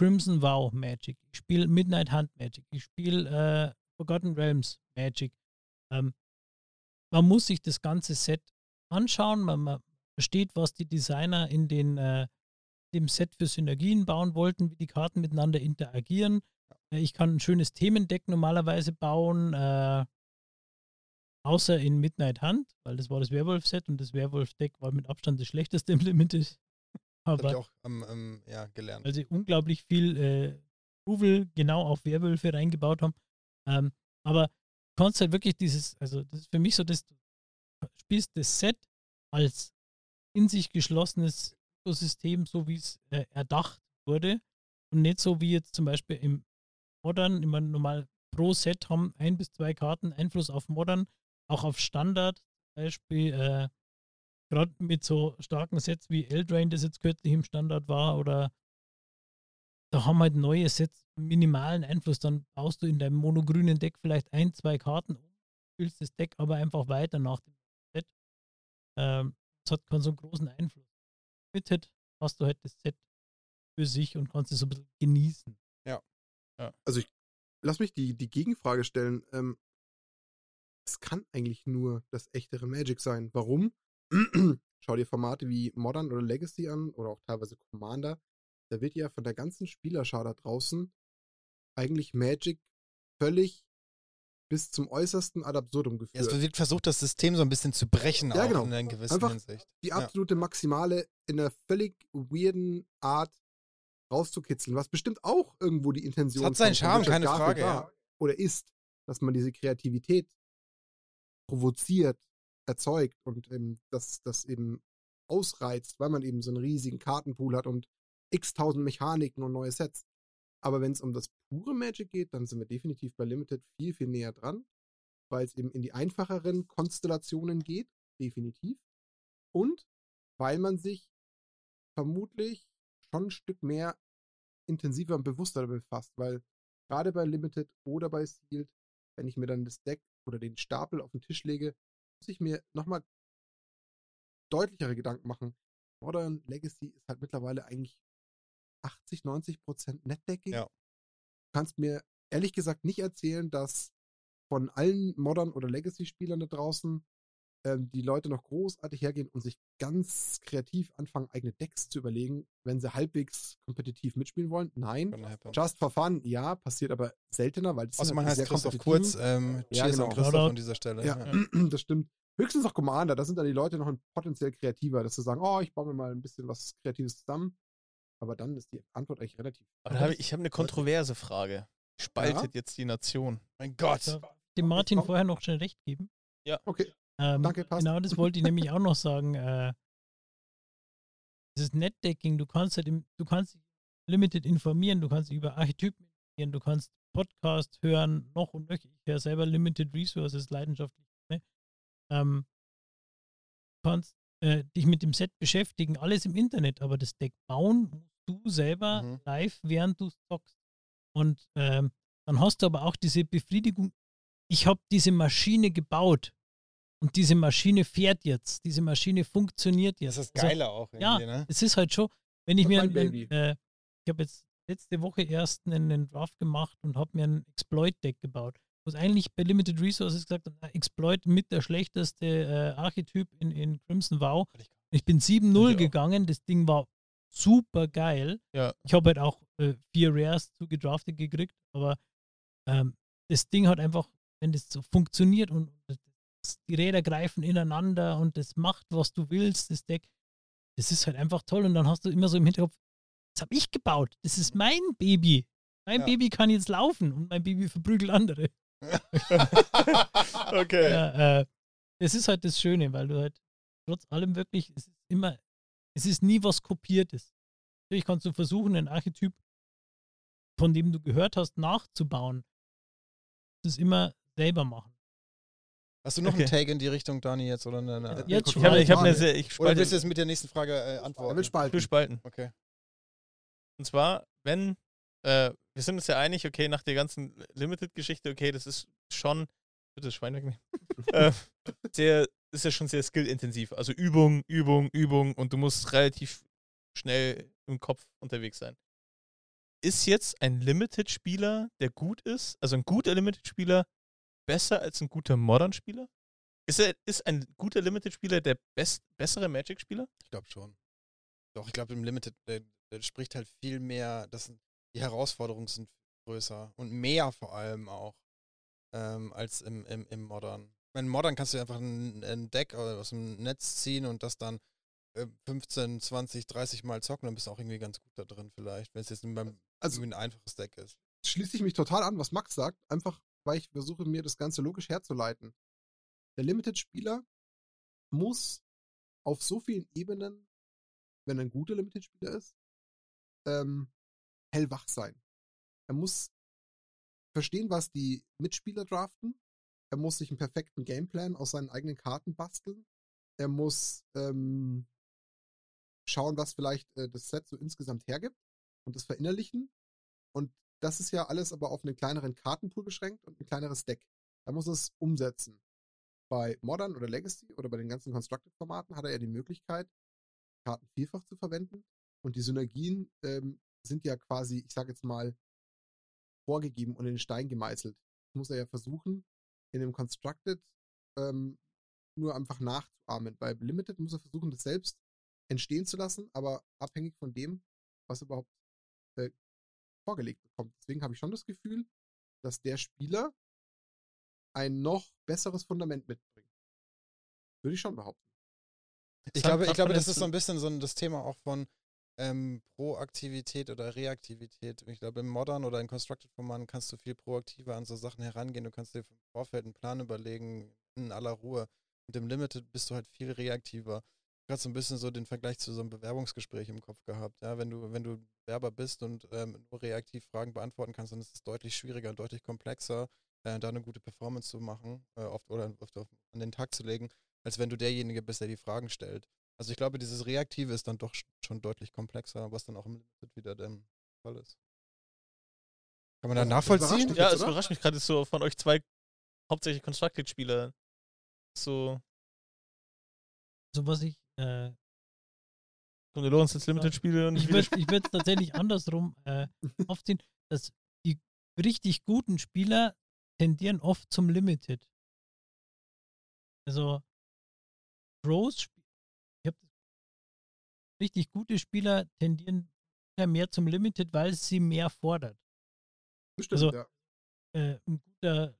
Crimson Vow Magic, ich spiele Midnight Hunt Magic, ich spiele äh, Forgotten Realms Magic. Ähm, man muss sich das ganze Set anschauen, man, man versteht, was die Designer in den, äh, dem Set für Synergien bauen wollten, wie die Karten miteinander interagieren. Äh, ich kann ein schönes Themendeck normalerweise bauen, äh, außer in Midnight Hunt, weil das war das Werwolf-Set und das Werwolf-Deck war mit Abstand das schlechteste im Limited. Das habe ich auch ähm, ähm, ja, gelernt. weil sie unglaublich viel äh, Approval genau auf Werwölfe reingebaut haben. Ähm, aber du kannst halt wirklich dieses, also das ist für mich so, dass du spielst das Set als in sich geschlossenes Ökosystem, so wie es äh, erdacht wurde und nicht so wie jetzt zum Beispiel im Modern, immer normal pro Set haben ein bis zwei Karten Einfluss auf Modern, auch auf Standard, zum Beispiel äh, gerade mit so starken Sets wie Eldrain, das jetzt kürzlich im Standard war, oder da haben halt neue Sets minimalen Einfluss. Dann baust du in deinem monogrünen Deck vielleicht ein, zwei Karten um, spielst das Deck aber einfach weiter nach dem Set. Ähm, das hat keinen so großen Einfluss. Mit Hit hast du halt das Set für sich und kannst es so ein bisschen genießen. Also ich lass mich die, die Gegenfrage stellen. Ähm, es kann eigentlich nur das echtere Magic sein. Warum? Schau dir Formate wie Modern oder Legacy an oder auch teilweise Commander. Da wird ja von der ganzen Spielerschar da draußen eigentlich Magic völlig bis zum äußersten ad absurdum Ja, geführt. es wird versucht, das System so ein bisschen zu brechen, Ja, auch genau. in einer gewissen Einfach Hinsicht. die Ja. absolute Maximale in einer völlig weirden Art rauszukitzeln, was bestimmt auch irgendwo die Intention Es hat seinen Charme, keine Frage, war ja. oder ist, dass man diese Kreativität provoziert, erzeugt und ähm, das, das eben ausreizt, weil man eben so einen riesigen Kartenpool hat und x tausend Mechaniken und neue Sets. Aber wenn es um das pure Magic geht, dann sind wir definitiv bei Limited viel, viel näher dran, weil es eben in die einfacheren Konstellationen geht, definitiv. Und weil man sich vermutlich schon ein Stück mehr intensiver und bewusster befasst, weil gerade bei Limited oder bei Sealed, wenn ich mir dann das Deck oder den Stapel auf den Tisch lege, muss ich mir nochmal deutlichere Gedanken machen. Modern Legacy ist halt mittlerweile eigentlich 80, 90 Prozent Netdecking. Ja. Du kannst mir ehrlich gesagt nicht erzählen, dass von allen Modern- oder Legacy-Spielern da draußen ähm, die Leute noch großartig hergehen und sich ganz kreativ anfangen, eigene Decks zu überlegen, wenn sie halbwegs kompetitiv mitspielen wollen. Nein. Just for fun, ja, passiert aber seltener, weil das Außer man halt heißt sehr Christoph Kurz. Ähm, Ja, Cheers genau. an Christoph an dieser Stelle. Ja, das stimmt. Höchstens noch Commander, da sind dann die Leute noch ein potenziell kreativer, dass sie sagen, oh, ich baue mir mal ein bisschen was Kreatives zusammen. Aber dann ist die Antwort eigentlich relativ. Hab ich, ich habe eine kontroverse Frage. Spaltet jetzt die Nation. Mein Gott. Ja. Dem Martin vorher noch schnell recht geben. Okay, Ähm, Danke, passt. Genau, das wollte ich nämlich auch noch sagen. Äh, dieses Netdecking, du kannst halt im, du kannst dich limited informieren, du kannst dich über Archetypen informieren, du kannst Podcast hören, noch und nöcher. Ich höre selber Limited Resources leidenschaftlich. Ne? Ähm, du kannst äh, dich mit dem Set beschäftigen, alles im Internet, aber das Deck bauen musst du selber Mhm. live, während du zockst. Und ähm, dann hast du aber auch diese Befriedigung, ich habe diese Maschine gebaut und diese Maschine fährt jetzt, diese Maschine funktioniert jetzt. Das ist Also, geiler auch ja, ne? es ist halt schon, wenn ich Und mir, mein ein, Baby. äh, ich habe jetzt letzte Woche erst einen, einen Draft gemacht und habe mir ein Exploit-Deck gebaut. Was eigentlich bei Limited Resources gesagt hat, Exploit mit der schlechteste äh, Archetyp in, in Crimson Vow. Ich bin 7-0 Ich auch. gegangen, das Ding war super geil. Ja. Ich habe halt auch äh, vier Rares zu gedraftet gekriegt, aber ähm, das Ding hat einfach, wenn das so funktioniert und das, die Räder greifen ineinander und das macht, was du willst, das Deck, das ist halt einfach toll. Und dann hast du immer so im Hinterkopf, das habe ich gebaut, das ist mein Baby. Mein Ja. Baby kann jetzt laufen und mein Baby verprügelt andere. okay. Ja, äh, das ist halt das Schöne, weil du halt trotz allem wirklich, es ist immer, es ist nie was Kopiertes. Natürlich kannst du versuchen, einen Archetyp, von dem du gehört hast, nachzubauen. Das immer selber machen. Hast du noch Okay. einen Take in die Richtung, Dani, jetzt? Oder eine, eine, Jetzt Ich habe ich hab eine Frage. sehr, ich oder spalte, willst du jetzt mit der nächsten Frage äh, Er will antworten? ich will spalten. spalten. Okay. Und zwar, wenn, äh, wir sind uns ja einig, okay, nach der ganzen Limited-Geschichte, okay, das ist schon, bitte das Schwein wegnehmen, äh, sehr, ist ja schon sehr skillintensiv. Also Übung, Übung, Übung und du musst relativ schnell im Kopf unterwegs sein. Ist jetzt ein Limited-Spieler, der gut ist, also ein guter Limited-Spieler, besser als ein guter Modern-Spieler? Ist, ist ein guter Limited-Spieler der best, bessere Magic-Spieler? Ich glaube schon. Doch, ich glaube, im Limited, der, der spricht halt viel mehr, dass die Herausforderungen sind größer und mehr vor allem auch ähm, als im, im, im Modern. Im Modern kannst du einfach ein, ein Deck aus dem Netz ziehen und das dann äh, 15, 20, 30 Mal zocken, dann bist du auch irgendwie ganz gut da drin vielleicht, wenn es jetzt beim Also- irgendwie ein einfaches Deck ist. Schließe ich mich total an, was Max sagt, einfach weil ich versuche, mir das Ganze logisch herzuleiten. Der Limited-Spieler muss auf so vielen Ebenen, wenn er ein guter Limited-Spieler ist, ähm, hellwach sein. Er muss verstehen, was die Mitspieler draften. Er muss sich einen perfekten Gameplan aus seinen eigenen Karten basteln. Er muss ähm, schauen, was vielleicht äh, das Set so insgesamt hergibt und das verinnerlichen. Und das ist ja alles aber auf einen kleineren Kartenpool beschränkt und ein kleineres Deck. Da muss es umsetzen. Bei Modern oder Legacy oder bei den ganzen Constructed-Formaten hat er ja die Möglichkeit, Karten vielfach zu verwenden. Und die Synergien ähm, sind ja quasi, ich sage jetzt mal, vorgegeben und in den Stein gemeißelt. Das muss er ja versuchen, in dem Constructed ähm, nur einfach nachzuahmen. Bei Limited muss er versuchen, das selbst entstehen zu lassen, aber abhängig von dem, was überhaupt äh, vorgelegt bekommt. Deswegen habe ich schon das Gefühl, dass der Spieler ein noch besseres Fundament mitbringen. Würde ich schon behaupten. Ich glaube, ich glaube, das ist so ein bisschen so ein, das Thema auch von ähm, Proaktivität oder Reaktivität. Ich glaube, im Modern oder in Constructed Format kannst du viel proaktiver an so Sachen herangehen. Du kannst dir im Vorfeld einen Plan überlegen, in aller Ruhe. Und im Limited bist du halt viel reaktiver. Ich habe so ein bisschen so den Vergleich zu so einem Bewerbungsgespräch im Kopf gehabt. Ja, wenn du, wenn du Bewerber bist und ähm, nur reaktiv Fragen beantworten kannst, dann ist es deutlich schwieriger und deutlich komplexer, äh, da eine gute Performance zu machen äh, oft, oder oft an den Tag zu legen, als wenn du derjenige bist, der die Fragen stellt. Also ich glaube, dieses Reaktive ist dann doch sch- schon deutlich komplexer, was dann auch im Limited wieder der Fall ist. Kann man da Das nachvollziehen? Ja, jetzt, es überrascht mich gerade so von euch zwei hauptsächlich Constructed-Spieler. So, So was ich, äh, Lorenz ins Limited-Spiele und ich würde ich würd tatsächlich andersrum äh, aufziehen, dass die richtig guten Spieler tendieren oft zum Limited. Also Pros, richtig gute Spieler tendieren mehr zum Limited, weil sie mehr fordert. Bestimmt, Also- ja. Äh, ein guter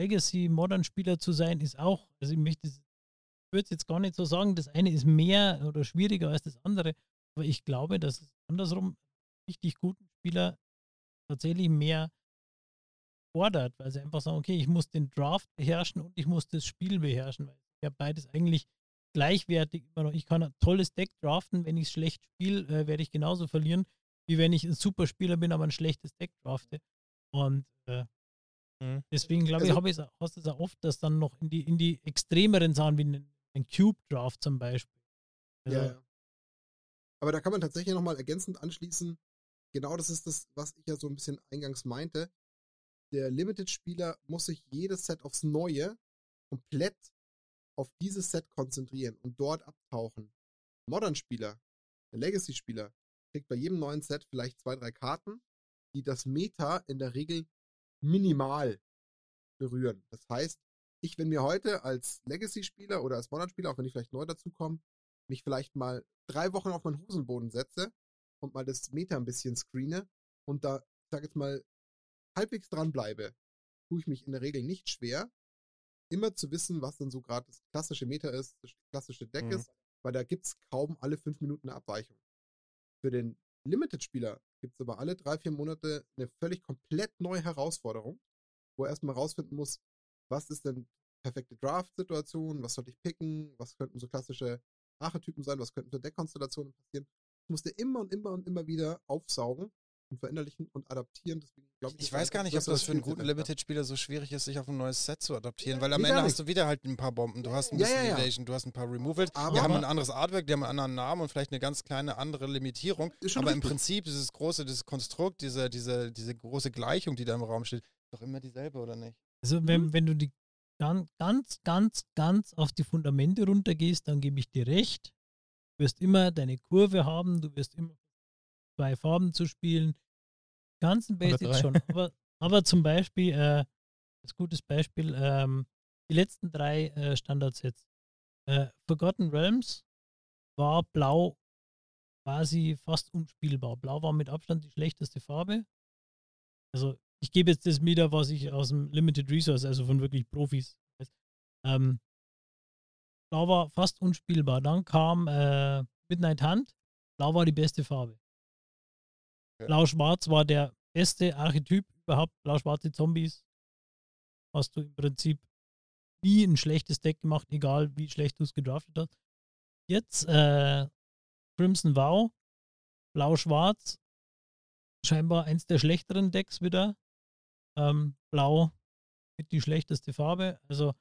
Legacy-Modern-Spieler zu sein, ist auch, also ich möchte es- ich würde es jetzt gar nicht so sagen, das eine ist mehr oder schwieriger als das andere, aber ich glaube, dass es andersrum richtig guten Spieler tatsächlich mehr fordert, weil sie einfach sagen, okay, ich muss den Draft beherrschen und ich muss das Spiel beherrschen, weil ich habe beides eigentlich gleichwertig immer noch. Ich kann ein tolles Deck draften, wenn ich es schlecht spiele, äh, werde ich genauso verlieren, wie wenn ich ein Superspieler bin, aber ein schlechtes Deck drafte. Und äh, Mhm. deswegen glaube ich, Also- habe ich es hast du es auch oft, dass dann noch in die, in die extremeren Sachen wie ein, ein Cube-Draft zum Beispiel. Also, ja, ja. Aber da kann man tatsächlich nochmal ergänzend anschließen. Genau das ist das, was ich ja so ein bisschen eingangs meinte. Der Limited-Spieler muss sich jedes Set aufs Neue komplett auf dieses Set konzentrieren und dort abtauchen. Modern-Spieler, der Legacy-Spieler, kriegt bei jedem neuen Set vielleicht zwei, drei Karten, die das Meta in der Regel minimal berühren. Das heißt, ich, wenn mir heute als Legacy-Spieler oder als Modern-Spieler, auch wenn ich vielleicht neu dazukomme, mich vielleicht mal drei Wochen auf meinen Hosenboden setze und mal das Meta ein bisschen screene und da, ich sag jetzt mal, halbwegs dran bleibe, tue ich mich in der Regel nicht schwer, immer zu wissen, was dann so gerade das klassische Meta ist, das klassische Deck Mhm. ist, weil da gibt's kaum alle fünf Minuten eine Abweichung. Für den Limited-Spieler gibt's aber alle drei, vier Monate eine völlig komplett neue Herausforderung, wo er erstmal rausfinden muss, was ist denn perfekte Draft-Situation, was sollte ich picken, was könnten so klassische Archetypen sein, was könnten für Deckkonstellationen passieren. Das musste immer und immer und immer wieder aufsaugen und verinnerlichen und adaptieren. Deswegen glaube ich, Ich weiß gar nicht, ob das für einen guten. Limited-Spieler so schwierig ist, sich auf ein neues Set zu adaptieren, weil am Nee, Ende hast du wieder halt ein paar Bomben. Du hast ein Ja, bisschen ja, ja. Evasion, du hast ein paar Removals, Aber- die haben ein anderes Artwork, die haben einen anderen Namen und vielleicht eine ganz kleine andere Limitierung. Aber im richtig. Prinzip dieses große, dieses Konstrukt, diese, diese, diese große Gleichung, die da im Raum steht, ist doch immer dieselbe, oder nicht? Also wenn, wenn du die ganz, ganz, ganz, ganz auf die Fundamente runtergehst, dann gebe ich dir recht. Du wirst immer deine Kurve haben, du wirst immer zwei Farben zu spielen. Ganzen Basics schon. Aber, aber zum Beispiel, äh, als gutes Beispiel, ähm, die letzten drei äh, Standardsets. Äh, Forgotten Realms war blau quasi fast unspielbar. Blau war mit Abstand die schlechteste Farbe. Also ich gebe jetzt das wieder, was ich aus dem Limited Resource, also von wirklich Profis. weiß. Ähm, Blau war fast unspielbar. Dann kam äh, Midnight Hunt. Blau war die beste Farbe. Blau-Schwarz war der beste Archetyp überhaupt. Blau-schwarze Zombies. Hast du im Prinzip nie ein schlechtes Deck gemacht, egal wie schlecht du es gedraftet hast. Jetzt äh, Crimson Vow, Blau-Schwarz, scheinbar eins der schlechteren Decks wieder. Ähm, Blau mit die schlechteste Farbe. Also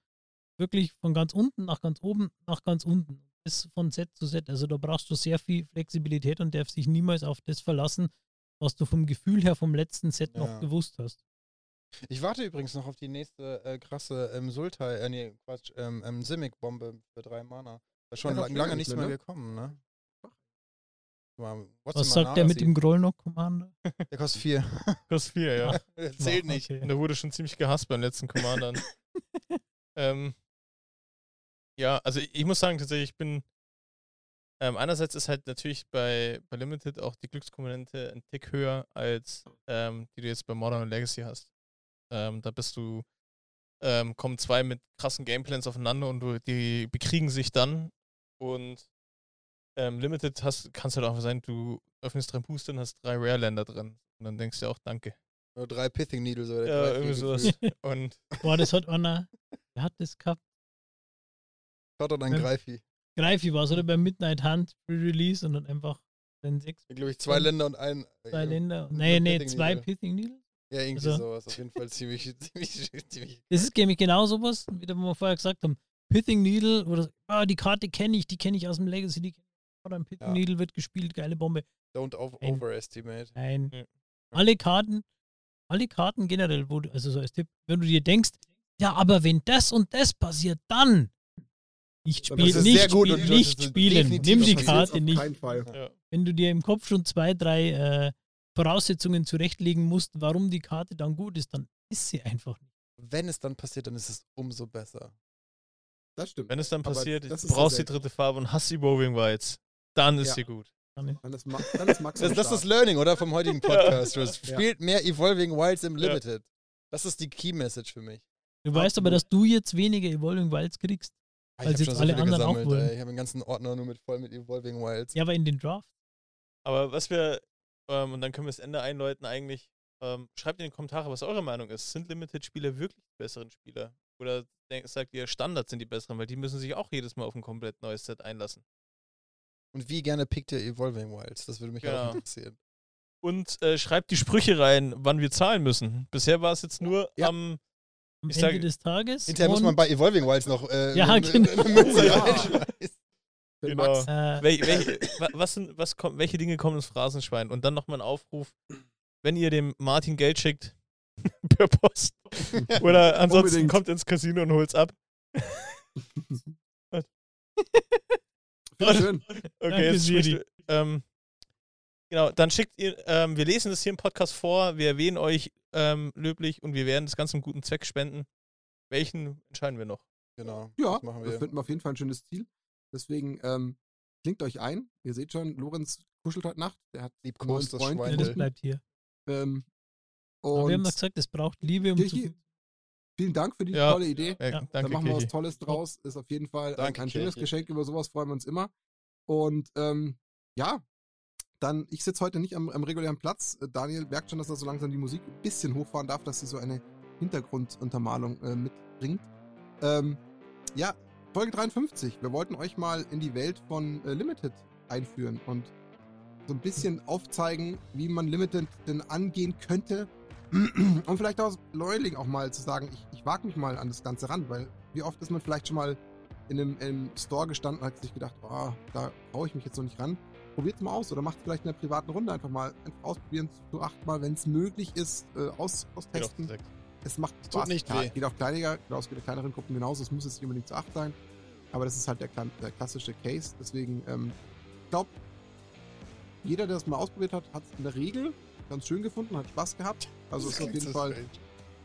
wirklich von ganz unten nach ganz oben nach ganz unten. Das von Set zu Set. Also da brauchst du sehr viel Flexibilität und darfst dich niemals auf das verlassen, was du vom Gefühl her vom letzten Set Ja. noch gewusst hast. Ich warte übrigens noch auf die nächste äh, krasse ähm, Sultai, äh, nee, Quatsch, ähm, ähm, Simic-Bombe für drei Mana. Da ist schon Ja, lang, lange nichts nicht mehr ne? gekommen, ne? Mal, Was sagt der mit dem Grollnock Commander? Der kostet vier. Plus vier, ja. Der zählt nicht. Okay. Und der wurde schon ziemlich gehasst beim letzten Commandern. ähm, ja, also ich muss sagen, tatsächlich, ich bin. Ähm, einerseits ist halt natürlich bei, bei Limited auch die Glückskomponente ein Tick höher, als ähm, die du jetzt bei Modern und Legacy hast. Ähm, da bist du ähm, kommen zwei mit krassen Gameplans aufeinander und du, die bekriegen sich dann. Und ähm, Limited hast, kannst halt auch sein, du öffnest drei Booster und hast drei Rare-Länder drin. Und dann denkst du auch, danke. Nur drei Pithing Needles oder Ja, irgendwie sowas. Und Boah, das hat einer, der hat das gehabt. Schaut doch an. Greifi. Greifi war es, oder? Beim Midnight Hunt Pre-Release und dann einfach dann sechs, Glaube ich, zwei Länder und ein. zwei Länder. Nee, nee, Pithing zwei. Pithing Needles. Ja, irgendwie Also- sowas. Auf jeden Fall ziemlich, ziemlich, ziemlich. Das ist nämlich genau sowas, wie wir vorher gesagt haben. Pithing Needle oder ah, die Karte kenne ich, die kenne ich aus dem Legacy, die ich. Oder ein Pithing Ja. Needle wird gespielt, geile Bombe. Don't Ein- overestimate. Nein. Ja. Alle Karten, alle Karten generell, wo du, also so als Tipp, wenn du dir denkst, ja, aber wenn das und das passiert, dann nicht es nicht, sehr gut spielen, und nicht spielen. Nimm die Karte nicht. ja. Wenn du dir im Kopf schon zwei, drei äh, Voraussetzungen zurechtlegen musst, warum die Karte dann gut ist, dann ist sie einfach nicht. Wenn es dann passiert, dann ist es umso besser. Das stimmt. wenn es dann passiert, das du brauchst die dritte Farbe und hast die Roving Whites, dann ist Ja. sie gut. Dann ist, dann ist Max Das, das ist das. Learning, oder? Vom heutigen Podcast. ja. Ja. Spielt mehr Evolving Wilds im Ja. Limited. Das ist die Key Message für mich. Du weißt aber, dass du jetzt weniger Evolving Wilds kriegst. Ah, Weil ich sie habe jetzt schon so alle viele anderen auch gesammelt. wollen. Ey. Ich habe einen ganzen Ordner nur mit voll mit Evolving Wilds. Ja, aber in den Draft. Aber was wir, ähm, und dann können wir das Ende einläuten, eigentlich, ähm, schreibt in die Kommentare, was eure Meinung ist. Sind Limited-Spieler wirklich die besseren Spieler? Oder sagt ihr, Standards sind die besseren, weil die müssen sich auch jedes Mal auf ein komplett neues Set einlassen. Und wie gerne pickt ihr Evolving Wilds? Das würde mich Genau. auch interessieren. Und äh, schreibt die Sprüche rein, wann wir zahlen müssen. Bisher war es jetzt nur Ja. am. Am Ich Ende sage- des Tages. Hinterher muss man bei Evolving Wilds noch äh, Ja, eine, genau. eine Münze Ja. reinschmeißen. Genau. Max. äh, Wel, welche, wa- was sind, was kommt, welche Dinge kommen ins Phrasenschwein? Und dann nochmal ein Aufruf, wenn ihr dem Martin Geld schickt, per Post. Oder ansonsten Unbedingt. kommt ins Casino und holt's ab. Sehr schön. Okay, jetzt spricht, ähm, genau, dann schickt ihr, ähm, wir lesen das hier im Podcast vor, wir erwähnen euch ähm, löblich und wir werden das Ganze einem guten Zweck spenden. Welchen entscheiden wir noch? Genau. Ja, das machen das wir. finden wir auf jeden Fall ein schönes Ziel. Deswegen ähm, klingt euch ein. Ihr seht schon, Lorenz kuschelt heute Nacht. Der hat Liebkost das ja, Schwein. das bleibt hier. ähm, Aber wir haben und doch gesagt, es braucht Liebe, um Kirchi, zu. vielen Dank für die Ja. tolle Idee. Ja, Da danke, machen wir was Kirchi. Tolles draus. Ist auf jeden Fall ein- Danke, ein schönes Kirchi. Geschenk. Über sowas freuen wir uns immer. Und ähm, ja, dann, ich sitze heute nicht am, am regulären Platz. Äh, Daniel merkt schon, dass er so langsam die Musik ein bisschen hochfahren darf, dass sie so eine Hintergrunduntermalung äh, mitbringt. Ähm, ja, Folge 53. Wir wollten euch mal in die Welt von äh, Limited einführen und so ein bisschen aufzeigen, wie man Limited denn angehen könnte. Und vielleicht auch Neuling auch mal zu sagen, ich, ich wage mich mal an das Ganze ran, weil wie oft ist man vielleicht schon mal in einem, im Store gestanden und hat sich gedacht, oh, da traue ich mich jetzt noch nicht ran. Probiert mal aus oder macht vielleicht in einer privaten Runde einfach mal einfach ausprobieren, zu achtmal, wenn es möglich ist, äh, aus, Geht austesten. Sack. Es macht tut Spaß. nicht Klar, weh. Geht auch kleiniger, genau, es geht in kleineren Gruppen genauso. Es muss jetzt nicht unbedingt zu acht sein. Aber das ist halt der, der klassische Case. Deswegen, ähm, ich glaube, jeder, der es mal ausprobiert hat, hat es in der Regel ganz schön gefunden, hat Spaß gehabt. Also ist auf jeden Fall,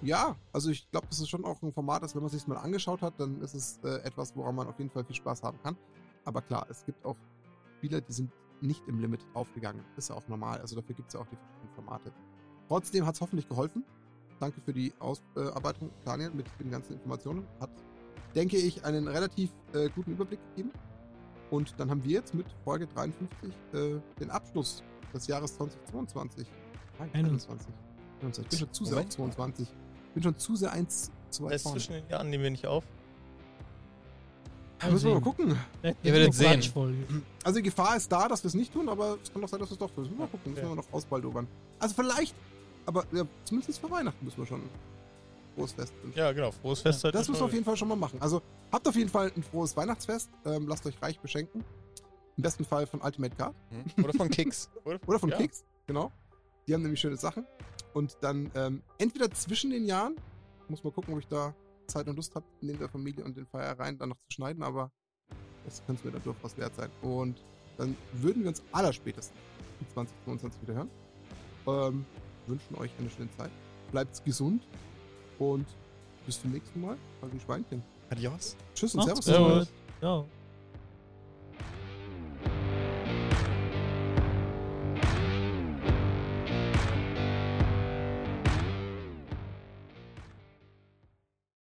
ja, also ich glaube, das ist schon auch ein Format, das, wenn man sich mal angeschaut hat, dann ist es äh, etwas, woran man auf jeden Fall viel Spaß haben kann. Aber klar, es gibt auch Spieler, die sind nicht im Limit aufgegangen. Ist ja auch normal. Also dafür gibt es ja auch die verschiedenen Formate. Trotzdem hat es hoffentlich geholfen. Danke für die Ausarbeitung, Daniel, mit den ganzen Informationen. Hat, denke ich, einen relativ äh, guten Überblick gegeben. Und dann haben wir jetzt mit Folge 53 äh, den Abschluss des Jahres 2022. Nein, 21. 21. Ich bin schon zu sehr auf Moment. 22. Ich bin schon zu sehr 1 zu Das weit heißt, vorne. zwischen den Jahren nehmen wir nicht auf. Da müssen wir mal gucken. Ihr werdet sehen. Also die Gefahr ist da, dass wir es nicht tun, aber es kann doch sein, dass wir es doch tun. Müssen wir mal gucken, müssen Ja. wir noch ausbaldobern. Also vielleicht, aber ja, zumindest für Weihnachten müssen wir schon ein frohes Fest wünschen. Ja, genau. Frohes Fest. halt Das müssen wir auf jeden Fall schon mal machen. Also habt auf jeden Fall ein frohes Weihnachtsfest. Ähm, lasst euch reich beschenken. Im besten Fall von Ultimate Card Hm? Oder von Kicks. oder von Ja. Kicks. Genau. Die haben nämlich schöne Sachen. Und dann ähm, entweder zwischen den Jahren, muss mal gucken, ob ich da Zeit und Lust habe, neben der Familie und den Feiereien dann noch zu schneiden, aber das könnte es mir dann durchaus wert sein. Und dann würden wir uns allerspätestens in 2022 wieder hören. Ähm, wünschen euch eine schöne Zeit. Bleibt gesund und bis zum nächsten Mal. Ein Schweinchen. Adios. Tschüss und Macht's Servus. Servus. gut. Ciao.